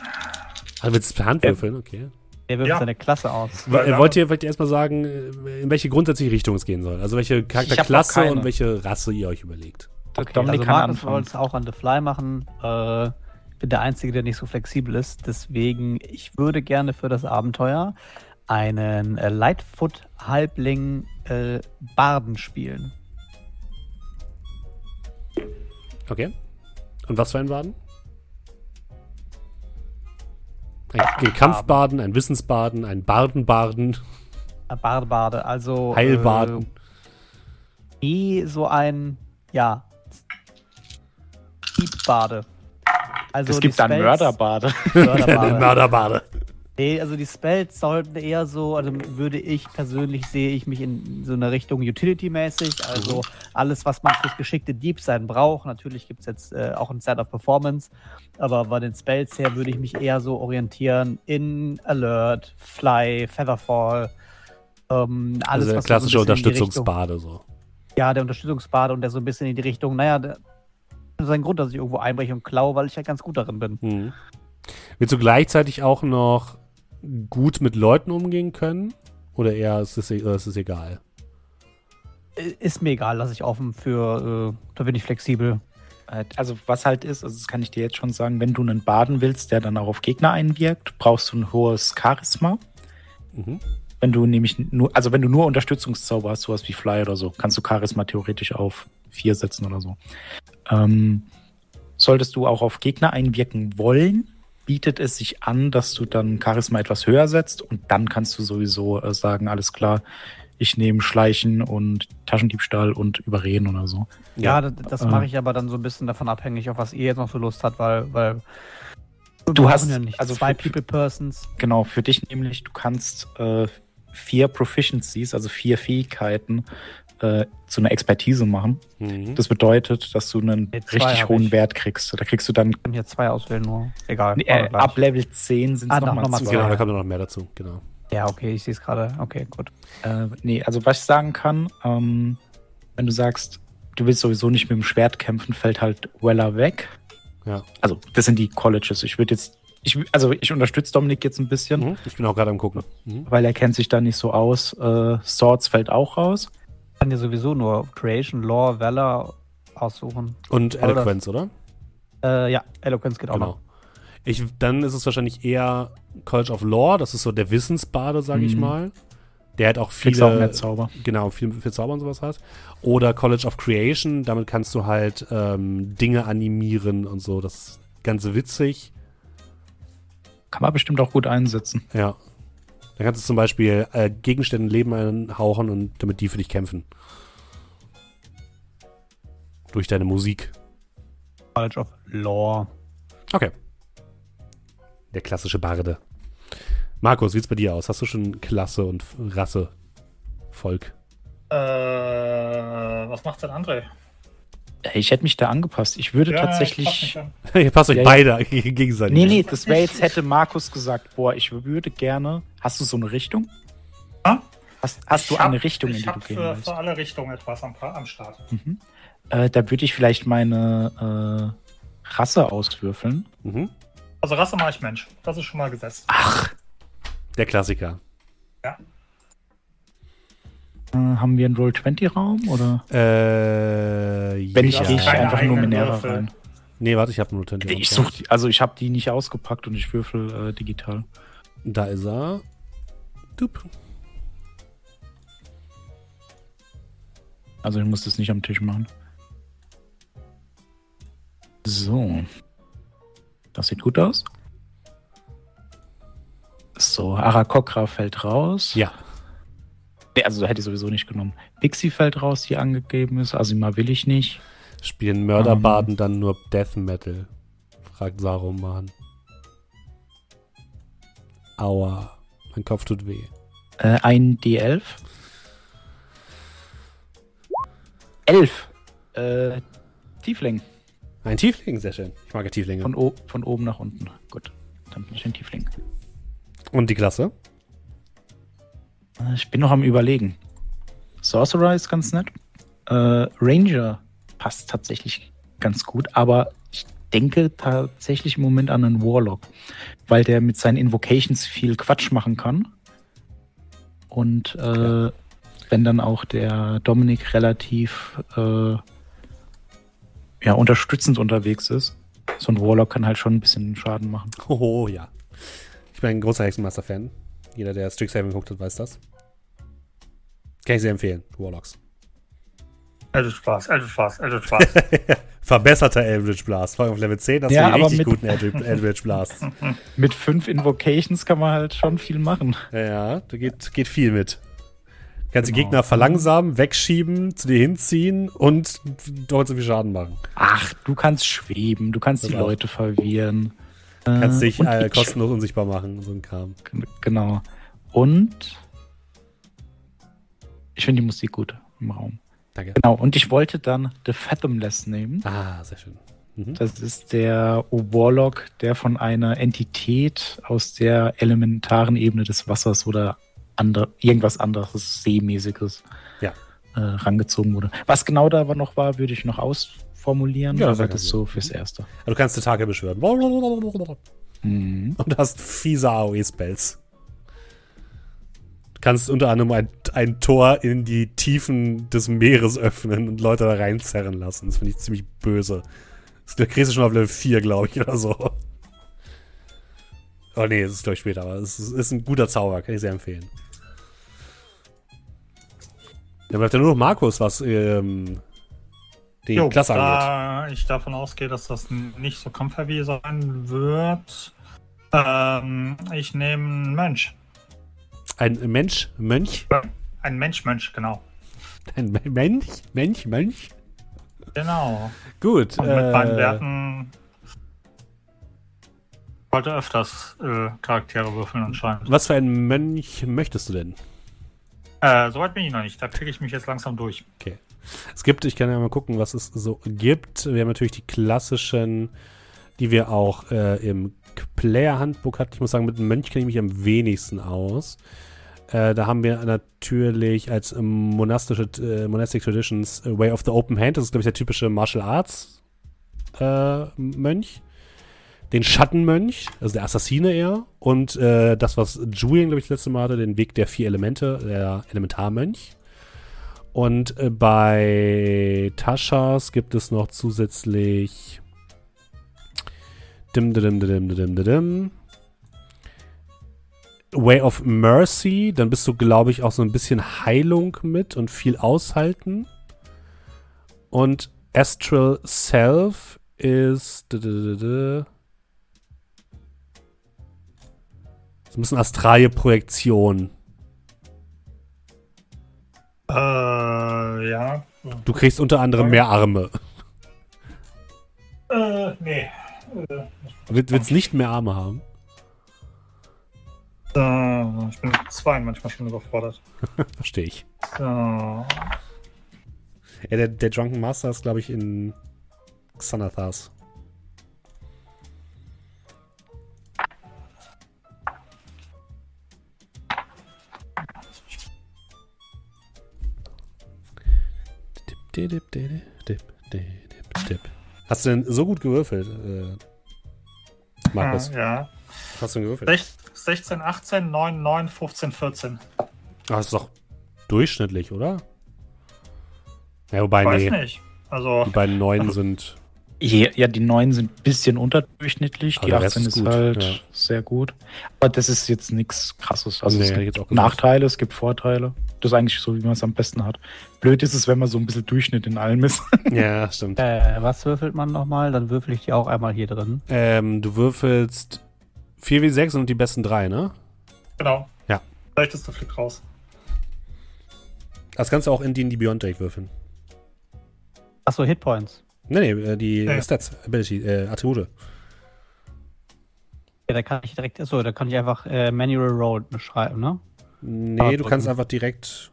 Also willst du es per Hand würfeln? Okay. Der wirft Ja. seine Klasse aus. Ja. Wollt ihr, wollt ihr erstmal sagen, äh, in welche grundsätzliche Richtung es gehen soll? Also welche Charakterklasse und welche Rasse ihr euch überlegt? Okay, Dominik also kann Markus anfangen. es auch an The Fly machen. Äh, ich bin der Einzige, der nicht so flexibel ist. Deswegen, ich würde gerne für das Abenteuer einen äh, Lightfoot-Halbling äh, Barden spielen. Okay. Und was für ein Baden? Ein, ein Kampfbaden, ein Wissensbaden, ein Bardenbarden, Äh, Bardbade, also. Heilbaden. Äh, wie so ein, ja. Diebade. Also es gibt die dann Spells- Mörderbade. Mörderbade. Mörderbade. Nee, also die Spells sollten eher so, also würde ich persönlich sehe ich mich in so eine Richtung Utility-mäßig, also alles, was man fürs geschickte Diebsein braucht. Natürlich gibt es jetzt äh, auch ein Set of Performance, aber bei den Spells her würde ich mich eher so orientieren in Alert, Fly, Featherfall, ähm, alles, Also was klassische so Unterstützungsbade so. Ja, der Unterstützungsbade und der so ein bisschen in die Richtung, naja, der, das ist ein Grund, dass ich irgendwo einbreche und klaue, weil ich ja ganz gut darin bin. Mhm. Willst du gleichzeitig auch noch gut mit Leuten umgehen können? Oder eher ist es, oder ist es egal? Äh, Ist mir egal, lasse ich offen für, äh, da bin ich flexibel. Äh, Also was halt ist, also das kann ich dir jetzt schon sagen, wenn du einen Baden willst, der dann auch auf Gegner einwirkt, brauchst du ein hohes Charisma. Mhm. Wenn du nämlich nur, also wenn du nur Unterstützungszauber hast, sowas wie Fly oder so, kannst du Charisma theoretisch auf vier setzen oder so. Ähm, solltest du auch auf Gegner einwirken wollen, bietet es sich an, dass du dann Charisma etwas höher setzt und dann kannst du sowieso äh, sagen, alles klar, ich nehme Schleichen und Taschendiebstahl und Überreden oder so. Ja, das, das Äh. mache ich aber dann so ein bisschen davon abhängig, auf was ihr jetzt noch so Lust habt, weil, weil Du hast- ja nicht also zwei für- People Persons. Genau, für dich nämlich, du kannst äh, vier Proficiencies, also vier Fähigkeiten, äh, zu einer Expertise machen. Mhm. Das bedeutet, dass du einen zwei richtig hohen ich. Wert kriegst. Da kriegst du dann Ich kann hier zwei auswählen nur. Egal. äh, ab Level 10 sind es Ah, nochmal noch mal. Genau, da kommt noch mehr dazu, genau. Ja, okay, ich sehe es gerade. Okay, gut. Äh, nee, also was ich sagen kann, ähm, wenn du sagst, du willst sowieso nicht mit dem Schwert kämpfen, fällt halt Weller weg. Ja. Also, das sind die Colleges. Ich würde jetzt, ich, also ich unterstütze Dominik jetzt ein bisschen, Mhm. Ich bin auch gerade am gucken. Mhm. weil er kennt sich da nicht so aus. Äh, Swords fällt auch raus. Ich kann dir sowieso nur Creation, Lore, Valor aussuchen. Und Oder- Eloquence, oder? Äh, ja, Eloquence geht auch Genau. noch. Ich, dann ist es wahrscheinlich eher College of Law, das ist so der Wissensbade, sage ich Mhm. mal. Der hat auch Kriegst auch mehr viele, Zauber. genau, viel, viel Zauber und sowas hat. Oder College of Creation, damit kannst du halt ähm, Dinge animieren und so. Das ist ganz witzig. Kann man bestimmt auch gut einsetzen. Ja. Dann kannst du zum Beispiel äh, Gegenständen Leben einhauchen und damit die für dich kämpfen. Durch deine Musik. College of Lore. Okay. Der klassische Barde. Markus, wie sieht's bei dir aus? Hast du schon Klasse und Rasse? Volk? Äh, was macht denn André? Ich hätte mich da angepasst. Ich würde Ja, ich tatsächlich. Ihr passt euch Ja, ja. beide gegenseitig. Nee, nee, das wäre jetzt, hätte Markus gesagt, boah, ich würde gerne. Hast du so eine Richtung? Ah? Hast, hast du Ich hab- eine Richtung, in ich die du gehen für, willst? für alle Richtungen etwas am, am Start. Mhm. Äh, da würde ich vielleicht meine äh, Rasse auswürfeln. Mhm. Also Rasse mache ich Mensch. Das ist schon mal gesetzt. Ach, Der Klassiker. Ja. Äh, haben wir einen Roll-20-Raum? Oder? Äh, Wenn ich ja. ich einfach Numenäre Würfel. rein. Nee, warte, ich habe nur Tente. Ich such die, also ich habe die nicht ausgepackt und ich würfel äh, digital. Da ist er. Dup. Also ich muss das nicht am Tisch machen. So. Das sieht gut aus. So, Arakokra fällt raus. Ja. Also hätte ich sowieso nicht genommen. Pixie fällt raus, die angegeben ist. Asima will ich nicht. Spielen Mörderbaden dann nur Death Metal? Fragt Saruman. Aua. Mein Kopf tut weh. Äh, ein D11. 11. Äh, Tiefling. Ein Tiefling, sehr schön. Ich mag ja Tieflinge. Von, von oben nach unten. Gut. Dann bin ich ein Tiefling. Und die Klasse? Ich bin noch am überlegen. Sorcerer ist ganz nett. Äh, Ranger passt tatsächlich ganz gut, aber ich denke tatsächlich im Moment an einen Warlock, weil der mit seinen Invocations viel Quatsch machen kann. Und äh, wenn dann auch der Dominik relativ äh, ja, unterstützend unterwegs ist, so ein Warlock kann halt schon ein bisschen Schaden machen. Oh ja. Ich bin ein großer Hexenmaster-Fan. Jeder, der Strixhaven geguckt hat, weiß das. Kann ich sehr empfehlen. Warlocks. Eldritch Spaß, Eldritch Spaß, Eldritch Spaß. Verbesserter Eldritch Blast. Vor allem auf Level 10 hast Ja, du einen aber richtig mit- guten Eldritch, Blast. Mit fünf Invocations kann man halt schon viel machen. Ja, ja, da geht, geht viel mit. Du kannst die Genau. Gegner verlangsamen, wegschieben, zu dir hinziehen und dort so viel Schaden machen. Ach, du kannst schweben, du kannst Das die auch. Leute verwirren. Kannst Äh, dich äh, kostenlos unsichtbar machen, so ein Kram. Genau. Und ich finde die Musik gut im Raum. Danke. Genau, und ich wollte dann The Fathomless nehmen. Ah, sehr schön. Mhm. Das ist der Warlock, der von einer Entität aus der elementaren Ebene des Wassers oder ander, irgendwas anderes Seemäßiges Ja. äh, rangezogen wurde. Was genau da aber noch war, würde ich noch ausformulieren. Ja, aber das so fürs Erste. Aber du kannst Tentakel beschwören. Und Mhm. hast fiese AOE-Spells. Du kannst unter anderem ein, ein Tor in die Tiefen des Meeres öffnen und Leute da reinzerren lassen. Das finde ich ziemlich böse. Das kriegst du schon auf Level 4, glaube ich, oder so. Oh nee, das ist glaube ich später, aber es ist, ist ein guter Zauber, kann ich sehr empfehlen. Dann bleibt ja nur noch Markus, was ähm, die Jo, Klasse angeht. da ich davon ausgehe, dass das nicht so kampfheavy sein wird, ähm, ich nehme einen Mönch. Ein Mensch, Mönch? Ein Mensch-Mönch, genau. Ein Mensch? Mensch, Mönch? Genau. Gut. Und mit meinen äh, Werten wollte öfters äh, Charaktere würfeln anscheinend. Was für einen Mönch möchtest du denn? Äh, Soweit bin ich noch nicht. Da klicke ich mich jetzt langsam durch. Es gibt, ich kann ja mal gucken, was es so gibt. Wir haben natürlich die klassischen, die wir auch äh, im Player-Handbuch hatten. Ich muss sagen, mit dem Mönch kenne ich mich am wenigsten aus. Äh, da haben wir natürlich als ähm, monastische, äh, Monastic Traditions äh, Way of the Open Hand. Das ist, glaube ich, der typische Martial Arts äh, Mönch. Den Schattenmönch, also der Assassine eher. Und äh, das, was Julian, glaube ich, das letzte Mal hatte, den Weg der vier Elemente, der Elementarmönch. Und bei Taschas gibt es noch zusätzlich dim, dim, dim, dim, dim, dim, dim. Way of Mercy, dann bist du, glaube ich, auch so ein bisschen Heilung mit und viel aushalten. Und Astral Self ist. d- d- d- d- So ein bisschen astrale Projektion. Äh, ja. Du kriegst unter anderem mehr Arme. Äh, nee. Äh, Will- Willst nicht mehr Arme haben? So, ich bin mit zwei manchmal schon überfordert. Verstehe ich. So. Ja, der, der Drunken Master ist, glaube ich, in Xanathas. Dip, dip, dip, dip, dip, dip. Hast du denn so gut gewürfelt, äh, Markus? Äh, ja. Hast du denn gewürfelt? Sech- 16, 18, 9, 9, 15, 14. Ah, das ist doch durchschnittlich, oder? Ja, wobei, Weiß nee. nicht. Also, Die beiden Neuen sind. Je, ja, die 9 sind ein bisschen unterdurchschnittlich, Aber die der Rest 18 ist ist, halt ja. sehr gut. Aber das ist jetzt nichts krasses. Also Nee, es gibt jetzt auch gesagt. Nachteile, es gibt Vorteile. Das ist eigentlich so, wie man es am besten hat. Blöd ist es, wenn man so ein bisschen Durchschnitt in allem ist. Ja, stimmt. Äh, was würfelt man nochmal? Dann würfel ich die auch einmal hier drin. Ähm, du würfelst 4W6 und die besten drei, ne? genau. Ja. Leichteste Flick raus. Das kannst du auch in D&D Beyond direkt würfeln. Achso, Hitpoints. Nee, nee, äh, die Ja. Stats, Ability, äh, Attribute. Ja, da kann ich direkt, achso, da kann ich einfach äh, Manual Roll beschreiben, ne? Nee, Ah, du drücken. kannst einfach direkt.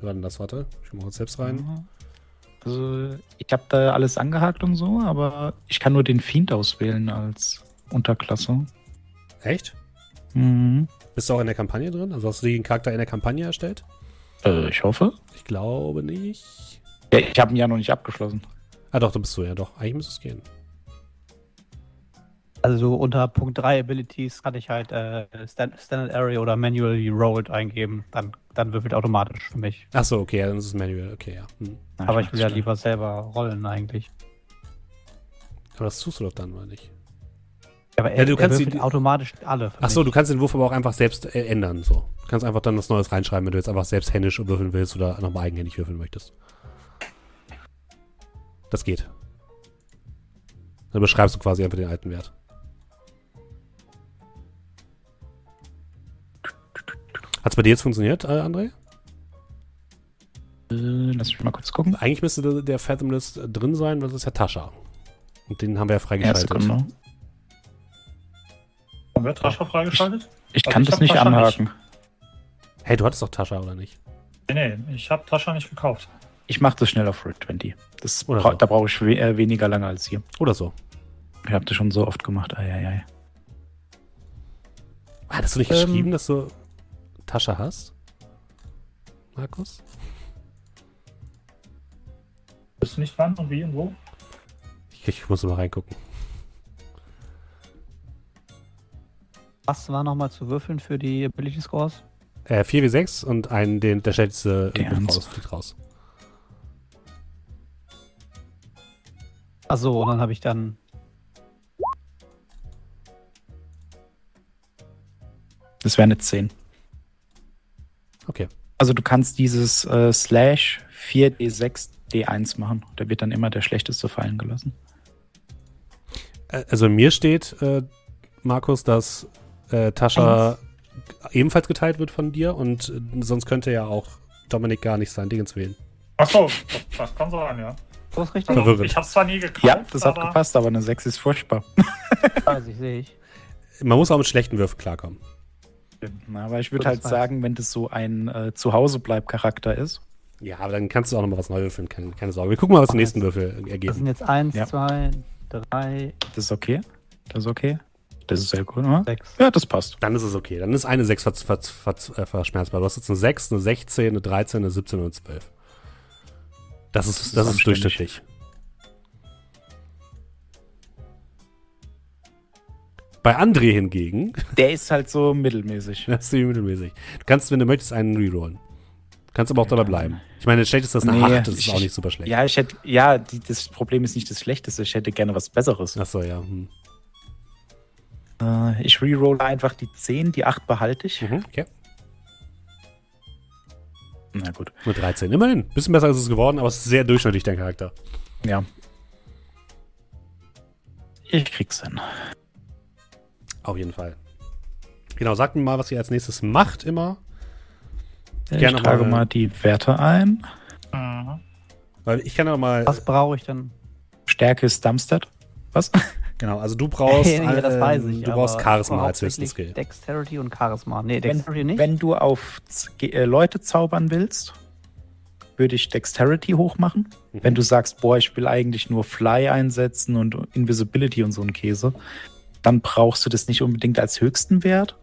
Wie war denn das? Warte, ich mach kurz selbst rein. Also ich habe da alles angehakt und so, aber ich kann nur den Fiend auswählen als Unterklasse. Echt? Mhm. Bist du auch in der Kampagne drin? Also hast du den Charakter in der Kampagne erstellt? Äh, ich hoffe. Ich glaube nicht. Ja, ich habe ihn ja noch nicht abgeschlossen. Ah, doch, du bist du ja doch. Eigentlich müsste es gehen. Also so unter Punkt 3 Abilities kann ich halt äh, Stand Standard Area oder Manually Rolled eingeben. Dann, dann würfelt automatisch für mich. Ach so, okay, dann ist es manual. Okay, ja. Hm. Aber ich will ja lieber selber rollen eigentlich. Aber das tust du doch dann, oder nicht? Aber Ja, du kannst die- automatisch alle. Ach so, mich. du kannst den Wurf aber auch einfach selbst äh, ändern. So. Du kannst einfach dann was Neues reinschreiben, wenn du jetzt einfach selbst händisch würfeln willst oder nochmal eigenhändig würfeln möchtest. Das geht. Dann beschreibst du quasi einfach den alten Wert. Hat's bei dir jetzt funktioniert, äh, André? Äh, lass mich mal kurz gucken. Eigentlich müsste der, der Fathomless drin sein, weil das ist ja Tascha. Und den haben wir ja Ja, freigeschaltet. Haben wir Trascher freigeschaltet? Ich Also kann ich das nicht Tascha anhaken. hey, du hattest doch Tascha, oder nicht? Nee, nee, ich habe Tascha nicht gekauft. Ich mache das schnell auf Roll 20. Das Oder bra so. Da brauche ich we äh, weniger lange als hier. Oder so. Ich habe das schon so oft gemacht. Eieiei. Hattest du nicht Ähm. geschrieben, dass du Tascha hast? Markus? Wisst du nicht wann und wie und wo? Ich, ich muss mal reingucken. Was war nochmal zu würfeln für die Ability Scores? Äh, 4W6 und einen, den, der schnellste Der äh, raus, fliegt raus. Achso, und dann habe ich dann. Das wäre eine 10. Okay. Also du kannst dieses äh, Slash 4D6 D1 machen. Da wird dann immer der schlechteste fallen gelassen. Äh, Also mir steht, äh, Markus, dass äh, Tascha ebenfalls geteilt wird von dir und äh, sonst könnte ja auch Dominik gar nicht sein Dingens wählen. Achso, das, das kann sein, ja. So ist richtig. Also, ich habe zwar nie gekauft, Ja, das hat aber gepasst, aber eine 6 ist furchtbar. Weiß ich, sehe ich. Man muss auch mit schlechten Würfen klarkommen. Na, aber ich würde So, halt das weiß. sagen, wenn das so ein äh, Zuhause-Bleib-Charakter ist, Ja, aber dann kannst du auch noch mal was neu würfeln, keine, keine Sorge. Wir gucken mal, was die nächsten Würfel Das ergeben. sind jetzt eins, Ja. zwei, drei, das ist okay. Das ist okay. Das ist sehr gut, oder? sechs. Ja, das passt. Dann ist es okay. Dann ist eine 6 ver ver ver äh, verschmerzbar. Du hast jetzt eine 6, eine 16, eine 13, eine 17 und eine 12. Das ist, ist das ist durchschnittlich. Bei André hingegen, Der ist halt so mittelmäßig. das ist mittelmäßig. Du kannst, wenn du möchtest, einen rerollen. Kannst aber auch dabei bleiben. Ich meine, schlecht ist das eine Nee, 8, das ist auch nicht super schlecht. Ja, ich hätte, ja, die, das Problem ist nicht das Schlechteste. Ich hätte gerne was Besseres. Achso, ja. Hm. Äh, ich rerolle einfach die 10, die 8 behalte ich. Mhm, okay. Na gut. Nur 13. Immerhin. Bisschen besser ist es geworden, aber es ist sehr durchschnittlich, dein Charakter. Ja. Ich krieg's hin. Auf jeden Fall. Genau, sagt mir mal, was ihr als nächstes macht immer. Ich Gerne trage mal- mal die Werte ein. Mhm. Weil ich kann ja noch mal. Was brauche ich denn? Stärke ist Dumpstead. Was? Genau, also du brauchst. Ja, das ähm, weiß ich. Du brauchst Charisma als höchsten hauptsächlich Skill. Dexterity und Charisma. Nee, Wenn, Dexterity nicht. wenn du auf äh, Leute zaubern willst, würde ich Dexterity hochmachen. Mhm. Wenn du sagst, boah, ich will eigentlich nur Fly einsetzen und Invisibility und so ein Käse, dann brauchst du das nicht unbedingt als höchsten Wert.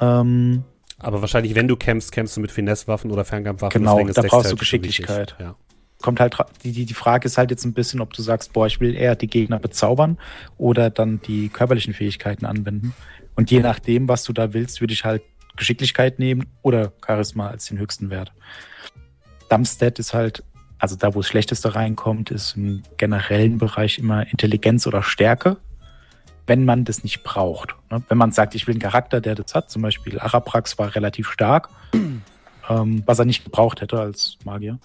Ähm, Aber wahrscheinlich, wenn du kämpfst, kämpfst du mit Finesse-Waffen oder Fernkampfwaffen. Genau, da brauchst du Geschicklichkeit. Ja. Kommt halt, die, die, Frage ist halt jetzt ein bisschen, ob du sagst, boah, ich will eher die Gegner bezaubern oder dann die körperlichen Fähigkeiten anwenden. Und je nachdem, was du da willst, würde ich halt Geschicklichkeit nehmen oder Charisma als den höchsten Wert. Dumpstead ist halt, also da, wo das Schlechteste reinkommt, ist im generellen Bereich immer Intelligenz oder Stärke, wenn man das nicht braucht. Ne? Wenn man sagt, ich will einen Charakter, der das hat, zum Beispiel Araprax war relativ stark, ähm, was er nicht gebraucht hätte als Magier.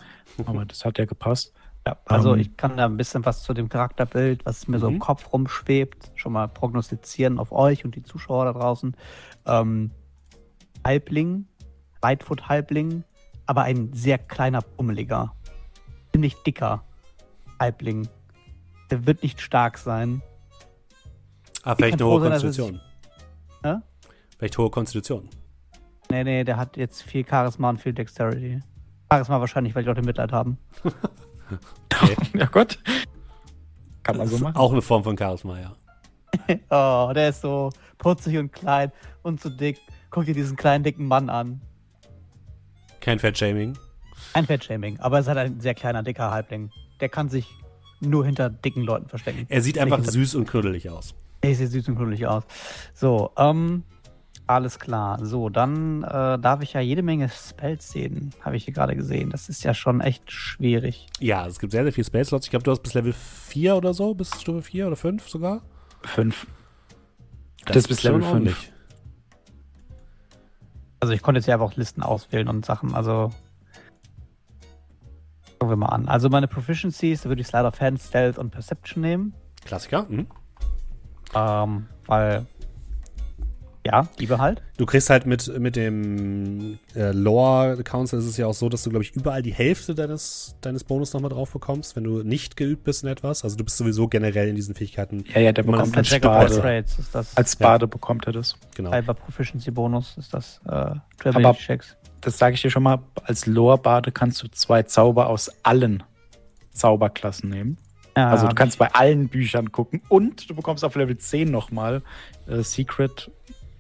Aber das hat ja gepasst. Ja, also Ähm, ich kann da ein bisschen was zu dem Charakterbild, was mir so Mhm. im Kopf rumschwebt, schon mal prognostizieren auf euch und die Zuschauer da draußen. Ähm, Halbling, Lightfoot-Halbling, aber ein sehr kleiner, pummeliger, ziemlich dicker Halbling. Der wird nicht stark sein. Ah, vielleicht eine hohe sein, Konstitution. Hä? Vielleicht hohe Konstitution. Nee, nee, der hat jetzt viel Charisma und viel Dexterity. Charisma wahrscheinlich, weil die Leute Mitleid haben. Ja Gott. Kann man so machen. Auch eine Form von Charisma, ja. Oh, der ist so putzig und klein und so dick. Guck dir diesen kleinen, dicken Mann an. Kein Fat-Shaming. Ein Fettshaming, aber er ist halt ein sehr kleiner, dicker Halbling. Der kann sich nur hinter dicken Leuten verstecken. Er sieht einfach süß und knuddelig aus. Er sieht süß und knuddelig aus. So, ähm, alles klar. So, dann äh, darf ich ja jede Menge Spells sehen, habe ich hier gerade gesehen. Das ist ja schon echt schwierig. Ja, es gibt sehr, sehr viele Space Slots. Ich glaube, du hast bis Level 4 oder so, bis Stufe 4 oder 5 sogar. Fünf. Das ist bis schon Level fünf. ordentlich. Also ich konnte jetzt ja einfach Listen auswählen und Sachen, also gucken wir mal an. Also meine Proficiencies, da würde ich Slide of Hand, Stealth und Perception nehmen. Klassiker. Mhm. Ähm, weil, ja, Liebe halt. Du kriegst halt mit, mit dem äh, Lore Council ist es ja auch so, dass du, glaube ich, überall die Hälfte deines, deines Bonus nochmal drauf bekommst, wenn du nicht geübt bist in etwas. Also du bist sowieso generell in diesen Fähigkeiten. Ja, ja, der Man bekommt als Bade. Ist das. Als Bade bekommt er das. Genau. Cyber Proficiency Bonus ist das. Äh, Aber- Travel Checks. Das sage ich dir schon mal. Als Lore-Bade kannst du zwei Zauber aus allen Zauberklassen nehmen. Ja, Also du kannst bei allen Büchern gucken und du bekommst auf Level 10 nochmal äh, Secret,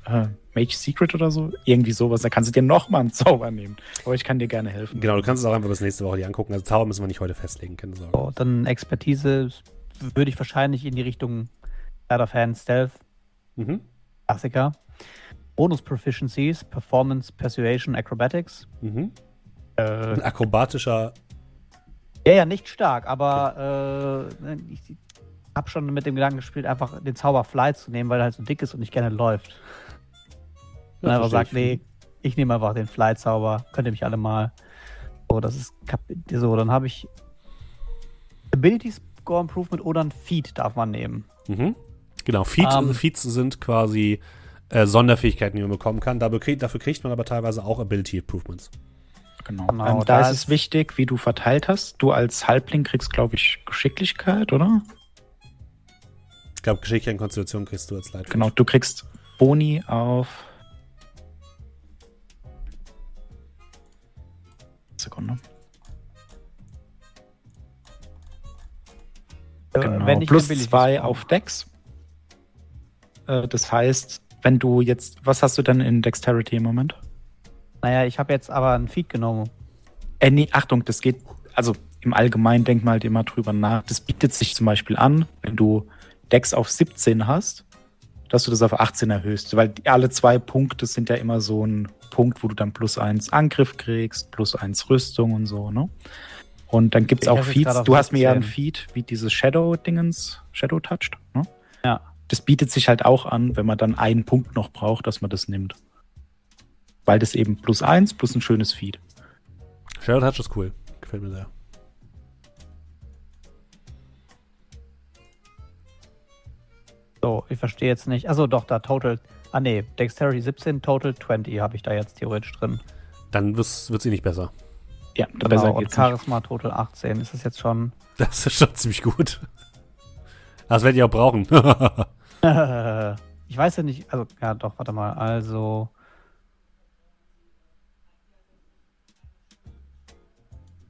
äh, Mage Secret oder so. Irgendwie sowas. Da kannst du dir nochmal einen Zauber nehmen. Aber ich kann dir gerne helfen. Genau, du kannst es auch einfach bis nächste Woche dir angucken. Also Zauber müssen wir nicht heute festlegen, keine Sorge. So, dann Expertise würde ich wahrscheinlich in die Richtung Slide of Hand, Stealth, Mhm. Klassiker. Bonus Proficiencies, Performance, Persuasion, Acrobatics. Mhm. Äh, Ein akrobatischer. ja, ja, nicht stark, aber äh, ich habe schon mit dem Gedanken gespielt, einfach den Zauber Fly zu nehmen, weil er halt so dick ist und nicht gerne läuft. Und einfach sagt, ich. nee, ich nehme einfach den Fly-Zauber, könnt ihr mich alle mal. So, das ist so, dann habe ich Ability Score Improvement oder ein Feed darf man nehmen. Mhm. Genau, Feats, Ähm. Feats sind quasi äh, Sonderfähigkeiten, die man bekommen kann. Dafür kriegt, dafür kriegt man aber teilweise auch Ability Improvements. Genau. Genau, ähm, da, ist es wichtig, wie du verteilt hast. Du als Halbling kriegst, glaube ich, Geschicklichkeit, oder? Ich glaube, Geschicklichkeit und Konstitution kriegst du als Leitfähig. Genau, du kriegst Boni auf Sekunde. Äh, Genau. wenn ich Plus zwei auf Dex. Äh, das heißt, wenn du jetzt, was hast du denn in Dexterity im Moment? Naja, ich habe jetzt aber einen Feed genommen. Äh, nee, Achtung, das geht, also im Allgemeinen denk mal halt immer drüber nach. Das bietet sich zum Beispiel an, wenn du Dex auf 17 hast, dass du das auf 18 erhöhst. Weil alle zwei Punkte sind ja immer so ein Punkt, wo du dann plus eins Angriff kriegst, plus eins Rüstung und so, ne? Und dann gibt's Ich auch Feeds. Du hast mir ja ein 17. Feed wie dieses Shadow-Dingens, Shadow Touched, ne? Ja. Das bietet sich halt auch an, wenn man dann einen Punkt noch braucht, dass man das nimmt. Weil das eben plus eins plus ein schönes Feed. Shadow Touch ist cool. Gefällt mir sehr. So, ich verstehe jetzt nicht. Also doch, da Total. Ah nee, Dexterity 17, Total 20 habe ich da jetzt theoretisch drin. Dann wird es eh nicht besser. Ja, Genau, besser und geht's nicht. Charisma Total 18. Ist das jetzt schon. Das ist schon ziemlich gut. Das werde ich auch brauchen. ich weiß ja nicht. Also, ja, doch, warte mal. Also.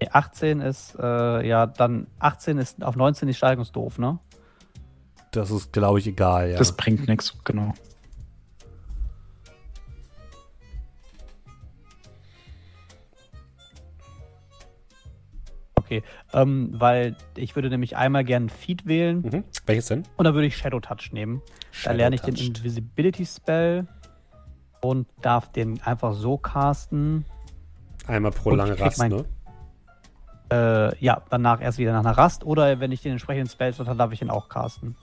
Nee, 18 ist, äh, ja, dann 18 ist auf 19 die Steigung ist doof, ne? Das ist, glaube ich, egal, ja. Das bringt nichts, genau. Okay. Ähm, weil ich würde nämlich einmal gern Feed wählen mhm. Welches denn? und dann würde ich Shadow Touch nehmen. Da lerne ich den Shadow-Touched. Invisibility Spell und darf den einfach so casten. Einmal pro Und lange Rast, mein- ne? Äh, ja, danach erst wieder nach einer Rast oder wenn ich den entsprechenden Spell habe, dann darf ich ihn auch casten,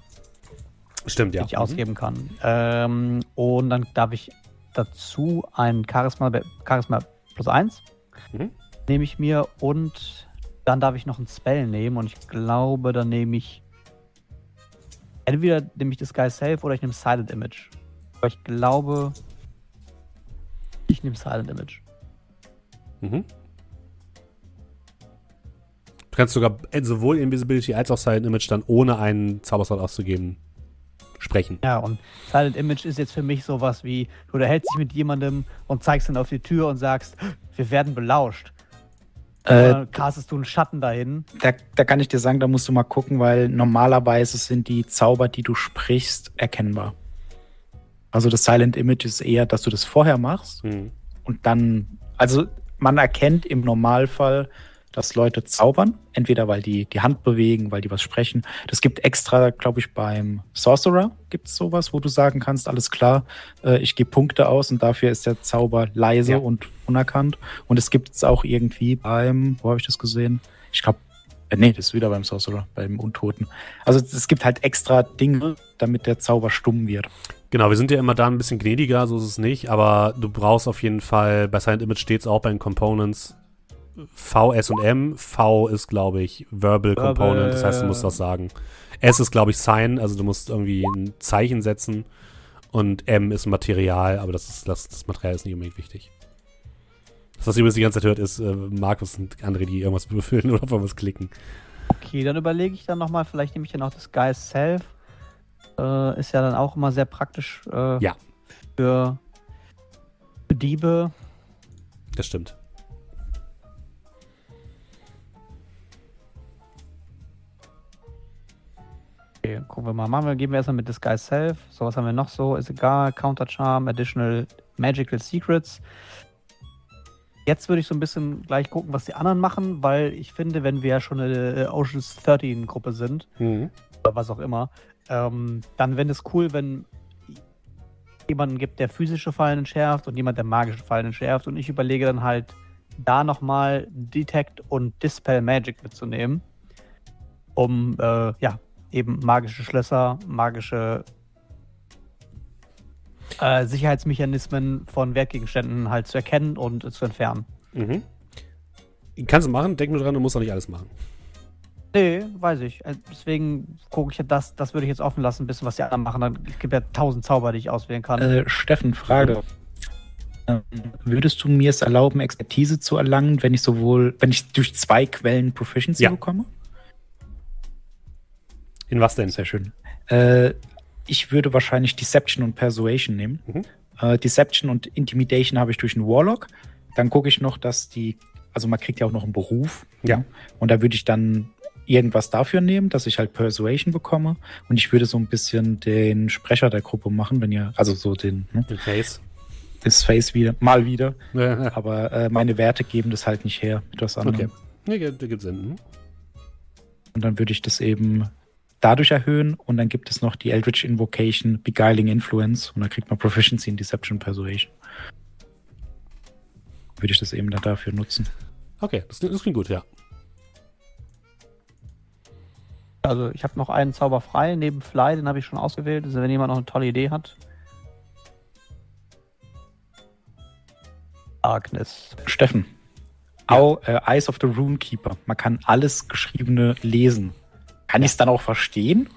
Stimmt, ja. den ich Mhm. ausgeben kann. Ähm, und dann darf ich dazu ein Charisma, Charisma plus 1 Mhm. nehme ich mir und dann darf ich noch einen Spell nehmen und ich glaube, dann nehme ich entweder nehme ich das Guy Safe oder ich nehme Silent Image. Aber ich glaube, ich nehme Silent Image. Mhm. Du kannst sogar sowohl Invisibility als auch Silent Image dann ohne einen Zauberslot auszugeben sprechen. Ja, und Silent Image ist jetzt für mich sowas wie, du unterhältst dich mit jemandem und zeigst dann auf die Tür und sagst, wir werden belauscht. Äh, dann castest du einen Schatten dahin. da, da kann ich dir sagen, da musst du mal gucken, weil normalerweise sind die Zauber, die du sprichst, erkennbar. Also das Silent Image ist eher, dass du das vorher machst Mhm. und dann, also man erkennt im Normalfall, dass Leute zaubern, entweder weil die die Hand bewegen, weil die was sprechen. Das gibt extra, glaube ich, beim Sorcerer gibt es sowas, wo du sagen kannst, alles klar, äh, ich gebe Punkte aus und dafür ist der Zauber leise Ja. und unerkannt. Und es gibt es auch irgendwie beim, wo habe ich das gesehen? Ich glaube, äh, nee, das ist wieder beim Sorcerer, beim Untoten. Also es gibt halt extra Dinge, damit der Zauber stumm wird. Genau, wir sind ja immer da ein bisschen gnädiger, so ist es nicht, aber du brauchst auf jeden Fall, bei Silent Image steht es auch bei den Components V, S und M. V ist, glaube ich, Verbal, Verbal, Component, das heißt, du musst was sagen. S ist, glaube ich, Sign, also du musst irgendwie ein Zeichen setzen. Und M ist Material, aber das, ist, das, das Material ist nicht unbedingt wichtig. Das, was ihr übrigens die ganze Zeit hört, ist äh, Markus und andere, die irgendwas würfeln oder auf irgendwas klicken. Okay, dann überlege ich dann nochmal, vielleicht nehme ich dann auch das Guy Self. Äh, ist ja dann auch immer sehr praktisch äh, Ja. für, für Diebe. Das stimmt. Okay, gucken wir mal. Machen wir, geben wir erstmal mit Disguise Self. So, was haben wir noch so? Ist egal. Counter Charm, Additional Magical Secrets. Jetzt würde ich so ein bisschen gleich gucken, was die anderen machen, weil ich finde, wenn wir ja schon eine äh, Oceans 13 Gruppe sind, Mhm. oder was auch immer, ähm, dann wäre es cool, wenn jemanden gibt, der physische Fallen entschärft und jemand, der magische Fallen entschärft. Und ich überlege dann halt, da nochmal Detect und Dispel Magic mitzunehmen, um äh, ja, eben magische Schlösser, magische äh, Sicherheitsmechanismen von Wertgegenständen halt zu erkennen und äh, zu entfernen. Mhm. Kannst du machen, denk nur dran, du musst auch nicht alles machen. Nee, weiß ich. Äh, Deswegen gucke ich ja das, das würde ich jetzt offen lassen, ein bisschen, was die anderen machen. Dann- Es gibt ja tausend Zauber, die ich auswählen kann. Äh, Steffen, Frage. Ähm, Würdest du mir es erlauben, Expertise zu erlangen, wenn ich sowohl, wenn ich durch zwei Quellen Proficiency Ja. bekomme? In was denn? Sehr schön. Äh, ich würde wahrscheinlich Deception und Persuasion nehmen. Mhm. Äh, Deception und Intimidation habe ich durch einen Warlock. Dann gucke ich noch, dass die also man kriegt ja auch noch einen Beruf. Ja. Und da würde ich dann irgendwas dafür nehmen, dass ich halt Persuasion bekomme. Und ich würde so ein bisschen den Sprecher der Gruppe machen, wenn ihr, also so den, ne, Den Face. das Face wieder, mal wieder. Ja, Aber äh, meine Werte geben das halt nicht her mit was okay. anderem. Nee, gibt, gibt Sinn. Hm? Und dann würde ich das eben dadurch erhöhen. Und dann gibt es noch die Eldritch Invocation Beguiling Influence. Und dann kriegt man Proficiency in Deception Persuasion. Würde ich das eben dann dafür nutzen. Okay, das, das klingt gut, ja. Also ich habe noch einen Zauber frei neben Fly, den habe ich schon ausgewählt. Also wenn jemand noch eine tolle Idee hat. Darkness. Steffen. Au, äh, Eyes of the Runekeeper. Man kann alles Geschriebene lesen. Kann ich es dann auch verstehen?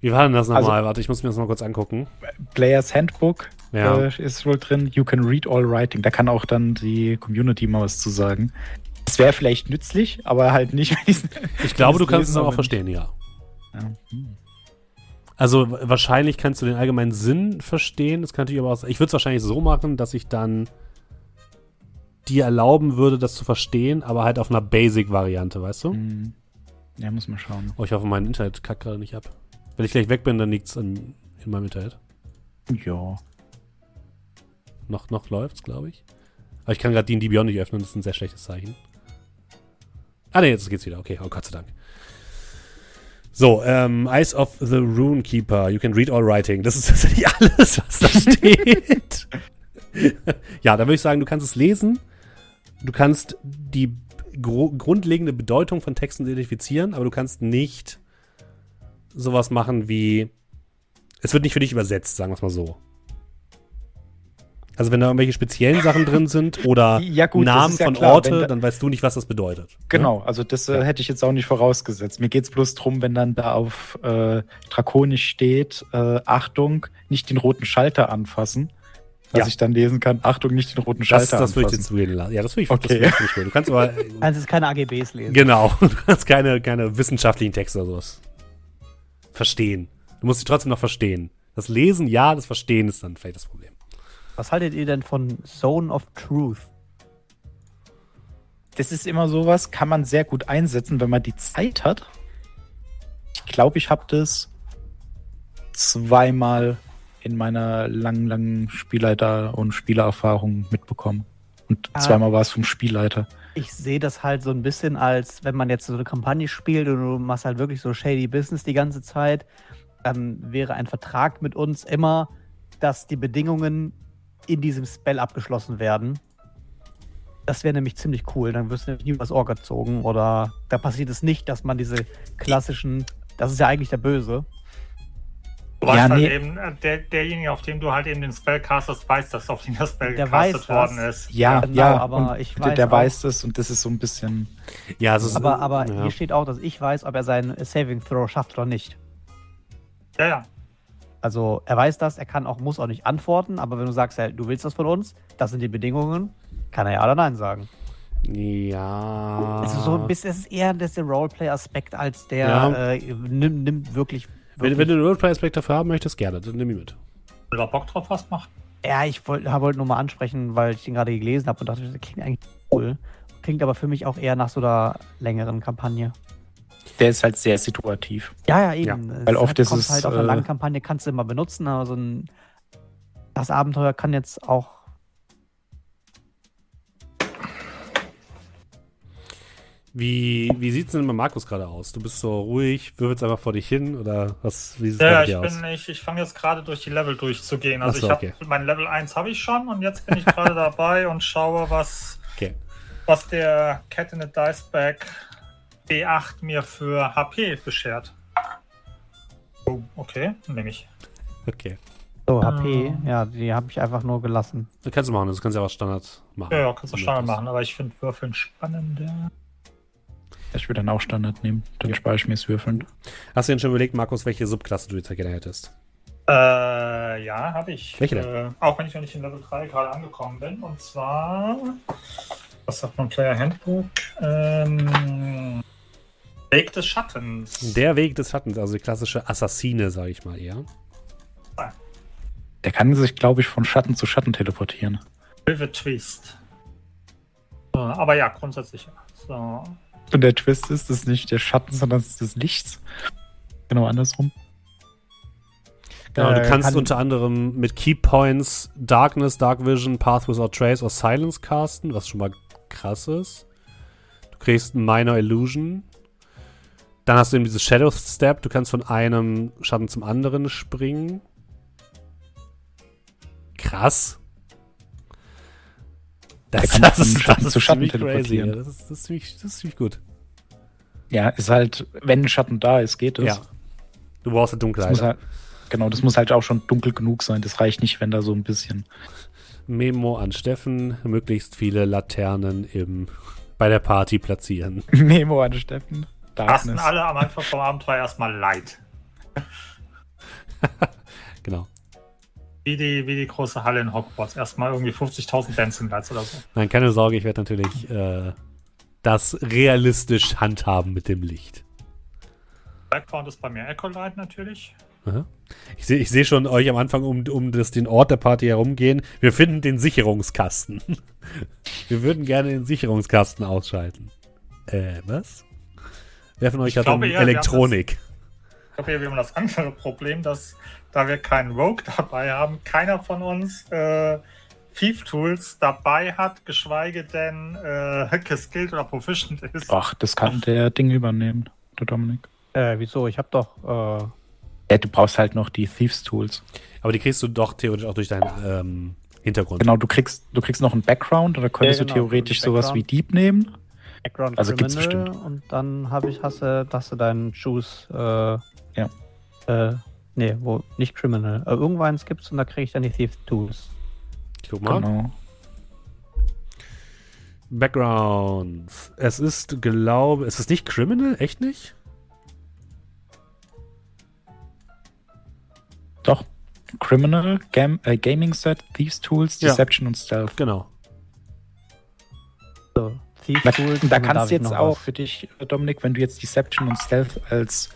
Wie war denn das nochmal? Also- Warte, ich muss mir das mal kurz angucken. Players Handbook Ja. äh, ist wohl drin. You can read all writing. Da kann auch dann die Community mal was zu sagen. Es wäre vielleicht nützlich, aber halt nicht, Ich glaube, du kannst es auch verstehen, ja. Ja. Hm. Also wahrscheinlich kannst du den allgemeinen Sinn verstehen. Das kann natürlich aber auch, ich würde es wahrscheinlich so machen, dass ich dann dir erlauben würde, das zu verstehen, aber halt auf einer Basic-Variante, weißt du? Hm. Ja, muss man schauen. Oh, ich hoffe, mein Internet kackt gerade nicht ab. Wenn ich gleich weg bin, dann liegt es in meinem Internet. Ja. Noch, noch läuft's, glaube ich. Aber ich kann gerade D&D Beyond nicht öffnen, das ist ein sehr schlechtes Zeichen. Ah, ne, jetzt geht's wieder. Okay, oh Gott sei Dank. So, ähm, Eyes of the Runekeeper. You can read all writing. Das ist tatsächlich alles, was da steht. ja, da würde ich sagen, du kannst es lesen. Du kannst die gro grundlegende Bedeutung von Texten identifizieren, aber du kannst nicht sowas machen wie. Es wird nicht für dich übersetzt, sagen wir es mal so. Also wenn da irgendwelche speziellen Sachen drin sind oder Ja, gut, Namen ja von klar, Orte, da- dann weißt du nicht, was das bedeutet. ne? Genau, also das äh, hätte ich jetzt auch nicht vorausgesetzt. Mir geht es bloß drum, wenn dann da auf äh, Drakonisch steht, äh, Achtung, nicht den roten Schalter anfassen, dass Ja. ich dann lesen kann, Achtung, nicht den roten Das, Schalter das würde ich dir zugehen lassen. Ja, das würde ich, Okay. das ich nicht. Du kannst aber, Du kannst jetzt keine AGBs lesen. genau, du kannst keine, keine wissenschaftlichen Texte oder sowas verstehen. Du musst sie trotzdem noch verstehen. Das Lesen, ja, das Verstehen ist dann vielleicht das Problem. Was haltet ihr denn von Zone of Truth? Das ist immer sowas, kann man sehr gut einsetzen, wenn man die Zeit hat. Ich glaube, ich habe das zweimal in meiner langen, langen Spielleiter- und Spielererfahrung mitbekommen. Und Ah. zweimal war es vom Spielleiter. Ich sehe das halt so ein bisschen als, wenn man jetzt so eine Kampagne spielt und du machst halt wirklich so shady Business die ganze Zeit, dann wäre ein Vertrag mit uns immer, dass die Bedingungen in diesem Spell abgeschlossen werden. Das wäre nämlich ziemlich cool. Dann wirst du nämlich nie was Ohr gezogen oder da passiert es nicht, dass man diese klassischen, das ist ja eigentlich der Böse. Du weißt Ja, halt nee. eben, äh, der, derjenige, auf dem du halt eben den Spell castest, weiß, dass auf den das Spell Der gecastet weiß das. worden ist. Ja, Genau, ja, aber und ich der, weiß der auch- weiß es und das ist so ein bisschen. Ja, ist, Aber, aber ja. hier steht auch, dass ich weiß, ob er seinen Saving Throw schafft oder nicht. Ja, ja. Also er weiß das, er kann auch, muss auch nicht antworten, aber wenn du sagst, ja, du willst das von uns, das sind die Bedingungen, kann er ja oder nein sagen. Ja. Also so ein bisschen, es ist eher das der Roleplay-Aspekt als der Ja. äh, nimmt, nimmt wirklich. Wenn, wenn du einen Roleplay-Aspekt dafür haben möchtest, gerne, dann nimm ihn mit. Wenn du da Bock drauf hast, mach. ja, ich wollte wollt nur mal ansprechen, weil ich den gerade gelesen habe und dachte, das klingt eigentlich cool. Klingt aber für mich auch eher nach so einer längeren Kampagne. Der ist halt sehr situativ. Ja, ja, eben. Es weil oft hat, ist es, halt auf einer äh, langen Kampagne kannst du immer benutzen, aber so ein das Abenteuer kann jetzt auch Wie, wie sieht es denn bei Markus gerade aus? Du bist so ruhig, würfelst einfach vor dich hin oder was, wie sieht es Ja, bei ja, dir ich aus? bin nicht, ich fange jetzt gerade durch die Level durchzugehen. Also so, ich habe okay. mein Level 1 habe ich schon und jetzt bin ich gerade dabei und schaue, was, Okay. was der Cat in the Dice Bag D8 mir für HP beschert. Oh, okay, nehme ich. Okay. so HP. Ähm. Ja, die habe ich einfach nur gelassen. Das kannst du machen, das kannst du ja auch Standard machen. Ja, ja, kannst du Standard machen, aber ich finde Würfeln spannender. Ich würde dann auch Standard nehmen. Dann Ja. spare ich mir das Würfeln. Hast du denn schon überlegt, Markus, welche Subklasse du jetzt gerne hättest? Äh, ja, habe ich. Welche Äh, auch wenn ich noch nicht in Level 3 gerade angekommen bin. Und zwar, was sagt man, Player Handbook? Ähm, Weg des Schattens. Der Weg des Schattens, also die klassische Assassine, sage ich mal eher. Der kann sich, glaube ich, von Schatten zu Schatten teleportieren. Rivet Twist. aber ja, grundsätzlich. ja. So. Und der Twist ist, es ist nicht der Schatten, sondern es ist des Lichts. Genau andersrum. Genau, du Äh, kannst kann- unter anderem mit Key Points Darkness, Dark Vision, Path Without Trace oder Silence casten, was schon mal krass ist. Du kriegst Minor Illusion. Dann hast du eben dieses Shadow Step. Du kannst von einem Schatten zum anderen springen. Krass. Das, kann das, ist, Schatten das ist zu Schatten ziemlich crazy. Ja. teleportieren. Das, ist, das, ist ziemlich, das ist ziemlich gut. Ja, ist halt, wenn ein Schatten da ist, geht es. Ja. Du brauchst eine Dunkelheit. halt, genau, das muss halt auch schon dunkel genug sein. Das reicht nicht, wenn da so ein bisschen. Memo an Steffen, möglichst viele Laternen im, bei der Party platzieren. Memo an Steffen. Lassen Darkness. alle am Anfang vom Abenteuer erstmal leid. Genau. Wie die, wie die große Halle in Hogwarts. Erstmal irgendwie 50.000 Dancing Lights oder so. Nein, keine Sorge, ich werde natürlich äh, das realistisch handhaben mit dem Licht. Background ist bei mir Echo Light natürlich. Aha. Ich sehe ich seh schon euch am Anfang um, um das, den Ort der Party herumgehen. Wir finden den Sicherungskasten. Wir würden gerne den Sicherungskasten ausschalten. Äh, was? Wer von euch Ich hat glaube denn eher, Elektronik? Ich glaube, hier wir haben das andere Problem, dass da wir keinen Rogue dabei haben, keiner von uns äh, Thief Tools dabei hat, geschweige denn äh, geskillt oder proficient ist. Ach, das kann der Ding übernehmen, der Dominik. Äh, wieso? Ich habe doch. Äh, Ja, du brauchst halt noch die Thieves Tools. Aber die kriegst du doch theoretisch auch durch deinen ähm, Hintergrund. Genau, du kriegst, du kriegst noch einen Background oder könntest Ja, du genau, theoretisch einen sowas wie. Deep nehmen. Background Also gibt's bestimmt. Und dann habe ich, hast du, du deinen Choose. Äh, Ja. Äh, nee, wo, nicht Criminal. Äh, irgendwann gibt's und da kriege ich dann die Thief Tools. Guck mal. Genau. Background. Es ist, glaube ist es nicht Criminal? Echt nicht? Doch. Criminal, Gam äh, Gaming Set, Thieves Tools, Ja. Deception und Stealth. Genau. So, Thief Da, Tools. da und dann kannst du jetzt auch was. für dich, Dominik, wenn du jetzt Deception und Stealth als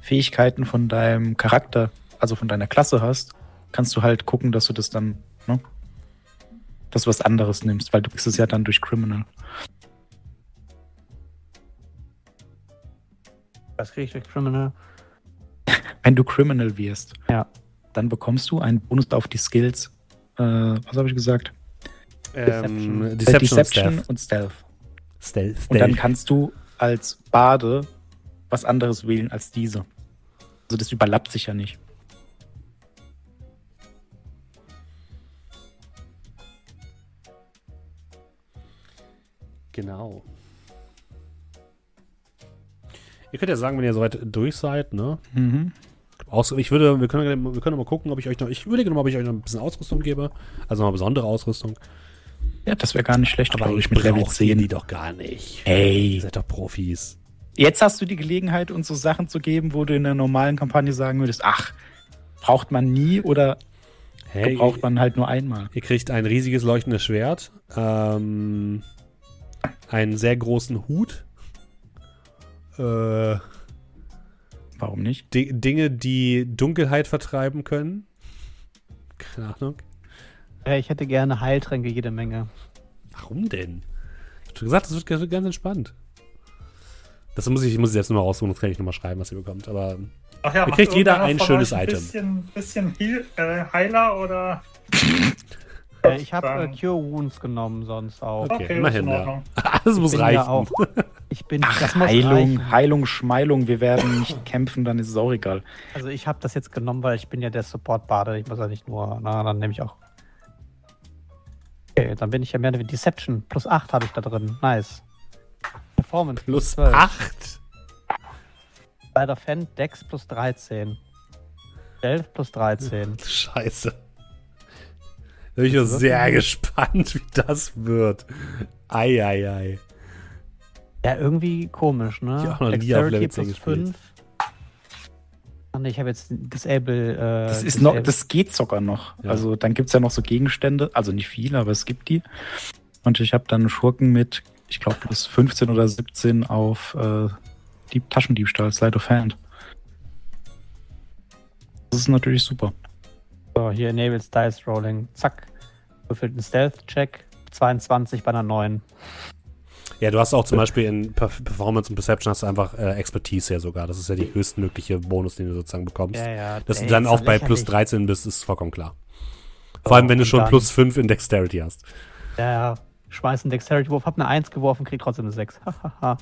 Fähigkeiten von deinem Charakter, also von deiner Klasse hast, kannst du halt gucken, dass du das dann, ne? Dass du was anderes nimmst, weil du kriegst es ja dann durch Criminal. Was kriege ich durch Criminal? Wenn du Criminal wirst, Ja. dann bekommst du einen Bonus auf die Skills. Äh, was habe ich gesagt? Ähm, Äh, Deception, und Stealth. und Stealth. Stealth. Und dann kannst du als Bade was anderes wählen als diese. Also das überlappt sich ja nicht. Genau. Ihr könnt ja sagen, wenn ihr soweit durch seid, ne? Mhm. Aus, ich würde, wir können, wir können mal gucken, ob ich euch noch, ich überlege mal, ob ich euch noch ein bisschen Ausrüstung gebe. Also noch besondere Ausrüstung. Ja, das wäre gar nicht schlecht, Aber ich ich, mit Level brauche die 10. doch gar nicht. Ihr Hey, seid doch Profis. Jetzt hast du die Gelegenheit, uns so Sachen zu geben, wo du in der normalen Kampagne sagen würdest, ach, braucht man nie oder Hey, braucht man halt nur einmal. Ihr kriegt ein riesiges leuchtendes Schwert, ähm, einen sehr großen Hut, äh, Warum nicht? Di Dinge, die Dunkelheit vertreiben können. Keine Ahnung. Ja, ich hätte gerne Heiltränke jede Menge. Warum denn? Ich hab schon gesagt, das wird ganz entspannt. Das muss ich, ich muss ich jetzt nochmal raussuchen, das kann ich nochmal schreiben, was ihr bekommt. Aber Ach ja, Ihr kriegt jeder ein von schönes euch ein Item. Bisschen, bisschen Heal, äh, Heiler oder. Äh, ich habe äh, Cure Wounds genommen, sonst auch. Okay, ist immerhin, in ja. Das muss reichen. ja auch. Ich bin. das muss Heilung, reichen. Heilung, Schmeilung, wir werden nicht kämpfen, dann ist es auch egal. Also ich habe das jetzt genommen, weil ich bin ja der Support-Bade. Ich muss ja nicht nur. Na, dann nehme ich auch. Okay, dann bin ich ja mehr wie Deception. Plus 8 habe ich da drin. Nice. Performance Plus 12. 8. Bei der Fan Dex plus 13. 11 plus 13. Scheiße. Da bin ich auch sehr gespannt, wie das wird. Eieiei. Ja, irgendwie komisch, ne? Ich auch noch nie auf Level 10 plus gespielt. 5. Ach nee, ich habe jetzt Disable. Äh, Das ist noch, Disable- das geht sogar noch. Ja. Also dann gibt es ja noch so Gegenstände, also nicht viele, aber es gibt die. Und ich habe dann Schurken mit, ich glaube, plus 15 oder 17 auf äh, Dieb Taschendiebstahl, Slide of Hand. Das ist natürlich super. So, hier enables Dice Rolling. Zack. Würfelt einen Stealth-Check. 22 bei einer neuen. Ja, du hast auch zum Beispiel in Perf- Performance und Perception hast du einfach äh, Expertise ja sogar. Das ist ja die höchstmögliche Bonus, den du sozusagen bekommst. Ja, ja. Dass du dann auch bei plus lächerlich. 13 bist, ist vollkommen klar. Vor allem, wenn du schon dann- plus 5 in Dexterity hast. Ja, ja. Schmeiß einen Dexterity-Wurf, hab eine 1 geworfen, krieg trotzdem eine 6. Hahaha.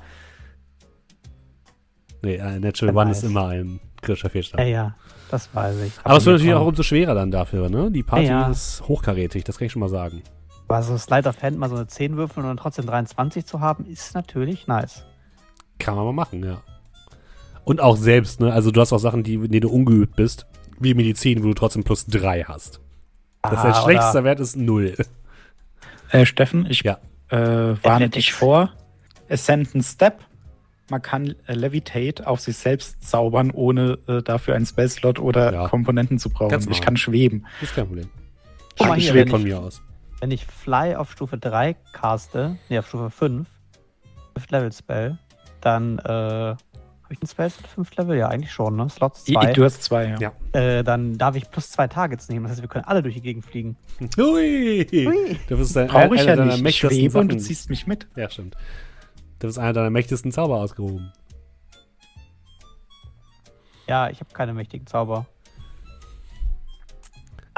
Nee, äh, Natural One ist immer ein kritischer Fehlstart. ja, ja. Das weiß ich. Aber es wird natürlich auch umso schwerer dann dafür, ne? Die Party Ja. ist hochkarätig, das kann ich schon mal sagen. Aber so Slide of Hand mal so eine 10 würfeln und dann trotzdem 23 zu haben, ist natürlich nice. Kann man mal machen, ja. Und auch selbst, ne? Also du hast auch Sachen, die, in denen du ungeübt bist, wie Medizin, wo du trotzdem plus 3 hast. Das heißt, Ah, schlechtester Wert ist 0. Äh, Steffen, ich Ja. äh, warne Athletics. dich vor. Ascendant Step. Man kann äh, Levitate auf sich selbst zaubern, ohne äh, dafür einen Spellslot oder Ja. Komponenten zu brauchen. Ich kann schweben. Ist kein Problem. Guck mal hier, schwebe wenn von ich- mir aus. Wenn ich Fly auf Stufe 3 caste, nee, auf Stufe 5, 5 Level Spell, dann äh, habe ich einen Spell 5 Level? Ja, eigentlich schon, ne? Slots I- 2. Du hast zwei, ja. Ja. Äh, dann darf ich plus 2 Targets nehmen. Das heißt, wir können alle durch die Gegend fliegen. Hui! Hui. Du bist ein, Brauche ich einer ja deiner nicht. Ich mächtigsten schwebe und du ziehst mich mit. Ja, stimmt. Du bist einer deiner mächtigsten Zauber ausgehoben. Ja, ich habe keine mächtigen Zauber.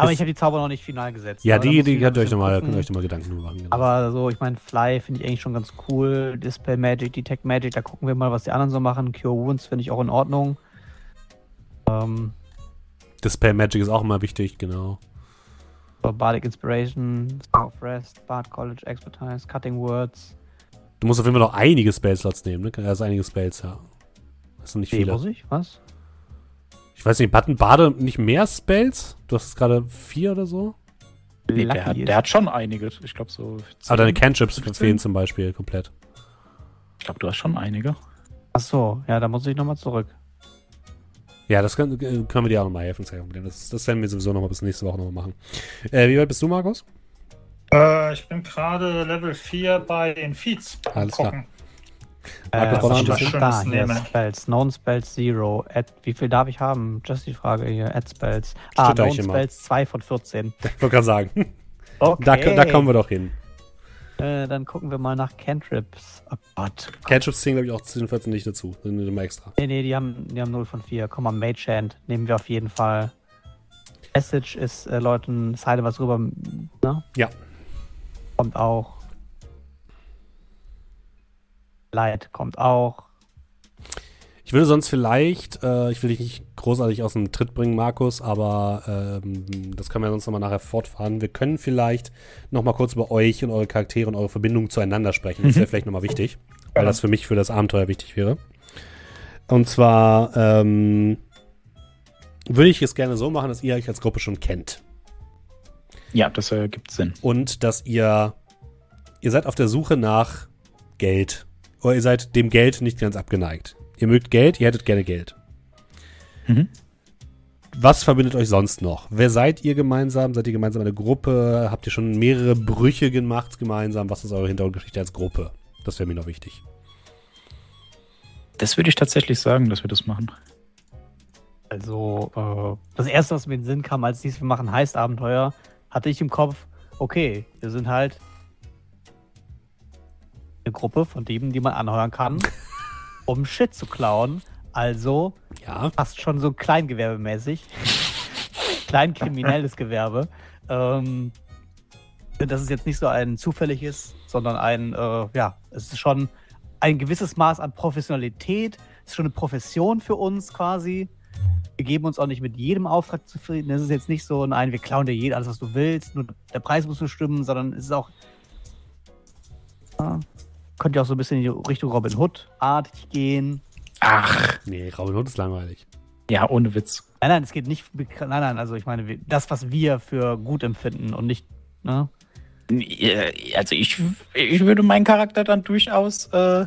Aber ich habe die Zauber noch nicht final gesetzt. Ja, die, die könnt ihr euch nochmal noch Gedanken drüber machen. Genau. Aber so, ich meine, Fly finde ich eigentlich schon ganz cool. Dispel Magic, Detect Magic, da gucken wir mal, was die anderen so machen. Cure Wounds finde ich auch in Ordnung. Ähm, Dispel Magic ist auch immer wichtig, genau. so Bardic Inspiration, Song of Rest, Bard College Expertise, Cutting Words. Du musst auf jeden Fall noch einige Spellslots nehmen, ne? Also einige Spells, ja. Das sind nicht viele. muss ich? Was? Ich weiß nicht, hatten Bade nicht mehr Spells? Du hast gerade vier oder so? Nee, der, der hat schon einige. Ich glaube so. Aber deine 10. Cantrips 15? fehlen zum Beispiel komplett. Ich glaube, du hast schon einige. Ach so, ja, da muss ich nochmal zurück. Ja, das können, äh, können wir dir auch nochmal helfen. Problem. Das, das werden wir sowieso nochmal bis nächste Woche nochmal machen. Äh, wie weit bist du, Markus? Äh, ich bin gerade Level 4 bei den Feeds. Alles klar. Gucken. Markus, Äh, was ist bisschen? da? Hier. Spells. Known Spells Zero. Add, wie viel darf ich haben? Just die Frage hier. Add Spells. Steht Ah, Known. Spells 2 von 14. Ich wollte gerade sagen. Okay. Da, da kommen wir doch hin. Äh, dann gucken wir mal nach Cantrips. Oh Gott. Cantrips zählen, glaube ich, auch zu den 14 nicht dazu. Sind immer extra. Nee, nee, die haben, die haben 0 von 4. Komm mal, Mage Hand. Nehmen wir auf jeden Fall. Message ist äh, Leuten Seite was rüber. Ne? Ja. Kommt auch. Light kommt auch. Ich würde sonst vielleicht, äh, ich will dich nicht großartig aus dem Tritt bringen, Markus, aber ähm, das können wir sonst nochmal nachher fortfahren. Wir können vielleicht nochmal kurz über euch und eure Charaktere und eure Verbindung zueinander sprechen. Das wäre vielleicht nochmal wichtig, weil das für mich für das Abenteuer wichtig wäre. Und zwar ähm, würde ich es gerne so machen, dass ihr euch als Gruppe schon kennt. Ja, das äh, gibt Sinn. und dass ihr, ihr seid auf der Suche nach Geld. Oder ihr seid dem Geld nicht ganz abgeneigt. Ihr mögt Geld, ihr hättet gerne Geld. Mhm. Was verbindet euch sonst noch? Wer seid ihr gemeinsam? Seid ihr gemeinsam eine Gruppe? Habt ihr schon mehrere Brüche gemacht gemeinsam? Was ist eure Hintergrundgeschichte als Gruppe? Das wäre mir noch wichtig. Das würde ich tatsächlich sagen, dass wir das machen. Also, äh, das erste, was mir in den Sinn kam, als dies wir machen heißt Abenteuer, hatte ich im Kopf, okay, wir sind halt eine Gruppe von Dieben, die man anheuern kann, um Shit zu klauen. Also Ja. fast schon so kleingewerbemäßig. Kleinkriminelles Gewerbe. Ähm, dass es jetzt nicht so ein zufälliges, sondern ein, äh, ja, es ist schon ein gewisses Maß an Professionalität. Es ist schon eine Profession für uns quasi. Wir geben uns auch nicht mit jedem Auftrag zufrieden. Es ist jetzt nicht so, nein, wir klauen dir jeder alles, was du willst, nur der Preis muss nur stimmen, sondern es ist auch. Ja, könnte ja auch so ein bisschen in die Richtung Robin Hood-Art gehen. Ach, Nee, Robin Hood ist langweilig. ja, ohne Witz. Nein, nein, es geht nicht. Nein, nein, also ich meine, das, was wir für gut empfinden und nicht. Ne? Äh, Also ich, ich würde meinen Charakter dann durchaus äh,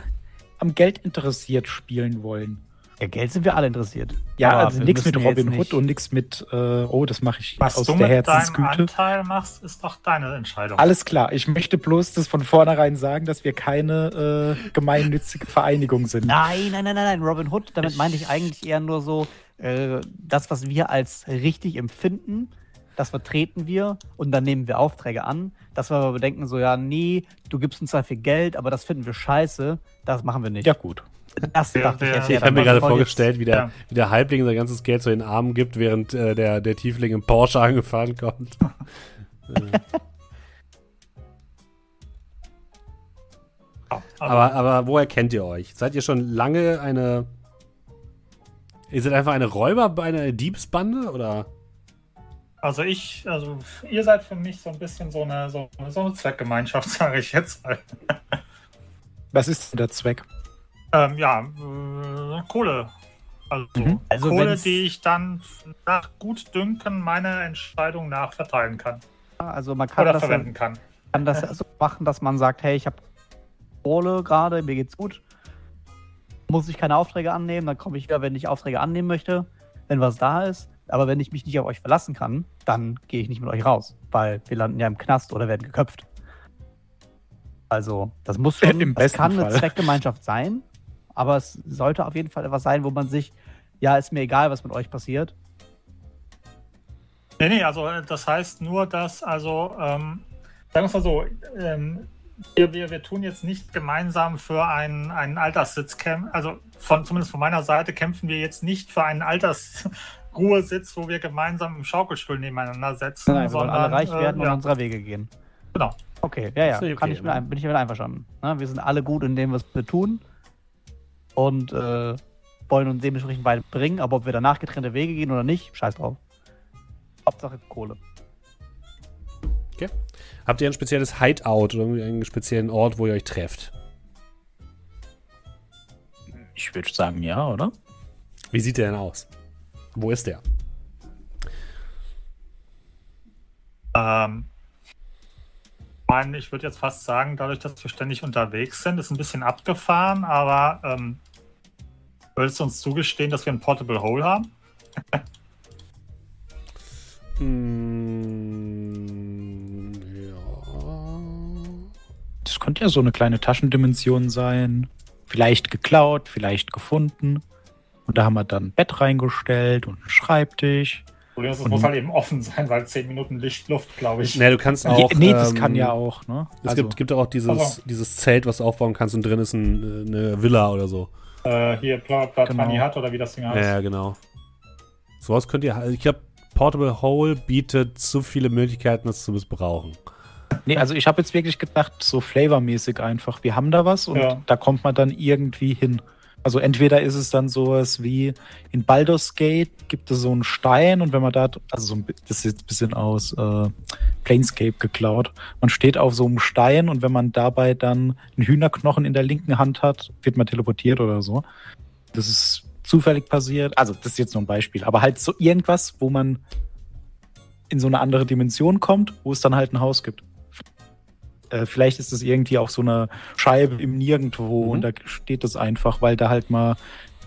am Geld interessiert spielen wollen. Ja, Geld sind wir alle interessiert. Ja, Aber also nichts mit Robin nicht- Hood und nichts mit, äh, oh, das mache ich Was aus du der mit deinem Herzensgüte. Anteil machst, ist doch deine Entscheidung. Alles klar, ich möchte bloß das von vornherein sagen, dass wir keine äh, gemeinnützige Vereinigung sind. Nein, nein, nein, nein, nein. Robin Hood, damit meinte ich eigentlich eher nur so, äh, das, was wir als richtig empfinden, das vertreten wir und dann nehmen wir Aufträge an. Dass wir aber bedenken, so, ja, nee, du gibst uns zwar viel Geld, aber das finden wir scheiße, das machen wir nicht. Ja, gut. Das Der- dachte ich jetzt. Ich ja, habe mir gerade vorgestellt, wie der, ja. wie der Halbling sein ganzes Geld so in den Armen gibt, während äh, der, der Tiefling im Porsche angefahren kommt. Aber, aber woher kennt ihr euch? Seid ihr schon lange eine. Ihr seid einfach eine Räuber, eine Diebsbande? Oder? Also ich, also ihr seid für mich so ein bisschen so eine, so, so eine Zweckgemeinschaft, sage ich jetzt mal. Was ist denn der Zweck? Ähm, ja, äh, Kohle. Also, Mhm. Also Kohle, wenn's- die ich dann nach Gutdünken meiner Entscheidung nach verteilen kann. Also man kann Oder das, ja, verwenden kann. kann das so machen, dass man sagt, hey, ich habe Kohle gerade, mir geht's gut. Muss ich keine Aufträge annehmen, dann komme ich wieder, wenn ich Aufträge annehmen möchte, wenn was da ist. Aber wenn ich mich nicht auf euch verlassen kann, dann gehe ich nicht mit euch raus, weil wir landen ja im Knast oder werden geköpft. Also, das muss schon, Im das kann eine. Zweckgemeinschaft sein, aber es sollte auf jeden Fall etwas sein, wo man sich, ja, ist mir egal, was mit euch passiert. Nee, nee, also äh, das heißt nur, dass, also, ähm, sagen wir es mal so, ähm, wir, wir, wir tun jetzt nicht gemeinsam für einen, einen Alterssitz kämpfen, also von, zumindest von meiner Seite kämpfen wir jetzt nicht für einen Altersruhesitz, wo wir gemeinsam im Schaukelstuhl nebeneinander sitzen. Nein, wir wollen alle reich äh, werden und ja, unserer Wege gehen. Genau. Okay, ja, ja, okay, ich mit ne? ein, bin ich mit einverstanden. Ne? Wir sind alle gut in dem, was wir tun und äh, wollen uns dementsprechend beide bringen, aber ob wir danach getrennte Wege gehen oder nicht, scheiß drauf. Hauptsache Kohle. Habt ihr ein spezielles Hideout oder irgendwie einen speziellen Ort, wo ihr euch trefft? Ich würde sagen, ja, oder? Wie sieht der denn aus? Wo ist der? Ähm, meine, ich würde jetzt fast sagen, dadurch, dass wir ständig unterwegs sind, ist ein bisschen abgefahren, aber ähm, würdest du uns zugestehen, dass wir ein Portable Hole haben? Mm, ja. Das könnte ja so eine kleine Taschendimension sein. Vielleicht geklaut, vielleicht gefunden. Und da haben wir dann ein Bett reingestellt und einen Schreibtisch. Problem ist, es Und- muss halt eben offen sein, weil 10 Minuten Licht, Luft, glaube ich. Nee, du kannst auch. Je- nee, das ähm, kann ja auch, ne? Es gibt, gibt auch dieses, Also- dieses Zelt, was du aufbauen kannst und drin ist ein, eine Villa oder so. Äh, hier, Pla Platani Genau. hat oder wie das Ding heißt. ja, genau. Sowas könnt ihr. Ich glaube, Portable Hole bietet zu viele Möglichkeiten, das zu missbrauchen. Nee, also ich habe jetzt wirklich gedacht, so flavormäßig einfach. Wir haben da was und Ja. da kommt man dann irgendwie hin. Also entweder ist es dann sowas wie in Baldur's Gate gibt es so einen Stein und wenn man da, also so ein, das ist jetzt ein bisschen aus äh, Planescape geklaut. Man steht auf so einem Stein und wenn man dabei dann einen Hühnerknochen in der linken Hand hat, wird man teleportiert oder so. Das ist zufällig passiert. Also das ist jetzt nur ein Beispiel, aber halt so irgendwas, wo man in so eine andere Dimension kommt, wo es dann halt ein Haus gibt. Äh, vielleicht ist es irgendwie auch so eine Scheibe im Nirgendwo Mhm. und da steht es einfach, weil da halt mal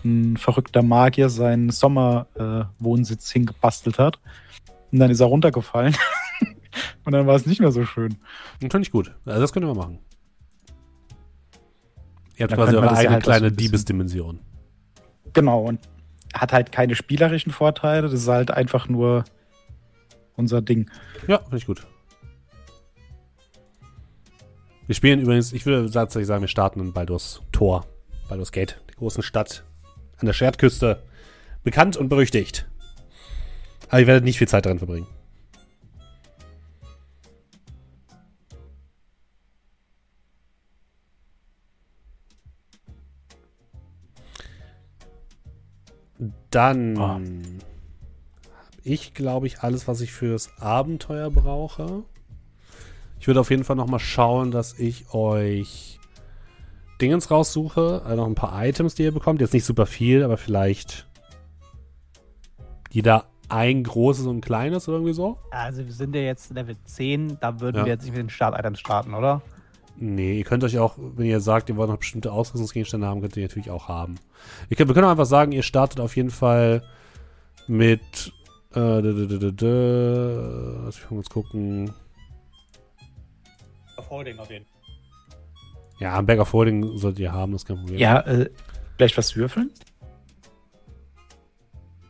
ein verrückter Magier seinen Sommerwohnsitz äh, hingebastelt hat. Und dann ist er runtergefallen. und dann war es nicht mehr so schön. Und finde ich gut. Also das ihr mal machen. Ihr habt Dann quasi eure das ja eigene halt auch so kleine ein bisschen- Diebesdimension. Genau, und hat halt keine spielerischen Vorteile. Das ist halt einfach nur unser Ding. Ja, finde ich gut. Wir spielen übrigens, ich würde tatsächlich sagen, wir starten in Baldur's Tor, Baldur's Gate, der großen Stadt an der Schwertküste. Bekannt und berüchtigt. Aber ihr werdet nicht viel Zeit darin verbringen. Dann Oh. habe ich, glaube ich, alles, was ich fürs Abenteuer brauche. Ich würde auf jeden Fall noch mal schauen, dass ich euch Dingens raussuche. Also noch ein paar Items, die ihr bekommt. Jetzt nicht super viel, aber vielleicht jeder ein großes und ein kleines oder irgendwie so. Also wir sind ja jetzt Level 10, da würden Ja. wir jetzt nicht mit den Start-Items starten, oder? Nee, ihr könnt euch auch, wenn ihr sagt, ihr wollt noch bestimmte Ausrüstungsgegenstände haben, könnt ihr natürlich auch haben. Könnt, wir können auch einfach sagen, ihr startet auf jeden Fall mit äh, lass mich mal kurz gucken. Auf Holding auf jeden Fall. Ja, ein Bag of Holding solltet ihr haben, das ist kein Problem. Ja, äh, vielleicht was würfeln?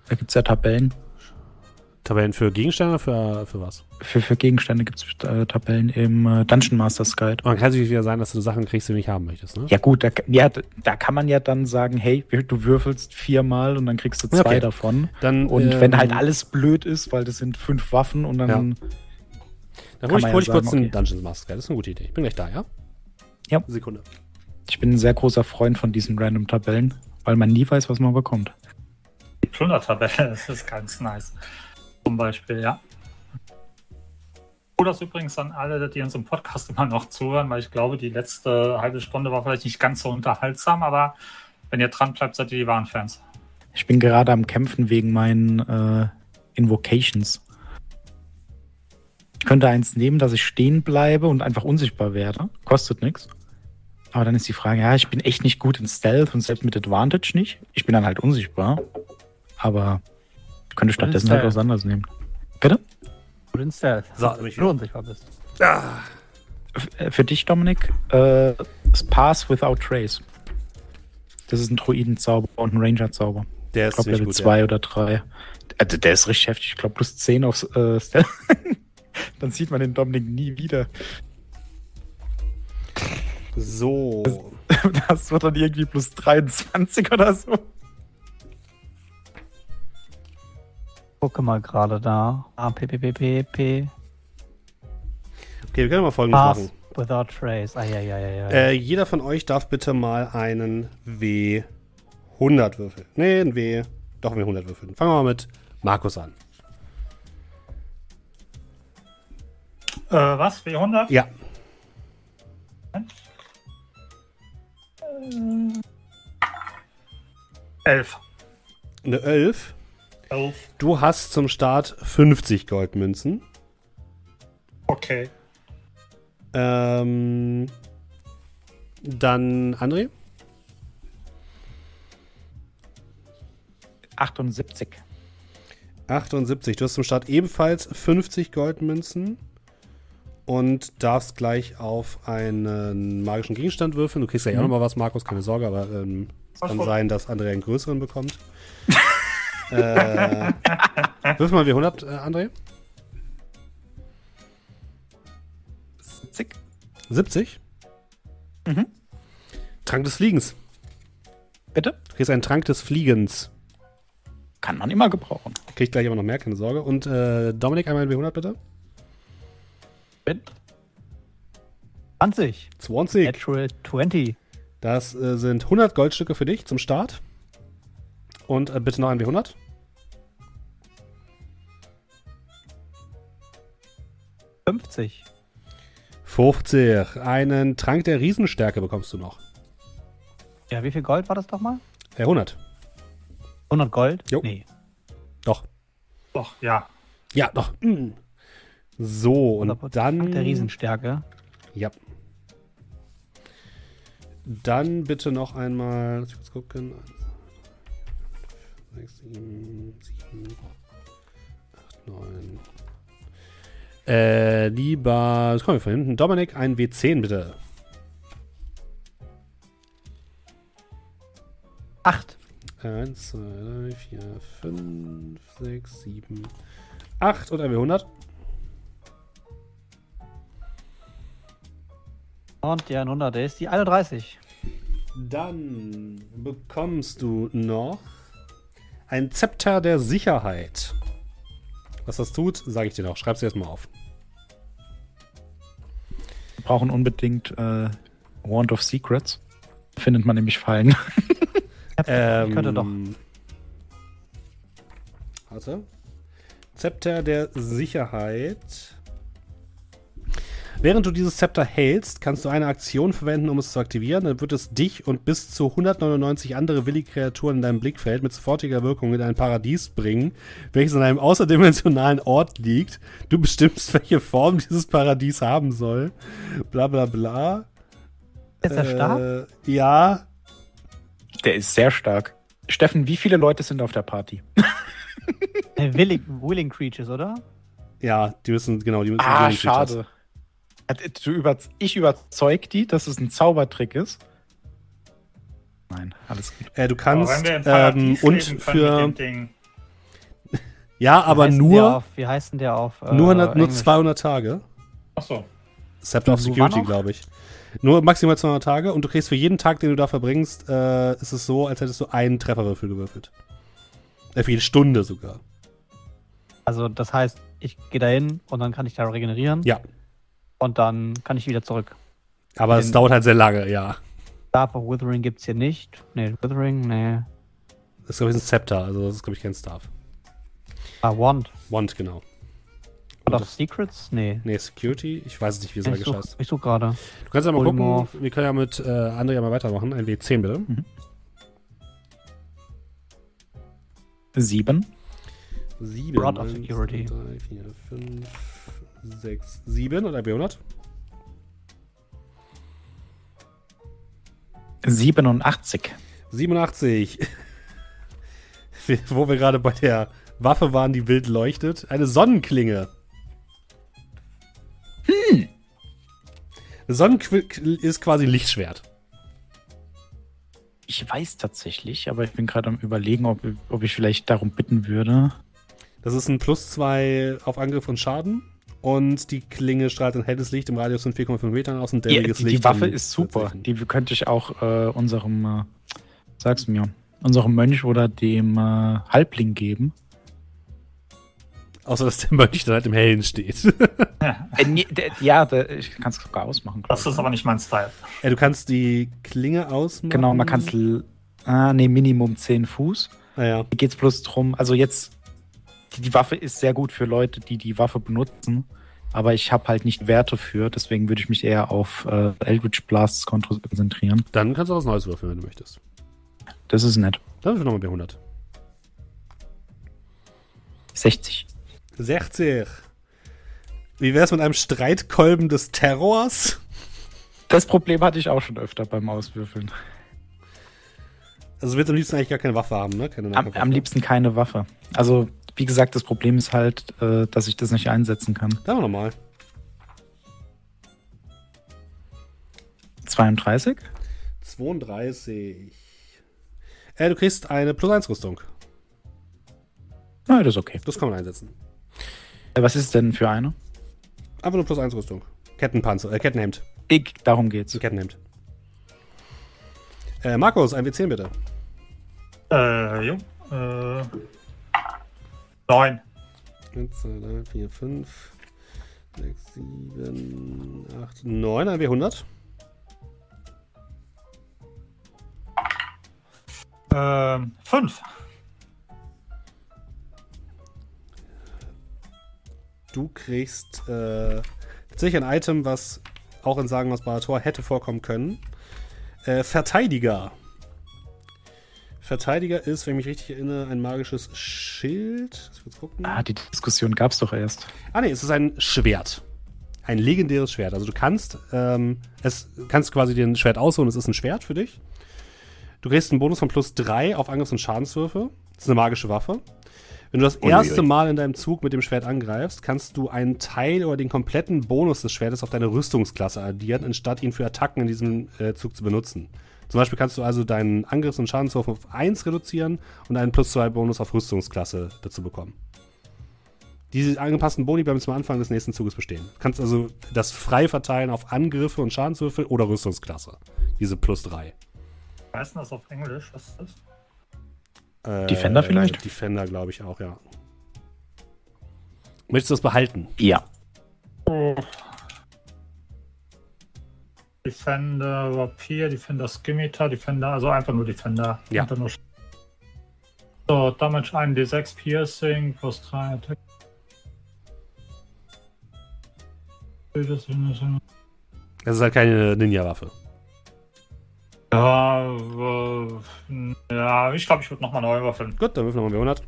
Da gibt es ja Tabellen. Tabellen für Gegenstände für, für was? Für, für Gegenstände gibt es äh, Tabellen im äh, Dungeon Masters Guide. Man kann sich wieder sein, dass du Sachen kriegst, die du nicht haben möchtest, ne? Ja gut, da, ja, da kann man ja dann sagen, hey, du würfelst viermal und dann kriegst du zwei Okay. davon. Dann, Und ähm, wenn halt alles blöd ist, weil das sind fünf Waffen und dann Ja. Dann kann hol ich, hol ich kurz sagen, okay. Dungeons Master. Das ist eine gute Idee. Ich bin gleich da, ja? Ja. Sekunde. ich bin ein sehr großer Freund von diesen random Tabellen, weil man nie weiß, was man bekommt. Die Plundertabelle, das ist ganz nice. Zum Beispiel, ja. Oder das übrigens an alle, die uns im Podcast immer noch zuhören, weil ich glaube, die letzte halbe Stunde war vielleicht nicht ganz so unterhaltsam, aber wenn ihr dran bleibt, seid ihr die wahren Fans. Ich bin gerade am Kämpfen wegen meinen äh, Invocations. Ich könnte eins nehmen, dass ich stehen bleibe und einfach unsichtbar werde. Kostet nichts. Aber dann ist die Frage, ja, ich bin echt nicht gut in Stealth und selbst mit Advantage nicht. Ich bin dann halt unsichtbar. Aber ich könnte stattdessen halt was anderes nehmen. Bitte? Gut in Stealth. So, wenn mich du unsichtbar bist. F äh, für dich, Dominik, äh, Pass Without Trace. Das ist ein Druidenzauber und ein Ranger-Zauber. Der Ich ist glaube ziemlich Level gut. 2 oder 3. Also der ist richtig heftig. Ich glaube plus 10 aufs äh, Stealth. Dann sieht man den Dominik nie wieder. So. Das wird dann irgendwie plus 23 oder so. Gucke mal gerade da. Ah, p, p, p, p, p. Okay, wir können mal folgendes Pass machen. without trace. Ah, ja, ja, ja, ja. Äh, jeder von euch darf bitte mal einen W100 würfeln. Nee, ein W. Doch, ein W100 würfeln. Fangen wir mal mit Markus an. Äh, was? W100? Ja. Elf. Eine 11. Elf. Du hast zum Start 50 Goldmünzen. Okay. Ähm, dann André. 78. 78. Du hast zum Start ebenfalls 50 Goldmünzen und darfst gleich auf einen magischen Gegenstand würfeln. Du kriegst ja auch Mhm. noch mal was, Markus, keine Sorge, aber ähm, es kann sein, dass André einen größeren bekommt. äh, würfel mal W100, äh, André. 70. 70. Mhm. Trank des Fliegens. Bitte? Du kriegst einen Trank des Fliegens. Kann man immer gebrauchen. Krieg gleich aber noch mehr, keine Sorge. Und äh, Dominik, einmal ein W100 bitte. Bin 20. 20. Natural 20. Das äh, sind 100 Goldstücke für dich zum Start. Und äh, bitte noch ein W100. Fünfzig. 50. Einen Trank der Riesenstärke bekommst du noch. Ja, wie viel Gold war das doch mal? Äh, 100. 100 Gold? Jo. Nee. Doch. Doch, ja. Ja, doch. Mm. So, und 100% dann. Der Riesenstärke. Ja. Dann bitte noch einmal. Lass mich kurz gucken. 6, 7, 7, 8, 9. Äh, lieber. Das kommen wir von hinten. Dominik, ein W10 bitte. Acht. 1, 2, 3, 4, 5, 6, 7, 8 und ein W100. Und der 100 der ist die 31. Dann bekommst du noch ein Zepter der Sicherheit. Was das tut, sage ich dir noch. Schreib's dir erstmal auf. Wir brauchen unbedingt äh, Wand of Secrets. Findet man nämlich Fallen. Ähm, könnte doch. Warte. Zepter der Sicherheit. Während du dieses Zepter hältst, kannst du eine Aktion verwenden, um es zu aktivieren. Dann wird es dich und bis zu 199 andere willige Kreaturen in deinem Blickfeld mit sofortiger Wirkung in ein Paradies bringen, welches an einem außerdimensionalen Ort liegt. Du bestimmst, welche Form dieses Paradies haben soll. Bla bla bla. Ist er stark? Äh, ja, Der ist sehr stark. Steffen, wie viele Leute sind auf der Party? Willing, willing Creatures, oder? ja, die müssen, genau, die müssen Ah, Willing Creatures. schade. Du über, ich überzeug die, dass es ein Zaubertrick ist. Nein, alles gut. Äh, du kannst wenn wir im ähm, und für. Ja, aber nur, auf, wie heißt denn der auf? äh, nur, 100, nur Englisch? 200 Tage. Achso. Scepter of Nur Security, glaube ich. Nur maximal 200 Tage und du kriegst für jeden Tag, den du da verbringst, äh, ist es so, als hättest du einen Trefferwürfel gewürfelt. Äh, für jede Stunde sogar. Also das heißt, ich gehe da hin und dann kann ich da regenerieren. Ja. Und dann kann ich wieder zurück. Aber es dauert halt sehr lange, ja. Staff of Withering gibt's hier nicht. Nee, Withering, nee. Das ist, glaube ich, ein Scepter, also das ist, glaube ich, kein Staff. Ah, Wand. Wand, genau. Wand of Secrets? Nee. Nee, Security, ich weiß es nicht, wie es da Ich such, gescheißt. ich such gerade. Du kannst ja mal gucken, wir können ja mit äh, André ja mal weitermachen. Ein W10 bitte. Sieben. 7. Rod of Security. 3, 4, 5, 6, 7 oder B100? 87. 87. Wo wir gerade bei der Waffe waren, die wild leuchtet. Eine Sonnenklinge. Hm. Sonnenklinge ist quasi ein Lichtschwert. Ich weiß tatsächlich, aber ich bin gerade am überlegen, ob, ob ich vielleicht darum bitten würde. Das ist ein plus 2 auf Angriff und Schaden. Und die Klinge strahlt ein helles Licht im Radius von 4,5 Metern aus und Ja, dämmiges die, Licht. die Waffe ist super. 40. Die könnte ich auch äh, unserem, äh, sag's mir, unserem Mönch oder dem äh, Halbling geben. Außer, dass der Mönch dann halt im Hellen steht. Äh, ja, ich kann es sogar ausmachen. Das ist aber nicht mein Style. äh, du kannst die Klinge ausmachen. Genau, man kann es. Ah, nee, Minimum 10 Fuß. Naja. Hier geht's bloß drum. Also jetzt, die, die Waffe ist sehr gut für Leute, die die Waffe benutzen. Aber ich habe halt nicht Werte für, deswegen würde ich mich eher auf äh, Eldritch Blasts konzentrieren. Dann kannst du was Neues würfeln, wenn du möchtest. Das ist nett. Dann würfel nochmal B100. 60. 60. Wie wär's mit einem Streitkolben des Terrors? Das Problem hatte ich auch schon öfter beim Auswürfeln. Also du willst am liebsten eigentlich gar keine Waffe haben, ne? Keine Am, am liebsten keine Waffe. Also, wie gesagt, das Problem ist halt, äh, dass ich das nicht einsetzen kann. Wir nochmal. 32? 32. Äh, du kriegst eine Plus 1 Rüstung. Na, das ist okay. Das kann man einsetzen. Äh, Was ist denn für eine? Einfach nur Plus 1 Rüstung. Kettenpanzer, äh, Kettenhemd. Ich, darum geht's. Kettenhemd. Äh, Markus, ein W10 bitte. Äh, jo. Äh, neun. 1, 2, 3, 4, 5, 6, 7, 8, 9, ein W100. Ähm, fünf. Du kriegst äh, tatsächlich ein Item, was auch in Sagen aus Barator hätte vorkommen können. Äh, Verteidiger. Verteidiger ist, wenn ich mich richtig erinnere, ein magisches Schild. Ah, die Diskussion gab's doch erst. Ah ne, es ist ein Schwert. Ein legendäres Schwert. Also du kannst ähm, es kannst quasi dir ein Schwert ausholen, es ist ein Schwert für dich. Du kriegst einen Bonus von plus 3 auf Angriffs- und Schadenswürfe. Das ist eine magische Waffe. Wenn du das erste Mal in deinem Zug mit dem Schwert angreifst, kannst du einen Teil oder den kompletten Bonus des Schwertes auf deine Rüstungsklasse addieren, anstatt ihn für Attacken in diesem äh, Zug zu benutzen. Zum Beispiel kannst du also deinen Angriffs- und Schadenswurf auf 1 reduzieren und einen plus 2 Bonus auf Rüstungsklasse dazu bekommen. Diese angepassten Boni bleiben zum Anfang des nächsten Zuges bestehen. Du kannst also das frei verteilen auf Angriffe und Schadenswürfel oder Rüstungsklasse. Diese plus 3. Weißt du das auf Englisch? Was ist das? Äh, Defender vielleicht? Defender, glaube ich auch, ja. Möchtest du das behalten? Ja. Defender, Vampir, Defender Skimitar, Defender, also einfach nur Defender. Ja. Einfach nur so, Damage 1 D6 Piercing plus 3 Attack. Das ist halt keine Ninja-Waffe. Ja, äh, ja, ich glaube, ich würde nochmal neu würfeln. Gut, dann würfeln wir mal 100.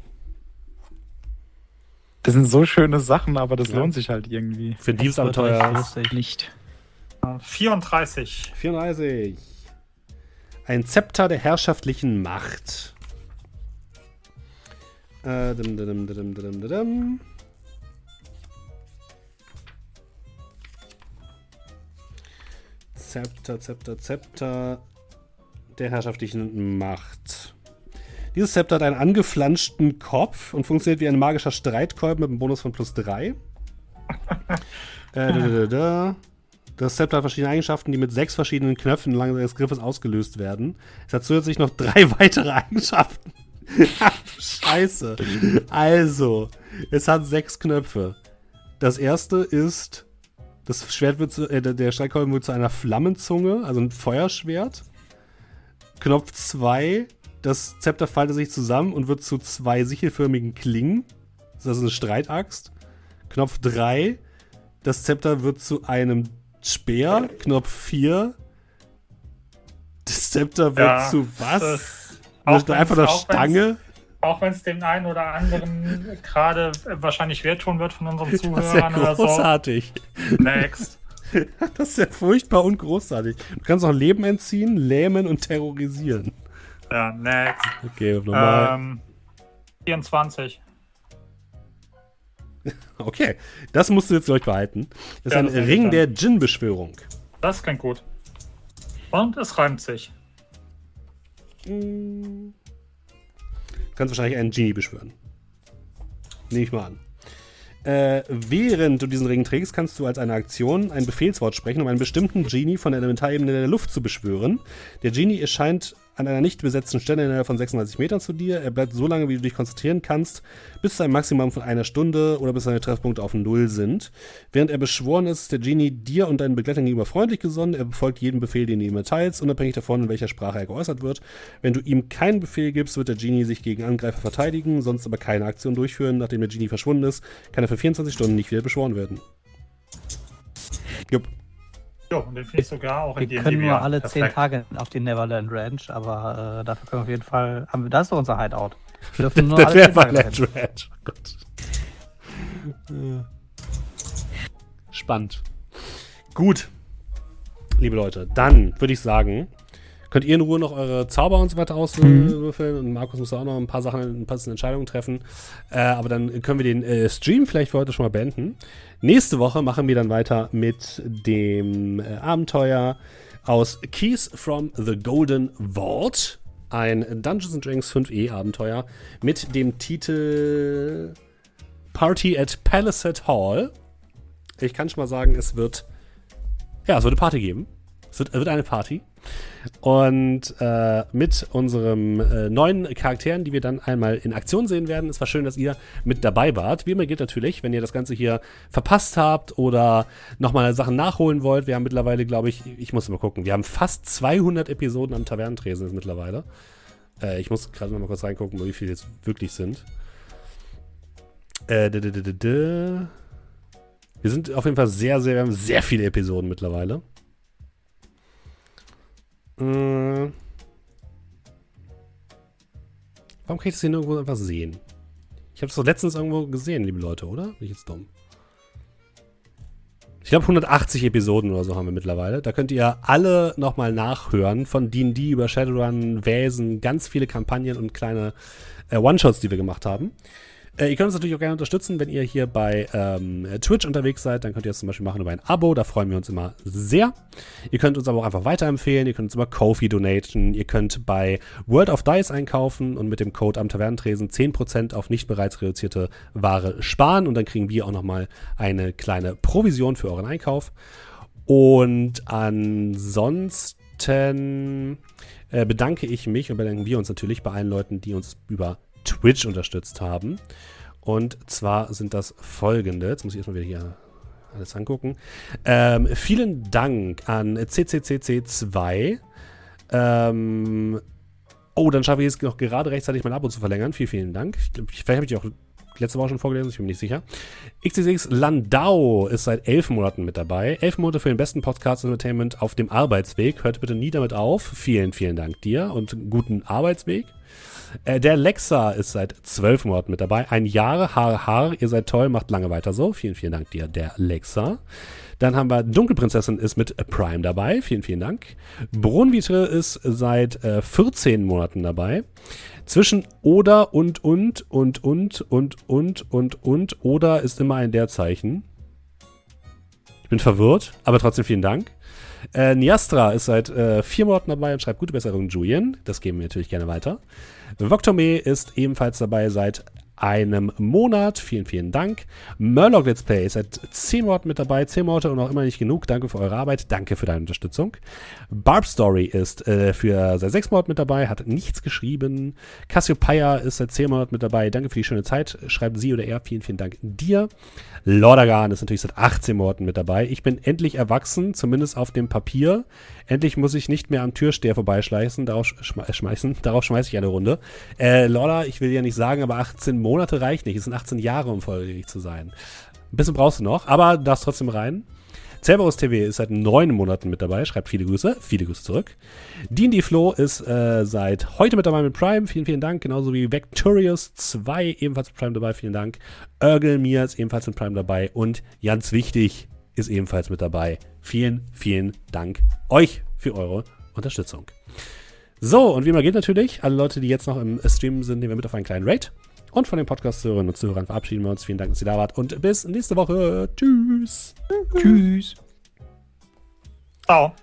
Das sind so schöne Sachen, aber das Ja. lohnt sich halt irgendwie Für wird Diebsabenteuer richtig lustig. nicht. Äh, 34. 34. Ein Zepter der herrschaftlichen Macht. Äh, dim, dim, dim, dim, dim, dim, dim. Zepter, Zepter, Zepter der herrschaftlichen Macht. Dieses Zepter hat einen angeflanschten Kopf und funktioniert wie ein magischer Streitkolben mit einem Bonus von plus 3. äh, da, da, da, das Zepter hat verschiedene Eigenschaften, die mit sechs verschiedenen Knöpfen entlang des Griffes ausgelöst werden. Es hat zusätzlich noch drei weitere Eigenschaften. Scheiße. Also, es hat sechs Knöpfe. Das erste ist, das Schwert wird zu, äh, der Streitkolben wird zu einer Flammenzunge, also ein Feuerschwert. Knopf 2, das Zepter faltet sich zusammen und wird zu zwei sichelförmigen Klingen. Das ist eine Streitaxt. Knopf 3, das Zepter wird zu einem Speer. Knopf 4, das Zepter wird Ja, zu was? das- Einfach eine auch Stange? Auch wenn es dem einen oder anderen gerade wahrscheinlich wehtun wird von unseren Das ist ja Zuhörern oder so. großartig. Next. Das ist ja furchtbar und großartig. Du kannst auch Leben entziehen, lähmen und terrorisieren. Ja, next. Okay, nochmal. Ähm, 24. Okay, das musst du jetzt gleich behalten. Das ist Ja, ein das Ring der Djinn-Beschwörung. Das klingt gut. Und es reimt sich. Du kannst wahrscheinlich einen Genie beschwören. Nehme ich mal an. Äh, während du diesen Ring trägst, kannst du als eine Aktion ein Befehlswort sprechen, um einen bestimmten Genie von der Elementarebene der Luft zu beschwören. Der Genie erscheint an einer nicht besetzten Stelle in der Nähe von 36 Metern zu dir. Er bleibt so lange, wie du dich konzentrieren kannst, bis zu einem Maximum von einer Stunde oder bis seine Treffpunkte auf Null sind. Während er beschworen ist, ist der Genie dir und deinen Begleitern gegenüber freundlich gesonnen. Er befolgt jeden Befehl, den du ihm erteilst, unabhängig davon, in welcher Sprache er geäußert wird. Wenn du ihm keinen Befehl gibst, wird der Genie sich gegen Angreifer verteidigen, sonst aber keine Aktion durchführen. Nachdem der Genie verschwunden ist, kann er für 24 Stunden nicht wieder beschworen werden. Jupp. Jo, und den finde ich sogar auch Wir in D&D können nur alle zehn Perfekt. Tage auf die Neverland Ranch, aber äh, dafür können wir auf jeden Fall. Haben wir, das ist doch unser Hideout. Wir dürfen nur Das alle wäre zehn Tage Land dahin. Ranch. Oh Gott. Spannend. Gut. Liebe Leute, dann würde ich sagen, könnt ihr in Ruhe noch eure Zauber und so weiter auswürfeln und Markus muss auch noch ein paar Sachen, ein paar Entscheidungen treffen. Äh, aber dann können wir den äh, Stream vielleicht für heute schon mal beenden. Nächste Woche machen wir dann weiter mit dem äh, Abenteuer aus Keys from the Golden Vault. Ein Dungeons and Dragons 5e Abenteuer mit dem Titel Party at Palisade Hall. Ich kann schon mal sagen, es wird ja, es wird eine Party geben. Es wird, eine Party. Und äh, mit unserem äh, neuen Charakteren, die wir dann einmal in Aktion sehen werden. Es war schön, dass ihr mit dabei wart. Wie immer gilt natürlich, wenn ihr das Ganze hier verpasst habt oder nochmal Sachen nachholen wollt. Wir haben mittlerweile, glaube ich, ich muss mal gucken, wir haben fast 200 Episoden am Tavernentresen mittlerweile. Äh, ich muss gerade noch mal kurz reingucken, wie viele jetzt wirklich sind. Äh. Wir sind auf jeden Fall sehr, sehr, wir haben sehr viele Episoden mittlerweile. Äh, warum kann ich das hier nirgendwo einfach sehen? Ich habe das doch letztens irgendwo gesehen, liebe Leute, oder? Bin ich jetzt dumm? Ich glaube, 180 Episoden oder so haben wir mittlerweile. Da könnt ihr alle nochmal nachhören. Von D&D über Shadowrun, Wesen, ganz viele Kampagnen und kleine äh, One-Shots, die wir gemacht haben. Äh, ihr könnt uns natürlich auch gerne unterstützen, wenn ihr hier bei ähm, Twitch unterwegs seid. Dann könnt ihr das zum Beispiel machen über ein Abo. Da freuen wir uns immer sehr. Ihr könnt uns aber auch einfach weiterempfehlen. Ihr könnt uns über Kofi donaten. Ihr könnt bei World of Dice einkaufen und mit dem Code am Tavernentresen 10% auf nicht bereits reduzierte Ware sparen. Und dann kriegen wir auch nochmal eine kleine Provision für euren Einkauf. Und ansonsten äh, bedanke ich mich und bedanken wir uns natürlich bei allen Leuten, die uns über Twitch unterstützt haben. Und zwar sind das folgende. Jetzt muss ich erstmal wieder hier alles angucken. Ähm, vielen Dank an CCCC2. Ähm, oh, dann schaffe ich es noch gerade rechtzeitig mein Abo zu verlängern. Vielen, vielen Dank. Ich vielleicht habe ich die auch letzte Woche schon vorgelesen, ich bin mir nicht sicher. XXX Landau ist seit elf Monaten mit dabei. Elf Monate für den besten Podcast Entertainment auf dem Arbeitsweg. Hört bitte nie damit auf. Vielen, vielen Dank dir und guten Arbeitsweg. Äh, der Lexa ist seit zwölf Monaten mit dabei. Ein Jahr, Haar, Haar. Ihr seid toll, macht lange weiter so. Vielen, vielen Dank dir, der Lexa. Dann haben wir Dunkelprinzessin ist mit Prime dabei. Vielen, vielen Dank. Brunvitre ist seit äh, 14 Monaten dabei. Zwischen oder und und und und und und und und oder ist immer ein Leerzeichen. Ich bin verwirrt, aber trotzdem vielen Dank. Äh, Niastra ist seit äh, vier Monaten dabei und schreibt gute Besserung, Julian. Das geben wir natürlich gerne weiter. Voktome ist ebenfalls dabei seit einem Monat. Vielen, vielen Dank. Murloc Let's Play ist seit 10 Monaten mit dabei. 10 Monate und auch immer nicht genug. Danke für eure Arbeit. Danke für deine Unterstützung. Barb Story ist äh, für seit 6 Monaten mit dabei, hat nichts geschrieben. Cassiopeia ist seit 10 Monaten mit dabei. Danke für die schöne Zeit. Schreibt sie oder er. Vielen, vielen Dank dir. Lordagan ist natürlich seit 18 Monaten mit dabei. Ich bin endlich erwachsen, zumindest auf dem Papier. Endlich muss ich nicht mehr am Türsteher vorbeischleißen. Darauf, schme schmeißen. Darauf schmeiße ich eine Runde. Äh, Lorda, ich will ja nicht sagen, aber 18 Monate reicht nicht. Es sind 18 Jahre, um volljährig zu sein. Ein bisschen brauchst du noch, aber darfst trotzdem rein. Cerberus TV ist seit neun Monaten mit dabei, schreibt viele Grüße, viele Grüße zurück. D&D Flo ist äh, seit heute mit dabei mit Prime, vielen, vielen Dank. Genauso wie Vectorious 2 ebenfalls mit Prime dabei, vielen Dank. Urgel Mir ist ebenfalls mit Prime dabei und ganz wichtig ist ebenfalls mit dabei. Vielen, vielen Dank euch für eure Unterstützung. So, und wie immer geht natürlich, alle Leute, die jetzt noch im Stream sind, nehmen wir mit auf einen kleinen Raid. Und von den Podcast-Hörerinnen und Zuhörern verabschieden wir uns. Vielen Dank, dass ihr da wart. Und bis nächste Woche. Tschüss. Tschüss. Ciao.